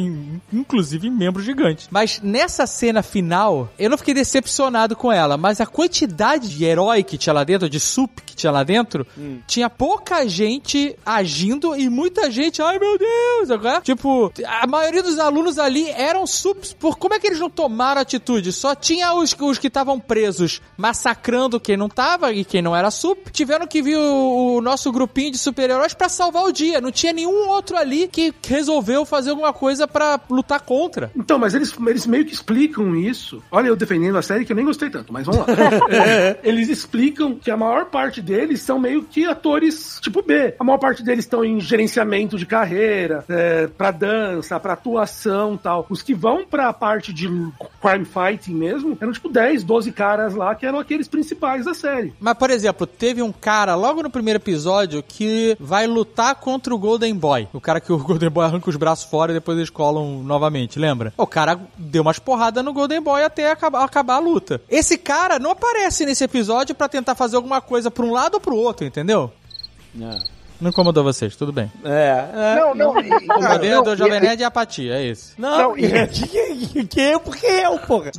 inclusive em membros gigantes. Mas nessa cena final, eu não fiquei decepcionado com ela, mas a quantidade de herói que tinha lá dentro, de sup que tinha lá dentro, tinha pouca gente agindo e muita gente, ai meu Deus, agora, tipo, a maioria dos alunos ali eram sups, por como é que eles não tomaram atitude? Só tinha os, os que estavam presos massacrando quem não tava e quem não era sup, tiveram que vir o, o nosso grupinho de super-heróis pra salvar o dia, não tinha nenhum outro ali que resolveu fazer alguma coisa pra lutar contra. Então, mas eles, eles meio que explicam isso. Olha, eu defendendo a série que eu nem gostei tanto, mas vamos lá. É, eles explicam que a maior parte deles são meio que atores tipo B. A maior parte deles estão em gerenciamento de carreira, é, pra dança, pra atuação tal. Os que vão pra parte de crime fighting mesmo eram tipo 10, 12 caras lá que eram aqueles principais da série. Mas, por exemplo, teve um cara logo no primeiro episódio que vai lutar contra o Golden Boy. O cara que o Golden Boy arranca os braços fora e depois eles colam novamente, lembra? O cara deu umas porradas no Golden Boy até acabar, acabar a luta. Esse cara não aparece nesse episódio pra tentar fazer alguma coisa pra um lado ou pro outro, entendeu? Não incomodou vocês, tudo bem. É. é. Não, não. O poder não, do Jovem Nerd é apatia, é esse. Não, Não, que, que, que, que eu? Porque eu, porra.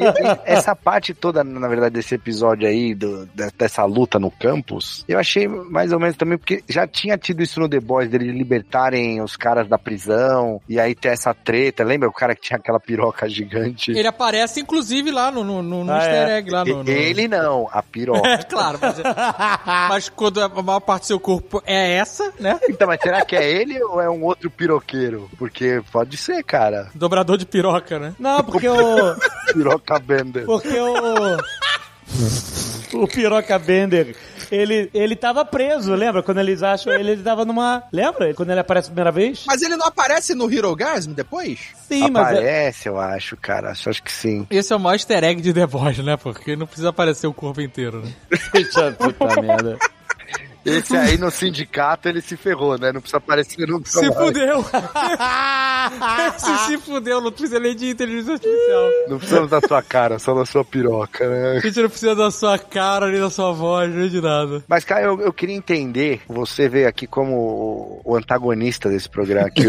Essa parte toda, na verdade, desse episódio aí, do- de- dessa luta no campus, eu achei mais ou menos também, porque já tinha tido isso no The Boys, deles libertarem os caras da prisão, e aí ter essa treta. Lembra o cara que tinha aquela piroca gigante? Ele aparece, inclusive, lá no, no, no, no Ah, easter é. egg, lá no... no- Ele não, a piroca. É, claro, mas, mas quando a maior parte do seu corpo é essa, né? então, mas será que é ele ou é um outro piroqueiro? Porque pode ser, cara. Dobrador de piroca, né? Não, porque o. Piroca Bender. Porque o. O Piroca Bender, ele, ele tava preso, lembra? Quando eles acham ele, ele tava numa. Lembra? Quando ele aparece a primeira vez? Mas ele não aparece no Hero Gasm depois? Sim, mas. é- Aparece, eu acho, cara. Acho acho que sim. Esse é o maior easter egg de The Boys, né? Porque não precisa aparecer o corpo inteiro, né? Deixa puta merda. Esse aí no sindicato ele se ferrou, né? Não precisa aparecer nunca Se mais. fudeu! Esse se fudeu, não precisa nem de inteligência artificial. Não precisamos da sua cara, só da sua piroca, né? A gente não precisa da sua cara, nem da sua voz, nem de nada. Mas, cara, eu, eu queria entender, você veio aqui como o, antagonista desse programa, aqui,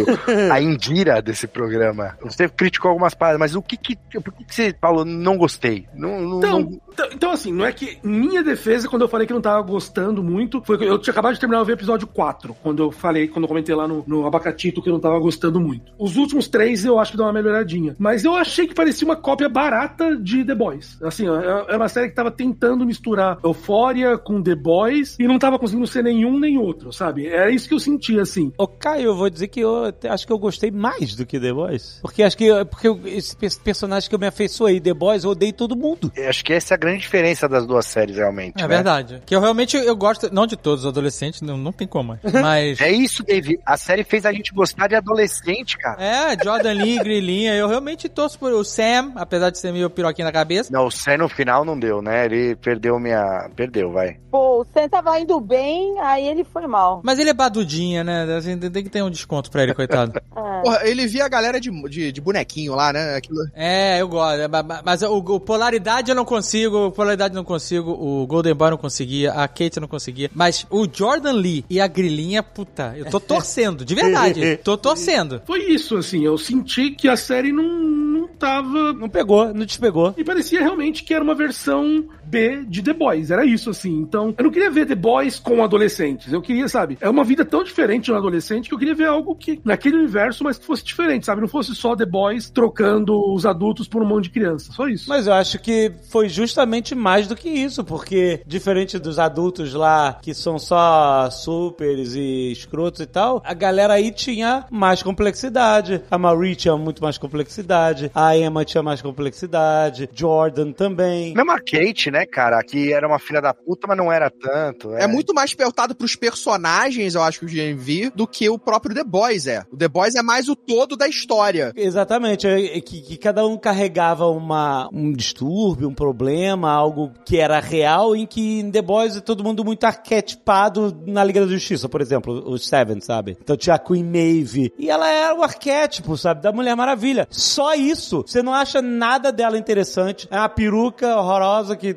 a Indira desse programa. Você criticou algumas paradas, mas o que que, por que, que você falou, não gostei? Não, não, Então, não- então- então, assim, não é que minha defesa, quando eu falei que não tava gostando muito, foi que eu tinha acabado de terminar o episódio 4, quando eu falei, quando eu comentei lá no, no Abacatito que eu não tava gostando muito. Os últimos três eu acho que dão uma melhoradinha. Mas eu achei que parecia uma cópia barata de The Boys. Assim, ó, é é uma série que tava tentando misturar Euphoria com The Boys e não tava conseguindo ser nenhum nem outro, sabe? Era isso que eu senti, assim. Ô, Caio, eu vou dizer que eu acho que eu gostei mais do que The Boys. Porque acho que porque eu- esse pe- personagem que eu me afeiçoei, The Boys, eu odeio todo mundo. eu acho que essa é a grande diferença das duas séries, realmente. É né? verdade. Que eu realmente eu gosto, não de todos os adolescentes, não, não tem como. Mas. É isso, Dave. A série fez a gente gostar de adolescente, cara. É, Jordan Lee, Grilinha, eu realmente torço por o Sam, apesar de ser meio piroquinha na cabeça. Não, o Sam no final não deu, né? Ele perdeu minha. Perdeu, vai. Pô, o Sam tava indo bem, aí ele foi mal. Mas ele é badudinha, né? Assim, tem que ter um desconto pra ele, coitado. É. Porra, ele via a galera de, de, de bonequinho lá, né? Aquilo... É, eu gosto. é, Mas o, o polaridade eu não consigo, o polaridade eu não consigo, o Golden Boy não conseguia, a Kate eu não conseguia. Mas o Jordan Lee e a Grilinha, puta, eu tô torcendo, de verdade. tô torcendo. Foi isso, assim. Eu senti que a série não, não tava Não pegou, não despegou. E parecia realmente que era uma versão B de The Boys. Era isso, assim. Então, eu não queria ver The Boys com adolescentes. Eu queria, sabe? É uma vida tão diferente de um adolescente que eu queria ver algo que, naquele universo, mas que fosse diferente, sabe? Não fosse só The Boys trocando os adultos por um monte de criança. Só isso. Mas eu acho que foi justamente mais do que isso, porque diferente dos adultos lá que são só supers e escrotos e tal, a galera aí tinha mais complexidade. A Marie tinha muito mais complexidade, a Emma tinha mais complexidade, Jordan também. Mesmo a Kate, né, cara? Que era uma filha da puta, mas não era tanto. É. muito mais peltado pros personagens, eu acho que o GMV, do que o próprio The Boys é. O The Boys é mais o todo da história. Exatamente, é que, que cada um carregava uma, um distúrbio, um problema, algo que era real, em que em The Boys é todo mundo muito arquetipado na Liga da Justiça, por exemplo, os Seven, sabe? Então tinha a Queen Maeve, e ela era o arquétipo, sabe, da Mulher Maravilha. Só isso. Você não acha nada dela interessante. É uma peruca horrorosa que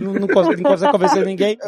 não, não consegue, não consegue convencer ninguém.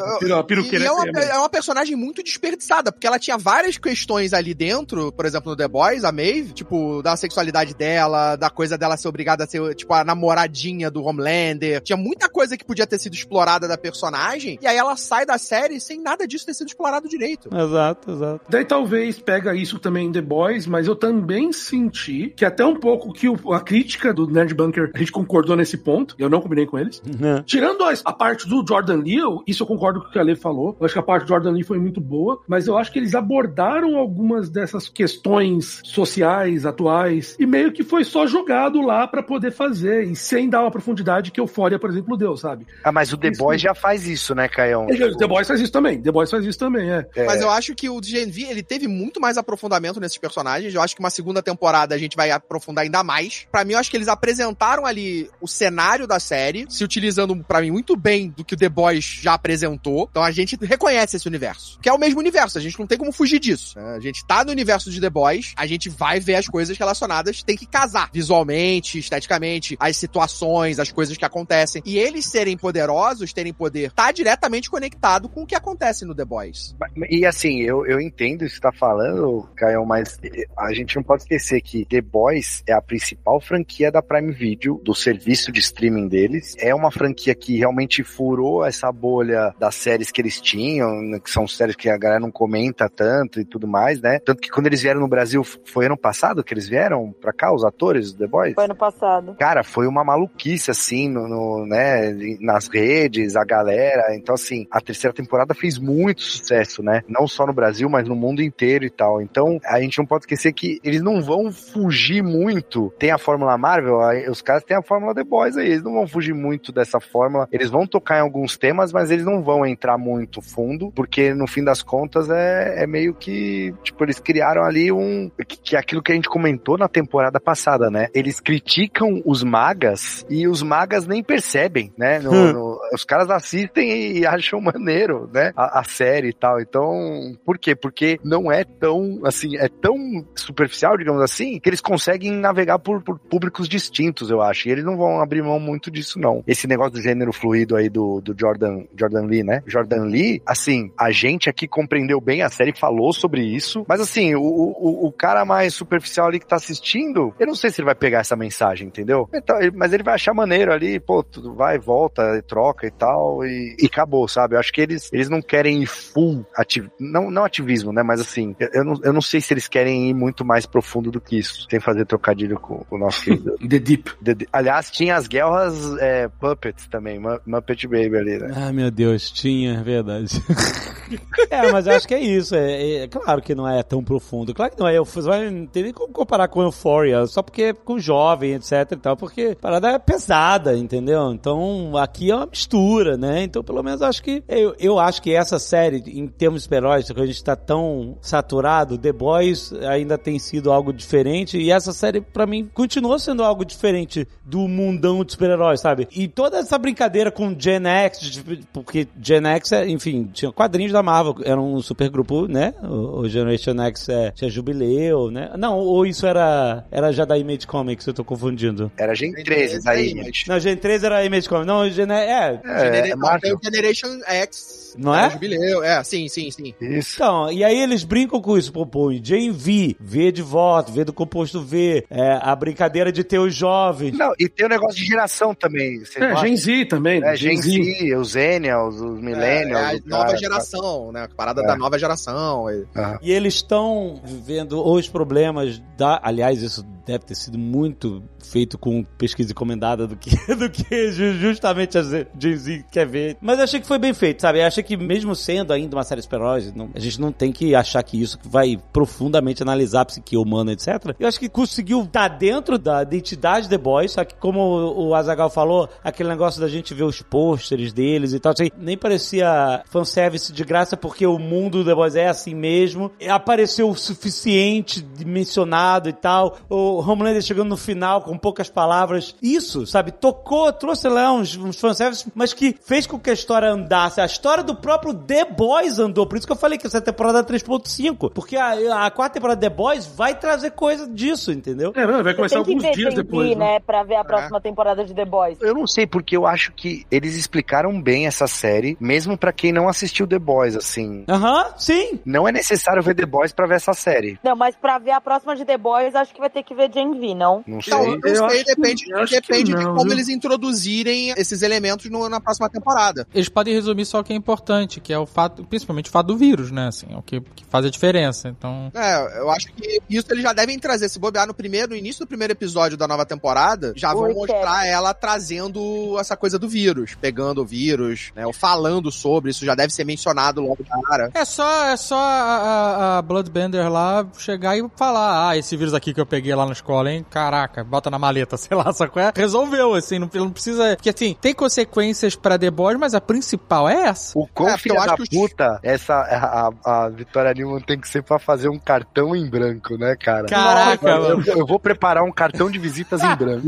E é uma, é é uma personagem muito desperdiçada, porque ela tinha várias questões ali dentro, por exemplo, no The Boys, a Maeve, tipo, da sexualidade dela, da coisa dela ser obrigada a ser, tipo, a namoradinha do Homelander. Tinha muita coisa que podia ter sido explorada da personagem, e aí ela sai da série sem nada disso ter sido explorado direito. Exato, exato. Daí talvez pega isso também em The Boys, mas eu também senti que até um pouco que o- a crítica do Nerd Bunker, a gente concordou nesse ponto, eu não combinei com eles. Né? Tirando a, a parte do Jordan Lee, eu- isso eu concordo com o que a Lê falou. Eu acho que a parte do Jordan Lee foi muito boa, mas eu acho que eles abordaram algumas dessas questões sociais, atuais, e meio que foi só jogado lá pra poder fazer, e sem dar uma profundidade que Euphoria, por exemplo, deu, sabe? Ah, mas o The Isso. Boys já faz isso, né, Caião? E The Boys faz isso também, The Boys faz isso também, é. É. Mas eu acho que o GNV, ele teve muito mais aprofundamento nesses personagens. Eu acho que uma segunda temporada a gente vai aprofundar ainda mais. Pra mim, eu acho que eles apresentaram ali o cenário da série, se utilizando, pra mim, constroem muito bem do que o The Boys já apresentou. Então a gente reconhece esse universo. Que é o mesmo universo, a gente não tem como fugir disso. né? A gente tá no universo de The Boys, a gente vai ver as coisas relacionadas, tem que casar visualmente, esteticamente, as situações, as coisas que acontecem. E eles serem poderosos, terem poder, tá diretamente conectado com o que acontece no The Boys. E assim, eu, eu entendo isso que tá falando, Caio, mas a gente não pode esquecer que The Boys é a principal franquia da Prime Video, do serviço de streaming deles. É uma franquia que realmente furou essa bolha das séries que eles tinham, né, que são séries que a galera não comenta tanto e tudo mais, né? Tanto que quando eles vieram no Brasil, foi ano passado que eles vieram pra cá, os atores do The Boys? Foi ano passado. Cara, foi uma maluquice, assim, no, no, né, nas redes, a galera. Então, assim, a terceira temporada fez muito sucesso, né? Não só no Brasil, mas no mundo inteiro e tal. Então, a gente não pode esquecer que eles não vão fugir muito. Tem a Fórmula Marvel, os caras têm a Fórmula The Boys aí, eles não vão fugir muito dessa fórmula. Eles vão tocar em alguns temas, mas eles não vão entrar muito fundo, porque no fim das contas é, é meio que, tipo, eles criaram ali um. Que, que é aquilo que a gente comentou na temporada passada, né? Eles criticam os magas e os magas nem percebem, né? No- Hum. no- os caras assistem e, e acham maneiro, né? A, a série e tal. Então, por quê? Porque não é tão, assim, é tão superficial, digamos assim, que eles conseguem navegar por, por públicos distintos, eu acho. E eles não vão abrir mão muito disso, não. Esse negócio do gênero fluido aí do, do Jordan, Jordan Lee, né? Jordan Lee, assim, a gente aqui compreendeu bem a série, falou sobre isso, mas assim, o, o, o cara mais superficial ali que tá assistindo, eu não sei se ele vai pegar essa mensagem, entendeu? Então, ele- mas ele vai achar maneiro ali, pô, tudo vai, volta, troca e tal, e, e acabou, sabe? Eu acho que eles, eles não querem ir full ativismo, não, não ativismo, né? Mas assim, eu, não, eu não sei se eles querem ir muito mais profundo do que isso, sem fazer trocadilho com o nosso. The Deep. The. Aliás, tinha as guerras é, Puppets também, Mu- Muppet Baby ali, né? Ah, meu Deus, tinha, é verdade. é, mas eu acho que é isso. É, é claro que não é tão profundo. Claro que não é. Eu você vai- não tem nem como comparar com Euphoria, só porque é com jovem, etc e tal, porque a parada é pesada, entendeu? Então, aqui é uma mistura, né? Então, pelo menos, acho que eu, eu acho que essa série, em termos de super-heróis, que a gente tá tão saturado, The Boys ainda tem sido algo diferente, e essa série, pra mim, continuou sendo algo diferente do mundão de super-heróis, sabe? E toda essa brincadeira com Gen X, porque Gen X, é, enfim, tinha quadrinhos da Marvel, era um super grupo, né? O, o Generation X é, tinha Jubileu, né? Não, ou isso era, era já da Image Comics, eu tô confundindo. Era Gen 13 daí, mas... Não, Gen 3 era Image Comics. Não, Gen é, é não, Marvel. tem o Generation X. Não é? Jubileu, é, sim, sim, sim. Isso. Então, e aí eles brincam com isso, pô, pô, Gen V, V de voto, V do composto V, é, a brincadeira de ter os jovens. Não, e tem o negócio de geração também. É, Gen? Z também. É, Gen Z, os Zenials, os É, Millennials. é a os nova caras- geração, né? A parada É. da nova geração. e- Aham. E eles estão vivendo os problemas da. Aliás, isso deve ter sido muito feito com pesquisa encomendada do que, do que ju- justamente a Gen Z quer ver. Mas eu achei que foi bem feito, sabe? Eu achei que mesmo sendo ainda uma série super-heróis, a gente não tem que achar que isso vai profundamente analisar a psique humana, etc. Eu acho que conseguiu estar dentro da identidade The Boys, só que como o Azagal falou, aquele negócio da gente ver os pôsteres deles e tal, assim, nem parecia fanservice de graça porque o mundo do The Boys é assim mesmo. Apareceu o suficiente de mencionado e tal. O Homelander chegando no final com poucas palavras. Isso, sabe? Tocou, trouxe lá uns, uns fanservices, mas que fez com que a história andasse. A história do próprio The Boys andou. Por isso que eu falei que essa temporada é 3.5. Porque a, a quarta temporada The Boys vai trazer coisa disso, entendeu? É, não, vai começar alguns dias depois. Né? né? Pra ver a próxima temporada de The Boys. Eu não sei, porque eu acho que eles explicaram bem essa série, mesmo pra quem não assistiu The Boys, assim. Aham, sim. Não é necessário ver The Boys pra ver essa série. Não, mas pra ver a próxima de The Boys, acho que vai ter que ver Gen V, não? Não sei. Não, não sei, que- depende, depende de não, como viu? eles introduzirem esses elementos no- na próxima temporada. Eles podem resumir só o que é importante, que é o fato, principalmente o fato do vírus, né? Assim, é o que, que faz a diferença. Então, É, eu acho que isso eles já devem trazer. Se bobear no primeiro, no início do primeiro episódio da nova temporada, já vão Oi, mostrar ela trazendo essa coisa do vírus, pegando o vírus, né? Ou falando sobre, isso já deve ser mencionado logo de cara. é só, é só a, a- a Bloodbender lá chegar e falar: ah, esse vírus aqui que eu peguei lá na escola, hein? Caraca, bota na maleta, sei lá, só qual é? Resolveu, assim, não, não precisa. Porque assim, tem consequências pra The Boys, mas a principal é essa. O quão É, filha eu acho da que os- puta, essa, a, a Vitória Newman tem que ser pra fazer um cartão em branco, né, cara? Caraca, eu, mano. eu vou preparar um cartão de visitas em branco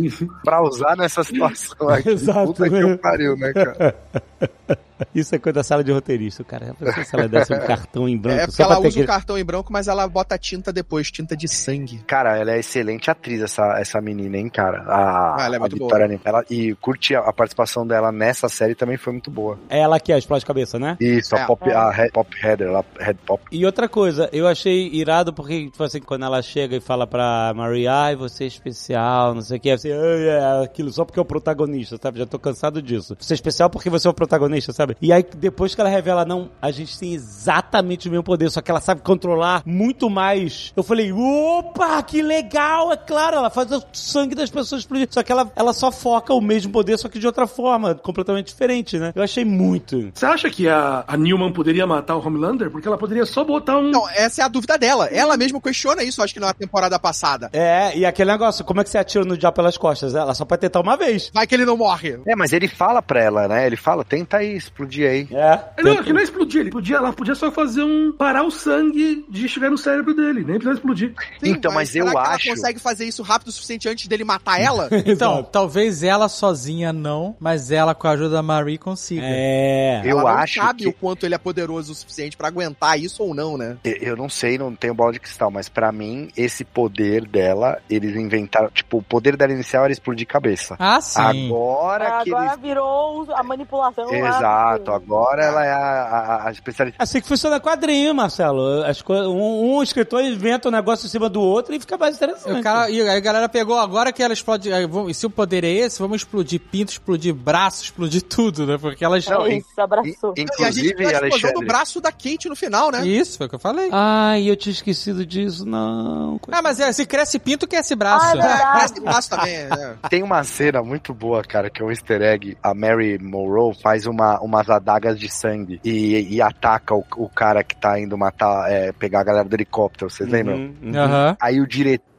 pra usar nessa situação aqui. Exato. Puta que eu pariu, né, cara? Isso é coisa da sala de roteirista, cara. Se ela desse um cartão em branco É porque só ela usa o que... cartão em branco, mas ela bota tinta depois, tinta de sangue. Cara, ela é excelente atriz, essa, essa menina, hein, cara? A, Ah, ela é a muito Vitória Newman. Ela, e curti a, a participação dela nessa série também foi muito boa. É ela que é, explode cabeça, né? Isso, É. a Pop, a Head, Pop Header, ela, Head Pop. E outra coisa, eu achei irado porque, tipo assim, quando ela chega e fala pra Marie, ai, você é especial, não sei o que, assim, ai, é aquilo só porque é o protagonista, sabe? Já tô cansado disso. Você é especial porque você é o protagonista, sabe? E aí, depois que ela revela, não, a gente tem exatamente o mesmo poder, só que ela sabe controlar muito mais. Eu falei, opa, que legal, é claro, ela faz o sangue das pessoas explodir. Só que ela, ela só foca o mesmo poder, só que de outra forma, completamente diferente, né? Eu achei muito. Você acha que a, a Newman poderia matar o Homelander? Porque ela poderia só botar um. Não, essa é a dúvida dela. Ela mesma questiona isso, acho que na temporada passada. É, e aquele negócio, como é que você atira no diabo pelas costas? Ela só pode tentar uma vez. Vai que ele não morre. É, mas ele fala pra ela, né? Ele fala, tenta aí, explodir aí. É. Não, que não é explodir. Ele podia, ela podia só fazer um. parar o sangue de chegar no cérebro dele. Nem precisa explodir. Então, mas eu será que acho- ela consegue fazer isso rápido o suficiente antes dele matar ela? Então, talvez ela sozinha não, mas ela com a ajuda da Marie consiga. É. Eu ela não acho sabe que- o quanto ele é poderoso o suficiente pra aguentar isso ou não, né? Eu- Eu não sei, não tenho bola de cristal, mas pra mim, esse poder dela, eles inventaram. Tipo, o poder dela inicial era explodir cabeça. Ah, sim. Agora que Agora eles. virou a manipulação. lá Exato, agora ela é a, a, a especialista. Assim que funciona quadrinho, Marcelo. As co- um, um escritor inventa um negócio em cima do outro e fica mais interessante. O cara, e aí a galera pegou agora que ela explode. aí vamos- E se o poder é esse, vamos explodir pinto, explodir braço, explodir tudo, né? Porque elas. É isso, abraçou. In- E a gente Inclusive, viu a explosão do Alexandre. braço da Kate no final, né? Isso, foi o que eu falei. Ai, eu tinha esquecido disso, não. Ah, mas é, se cresce pinto, cresce braço. Ah, é. Parece braço também, é. Tem uma cena muito boa, cara, que é um easter egg. A Mary Monroe faz uma, umas adagas de sangue e, e ataca o, o cara que tá indo matar, é, pegar a galera do helicóptero, vocês lembram? Uhum, uhum. Aí o diretor,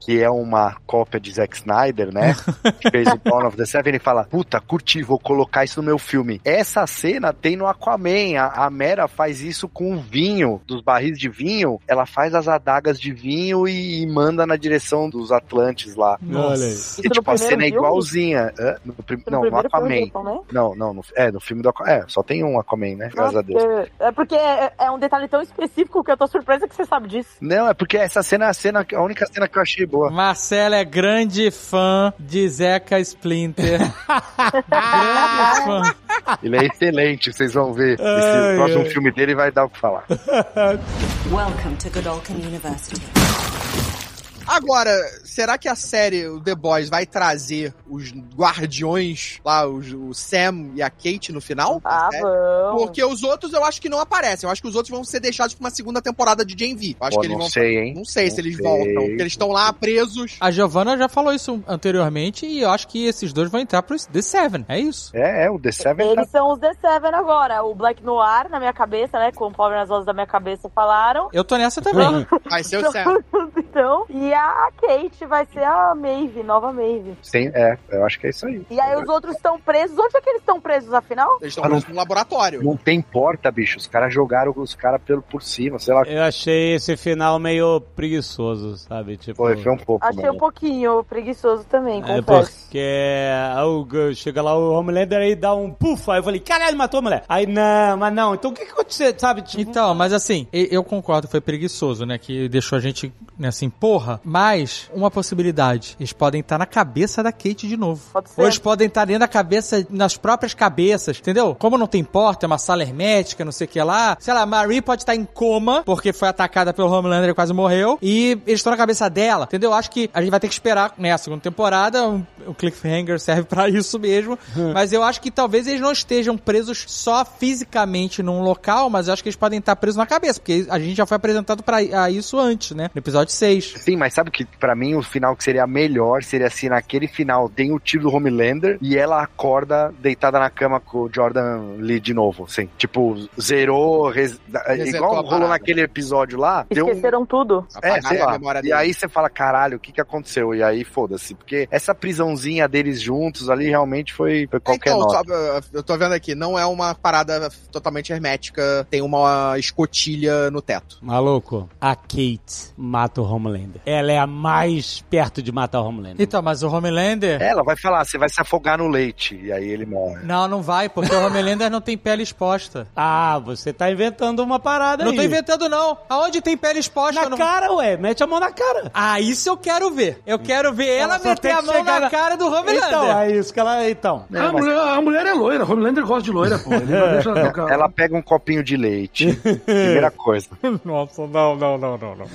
que é uma cópia de Zack Snyder, né? que fez o Dawn of the Seven, ele fala: Puta, curti, vou colocar isso no meu filme. Essa cena tem no Aquaman. A, a Mera faz isso com o vinho, dos barris de vinho. Ela faz as adagas de vinho e, e manda na direção dos Atlantes lá. Olha aí. E, tipo, a cena é igualzinha. Hã? No prim- não, no Aquaman. Não, não, no, é, no filme do Aquaman. É, só tem um Aquaman, né? Graças a Deus. Porque- É porque é, é um detalhe tão específico que eu tô surpresa que você sabe disso. Não, é porque essa cena é a, cena, a única cena que eu achei boa. Marcelo é grande fã de Zeca Splinter. grande fã. Ele é excelente, vocês vão ver. Esse Ai, próximo ai. filme dele vai dar o que falar. Welcome to Godolphin University. Agora, será que a série o The Boys vai trazer os guardiões lá, os, o Sam e a Kate no final? Ah, vamos. Porque os outros eu acho que não aparecem. Eu acho que os outros vão ser deixados pra uma segunda temporada de Gen V. Eu acho Pô, que eles não vão. sei, hein? Não sei se Não eles sei. voltam. Porque eles estão lá presos. A Giovanna já falou isso anteriormente e eu acho que esses dois vão entrar pro The Seven, é isso? É, é, o The Seven tá... Eles são os The Seven agora. O Black Noir na minha cabeça, né? Conforme as vozes da minha cabeça falaram. Eu tô nessa também. Vai ser o Sam. então, e a Kate vai ser a Maeve, nova Maeve. Sim, é, eu acho que é isso aí. E aí os outros estão presos. Onde é que eles estão presos, afinal? Eles estão Ah, não- presos no laboratório. Não tem porta, bicho. Os caras jogaram os caras pelo por cima, sei lá. Eu achei esse final meio preguiçoso, sabe? Tipo. Foi, foi um pouco. Achei mano. um pouquinho preguiçoso também, É confesso. porque o- chega lá o Homelander aí dá um puf, aí eu falei, caralho, matou a mulher. Aí, não, mas não, então o que que aconteceu, sabe? Tipo, Então, mas assim, e- eu concordo, foi preguiçoso, né? Que deixou a gente, né, assim, porra. Mas, uma possibilidade. Eles podem estar na cabeça da Kate de novo. Pode ser. Ou eles podem estar dentro da cabeça, nas próprias cabeças, entendeu? Como não tem porta, é uma sala hermética, não sei o que lá. Sei lá, Marie pode estar em coma, porque foi atacada pelo Homelander e quase morreu. E eles estão na cabeça dela, entendeu? Acho que a gente vai ter que esperar, né, a segunda temporada. um- O cliffhanger serve pra isso mesmo. mas eu acho que talvez eles não estejam presos só fisicamente num local, mas eu acho que eles podem estar presos na cabeça, porque a gente já foi apresentado pra a isso antes, né? No episódio 6. fez. Sim, mas sabe que pra mim o final que seria melhor seria se naquele final tem o tiro do Homelander e ela acorda deitada na cama com o Jordan Lee de novo, assim. Tipo, zerou, res... igual rolou naquele episódio lá. deu um- Esqueceram tudo. É, sei a lá. E dele. aí você fala, caralho, o que que aconteceu? E aí foda-se. Porque essa prisãozinha deles juntos ali realmente foi, foi qualquer então, nota. eu tô vendo aqui, não é uma parada totalmente hermética, tem uma escotilha no teto. Maluco, a Kate mata o Homelander. Ela é a mais perto de matar o Homelander. Então, mas o Homelander... Ela vai falar, você vai se afogar no leite. E aí ele morre. Não, não vai, porque o Homelander não tem pele exposta. Ah, você tá inventando uma parada Não aí. tô inventando, não. Aonde tem pele exposta? Na não... cara, ué. Mete a mão na cara. Ah, isso eu quero ver. Eu quero ver ela, só meter a mão chegar na cara do Homelander. Então, é isso que ela... Então. a, mulher, a mulher é loira, Homelander gosta de loira, pô. Não ela. Ela pega um copinho de leite. Primeira coisa. Nossa, não, não, não, não, não.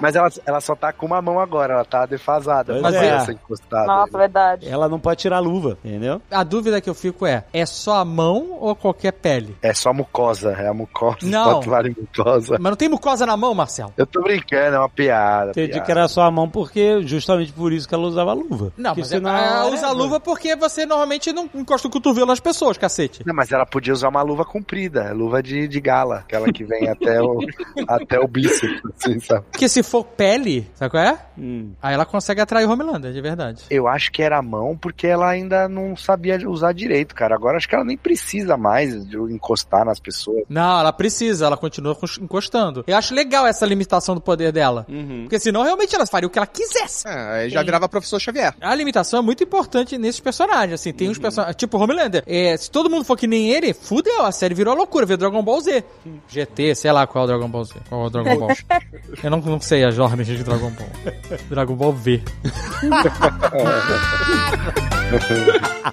Mas ela, ela só tá com uma mão agora, ela tá defasada. Pois Mas é. essa encostada. Nossa, verdade. Ela não pode tirar a luva, entendeu? A dúvida que eu fico é, é só a mão ou qualquer pele? É só mucosa, é a mucosa. Não. Mucosa. Mas não tem mucosa na mão, Marcelo? Eu tô brincando, é uma piada. Entendi piada. que era só a mão porque, justamente por isso que ela usava luva. Não, Porque mas é, senão ela ela usa é- luva porque você normalmente não encosta o cotovelo nas pessoas, cacete. Não, mas ela podia usar uma luva comprida, é luva de, de gala, aquela que vem até o, até o bíceps, assim, sabe? Porque se for pele, sabe qual é? Hum. Aí ela consegue atrair o Homelander, de verdade. Eu acho que era a mão porque ela ainda não sabia usar direito, cara. Agora acho que ela nem precisa mais de encostar nas pessoas. Não, ela precisa, ela continua cos- encostando. Eu acho legal essa limitação do poder dela. Uhum. Porque senão realmente ela faria o que ela quisesse. É, aí já virava professor Xavier. A limitação é muito importante nesses personagens, assim, tem uns personagens, tipo o Homelander, é, se todo mundo for que nem ele, fudeu, a série virou loucura, virou Dragon Ball Z. GT, sei lá qual é o Dragon Ball Z, qual é o Dragon Ball. Eu não, não sei as ordens de Dragon Ball. Dragon Ball V.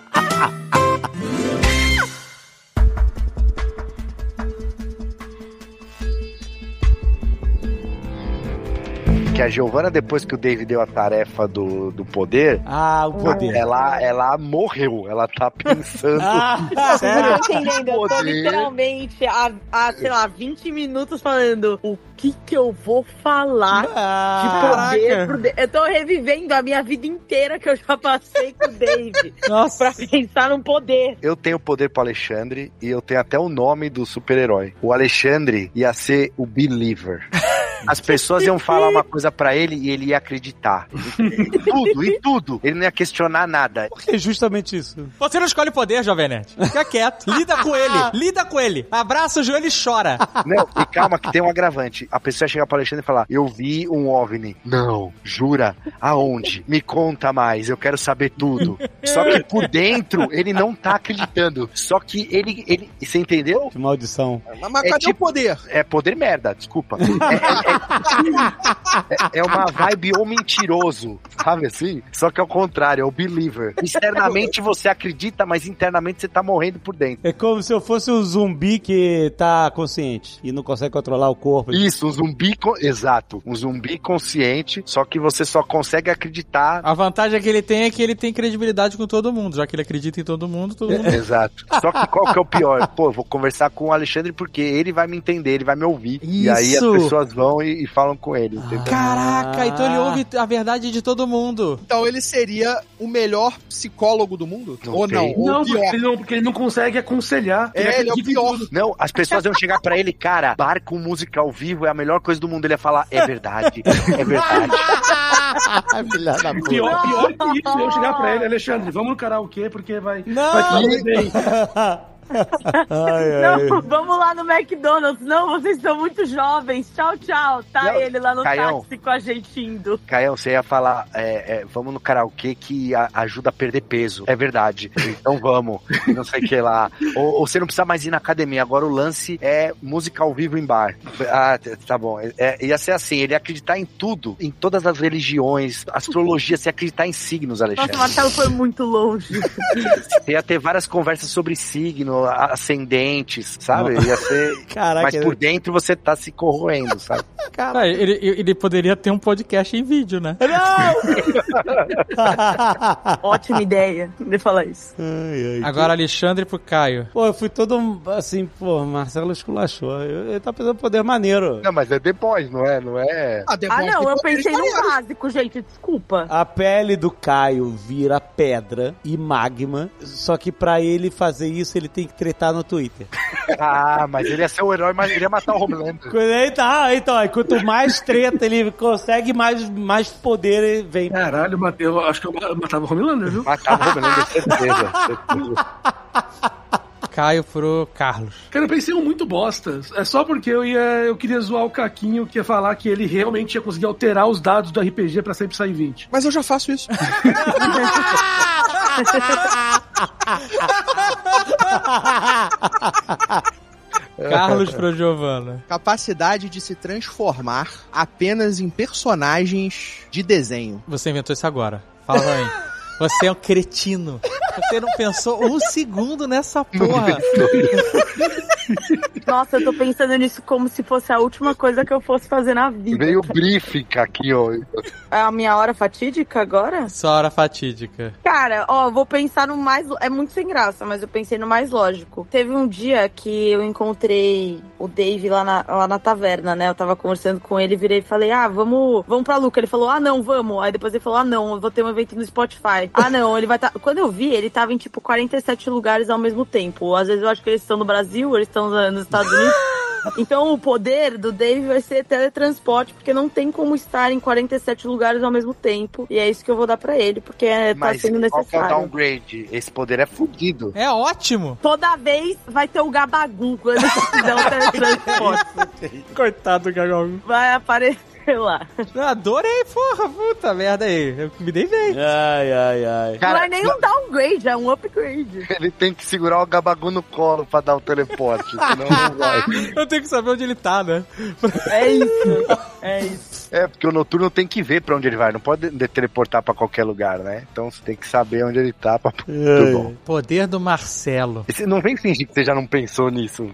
a Giovanna, depois que o Dave deu a tarefa do, do poder, Ah, o poder. ela, ela morreu. Ela tá pensando. Ah, Eu tô entendendo. Eu tô Poder. literalmente há, há, sei lá, 20 minutos falando o que que eu vou falar de Ah, poder pro Dave. Eu tô revivendo a minha vida inteira que eu já passei com o Dave Nossa. pra pensar num poder. Eu tenho poder pro Alexandre e eu tenho até o nome do super-herói. O Alexandre ia ser o Believer. As pessoas iam falar uma coisa pra ele e ele ia acreditar. Em tudo, em tudo. Ele não ia questionar nada. Por que justamente isso? Você não escolhe poder, Jovem Nerd. Fica quieto. Lida com ele. Lida com ele. Abraça o joelho e chora. Não, e calma que tem um agravante. A pessoa ia chegar pro Alexandre e falar: Eu vi um OVNI. Não, jura? Aonde? Me conta mais, eu quero saber tudo. Só que por dentro ele não tá acreditando. Só que ele. ele você entendeu? Que maldição. Mas, mas É cadê tipo- o poder? É poder merda, desculpa. É, é- é- é uma vibe ou mentiroso, sabe assim? Só que é o contrário, é o believer. Externamente você acredita, mas internamente você tá morrendo por dentro. É como se eu fosse um zumbi que tá consciente e não consegue controlar o corpo. Isso, um zumbi. co- Exato, um zumbi consciente, só que você só consegue acreditar. A vantagem que ele tem é que ele tem credibilidade com todo mundo. Já que ele acredita em todo mundo, todo mundo. Exato. Só que qual que é o pior? Pô, eu vou conversar com o Alexandre porque ele vai me entender, ele vai me ouvir. E aí as Isso. pessoas vão e, e falam com ele, entendeu? Caraca, então ele ouve a verdade de todo mundo. Então ele seria o melhor psicólogo do mundo? Não Ou não? Ou Não, porque ele não, porque ele não consegue aconselhar. É, ele é o pior. tudo. Não, as pessoas iam chegar pra ele, cara, bar com música ao vivo é a melhor coisa do mundo. Ele ia falar, é verdade, é verdade. Filha da puta. Pior, pior que isso, eu chegar pra ele, Alexandre, vamos no karaokê porque vai, Não! vai fazer bem. Ai, ai. Não, vamos lá no McDonald's. Não, vocês são muito jovens. Tchau, tchau. Tá Não, ele lá no Caião. táxi com a gente indo. Caião, você ia falar, é, é, vamos no karaokê que a- ajuda a perder peso. É verdade. Então vamos. Não sei o que lá. Ou, ou você não precisa mais ir na academia. Agora o lance é música ao vivo em bar. Ah, tá bom. É, ia ser assim, ele ia acreditar em tudo, em todas as religiões, astrologia, ia acreditar em signos, Nossa, Alexandre. o Marcelo foi muito longe. Você ia ter várias conversas sobre signos, fazendo ascendentes, sabe? Ia ser. Caraca, Mas por dentro você tá se corroendo, sabe? Ah, ele, ele poderia ter um podcast em vídeo, né? Ótima ideia de falar isso. Agora, Alexandre pro Caio. Pô, eu fui todo assim, pô, Marcelo esculachou. Ele tá pensando poder maneiro. Não, mas é depois, não é? Não é. Ah, não, eu pensei no básico, gente, desculpa. A pele do Caio vira pedra e magma, só que pra ele fazer isso, ele tem que tretar no Twitter. Ah, mas ele ia ser o herói, mas ele ia matar o Homelander. Tá, então, aí quanto mais treta ele consegue, mais, mais poder ele vem. Caralho, eu acho que eu matava o Homelander, viu? Matava o Homelander, certeza. certeza. Caio pro Carlos. Cara, eu pensei um muito bosta. É só porque eu ia. Eu queria zoar o Caquinho, que ia falar que ele realmente ia conseguir alterar os dados do RPG pra sempre sair 20. Mas eu já faço isso. Carlos pro Giovana. Capacidade de se transformar apenas em personagens de desenho. Você inventou isso agora. Fala pra mim. Você é um cretino. Você não pensou um segundo nessa porra. Nossa, eu tô pensando nisso como se fosse a última coisa que eu fosse fazer na vida. Veio o briefing aqui, ó. É a minha hora fatídica agora? Só hora fatídica. Cara, ó, vou pensar no mais. É muito sem graça, mas eu pensei no mais lógico. Teve um dia que eu encontrei o Dave lá na, lá na taverna, né? Eu tava conversando com ele, virei e falei, ah, vamos, vamos pra Luca. Ele falou, ah, não, vamos. Aí depois ele falou, ah, não, eu vou ter um evento no Spotify. Ah, não, ele vai estar. Quando eu vi, ele tava em tipo 47 lugares ao mesmo tempo. Às vezes eu acho que eles estão no Brasil, eles estão nos Estados Unidos. Então o poder do Dave vai ser teletransporte, porque não tem como estar em 47 lugares ao mesmo tempo. E é isso que eu vou dar pra ele, porque é, tá Mas sendo qual que é o necessário. downgrade? Esse poder é fudido. É ótimo. Toda vez vai ter o Gabagu quando fizer o teletransporte. Coitado do Gagal. Vai aparecer lá. Adorei, porra, puta merda aí. Eu me dei bem. Ai, ai, ai. não é nem um downgrade, é um upgrade. Ele tem que segurar o gabagu no colo pra dar o teleporte, senão não vai. Eu tenho que saber onde ele tá, né? É isso. É isso. É, porque o noturno tem que ver pra onde ele vai, não pode de- teleportar pra qualquer lugar, né? Então você tem que saber onde ele tá pra. Poder do Marcelo. Você não vem fingir que você já não pensou nisso.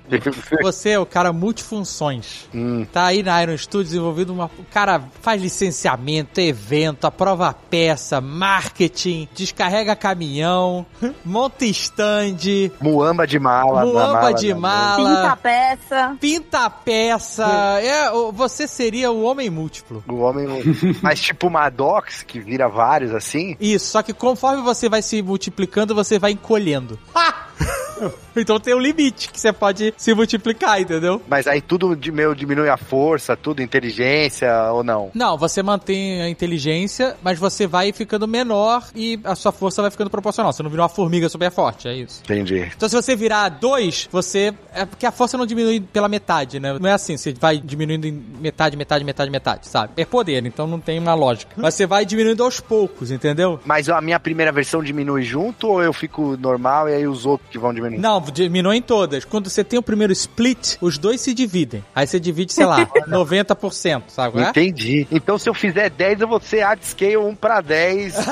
Você é o cara multifunções. Hum. Tá aí na Iron Studio desenvolvido uma. O cara faz licenciamento, evento, aprova peça, marketing, descarrega caminhão, monta stand, Muamba de mala. muamba de né? mala, Pinta a peça. pinta peça. É, você seria o homem múltiplo. O homem. Mas tipo Maddox, que vira vários assim. Isso, só que conforme você vai se multiplicando, você vai encolhendo. então tem um limite que você pode se multiplicar, entendeu? Mas aí tudo de meu diminui a força, tudo inteligência ou não? Não, você mantém a inteligência, mas você vai ficando menor e a sua força vai ficando proporcional. Você não vira uma formiga super forte, é isso. Entendi. Então se você virar dois, você. É porque a força não diminui pela metade, né? Não é assim, você vai diminuindo em metade, metade, metade, metade, sabe? É poder, então não tem uma lógica. Mas você vai diminuindo aos poucos, entendeu? Mas a minha primeira versão diminui junto ou eu fico normal e aí os outros que vão diminuir? Não, diminui em todas. Quando você tem o primeiro split, os dois se dividem. Aí você divide, sei lá, 90%, sabe? qual é? Entendi. Então se eu fizer 10, eu vou ser hard scale 1 pra 10.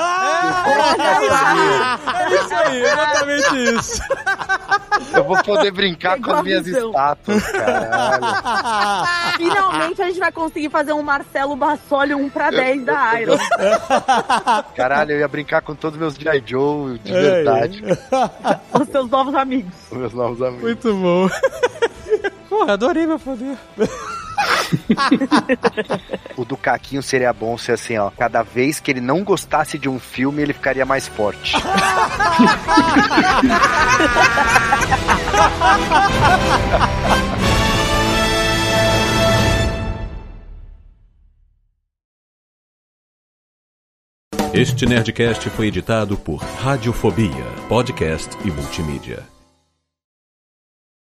É isso aí, exatamente isso. Eu vou poder brincar com as minhas estátuas, caralho. Finalmente a gente vai conseguir fazer um Marcelo Bassoli 1 pra 10 da Iron. Caralho, eu ia brincar com todos meus G.I. Joe de verdade. Os seus novos amigos. Com meus novos amigos. Muito bom. Porra, adorei meu poder. O do Caquinho seria bom ser assim, ó. Cada vez que ele não gostasse de um filme, ele ficaria mais forte. Este Nerdcast foi editado por Radiofobia, podcast e multimídia.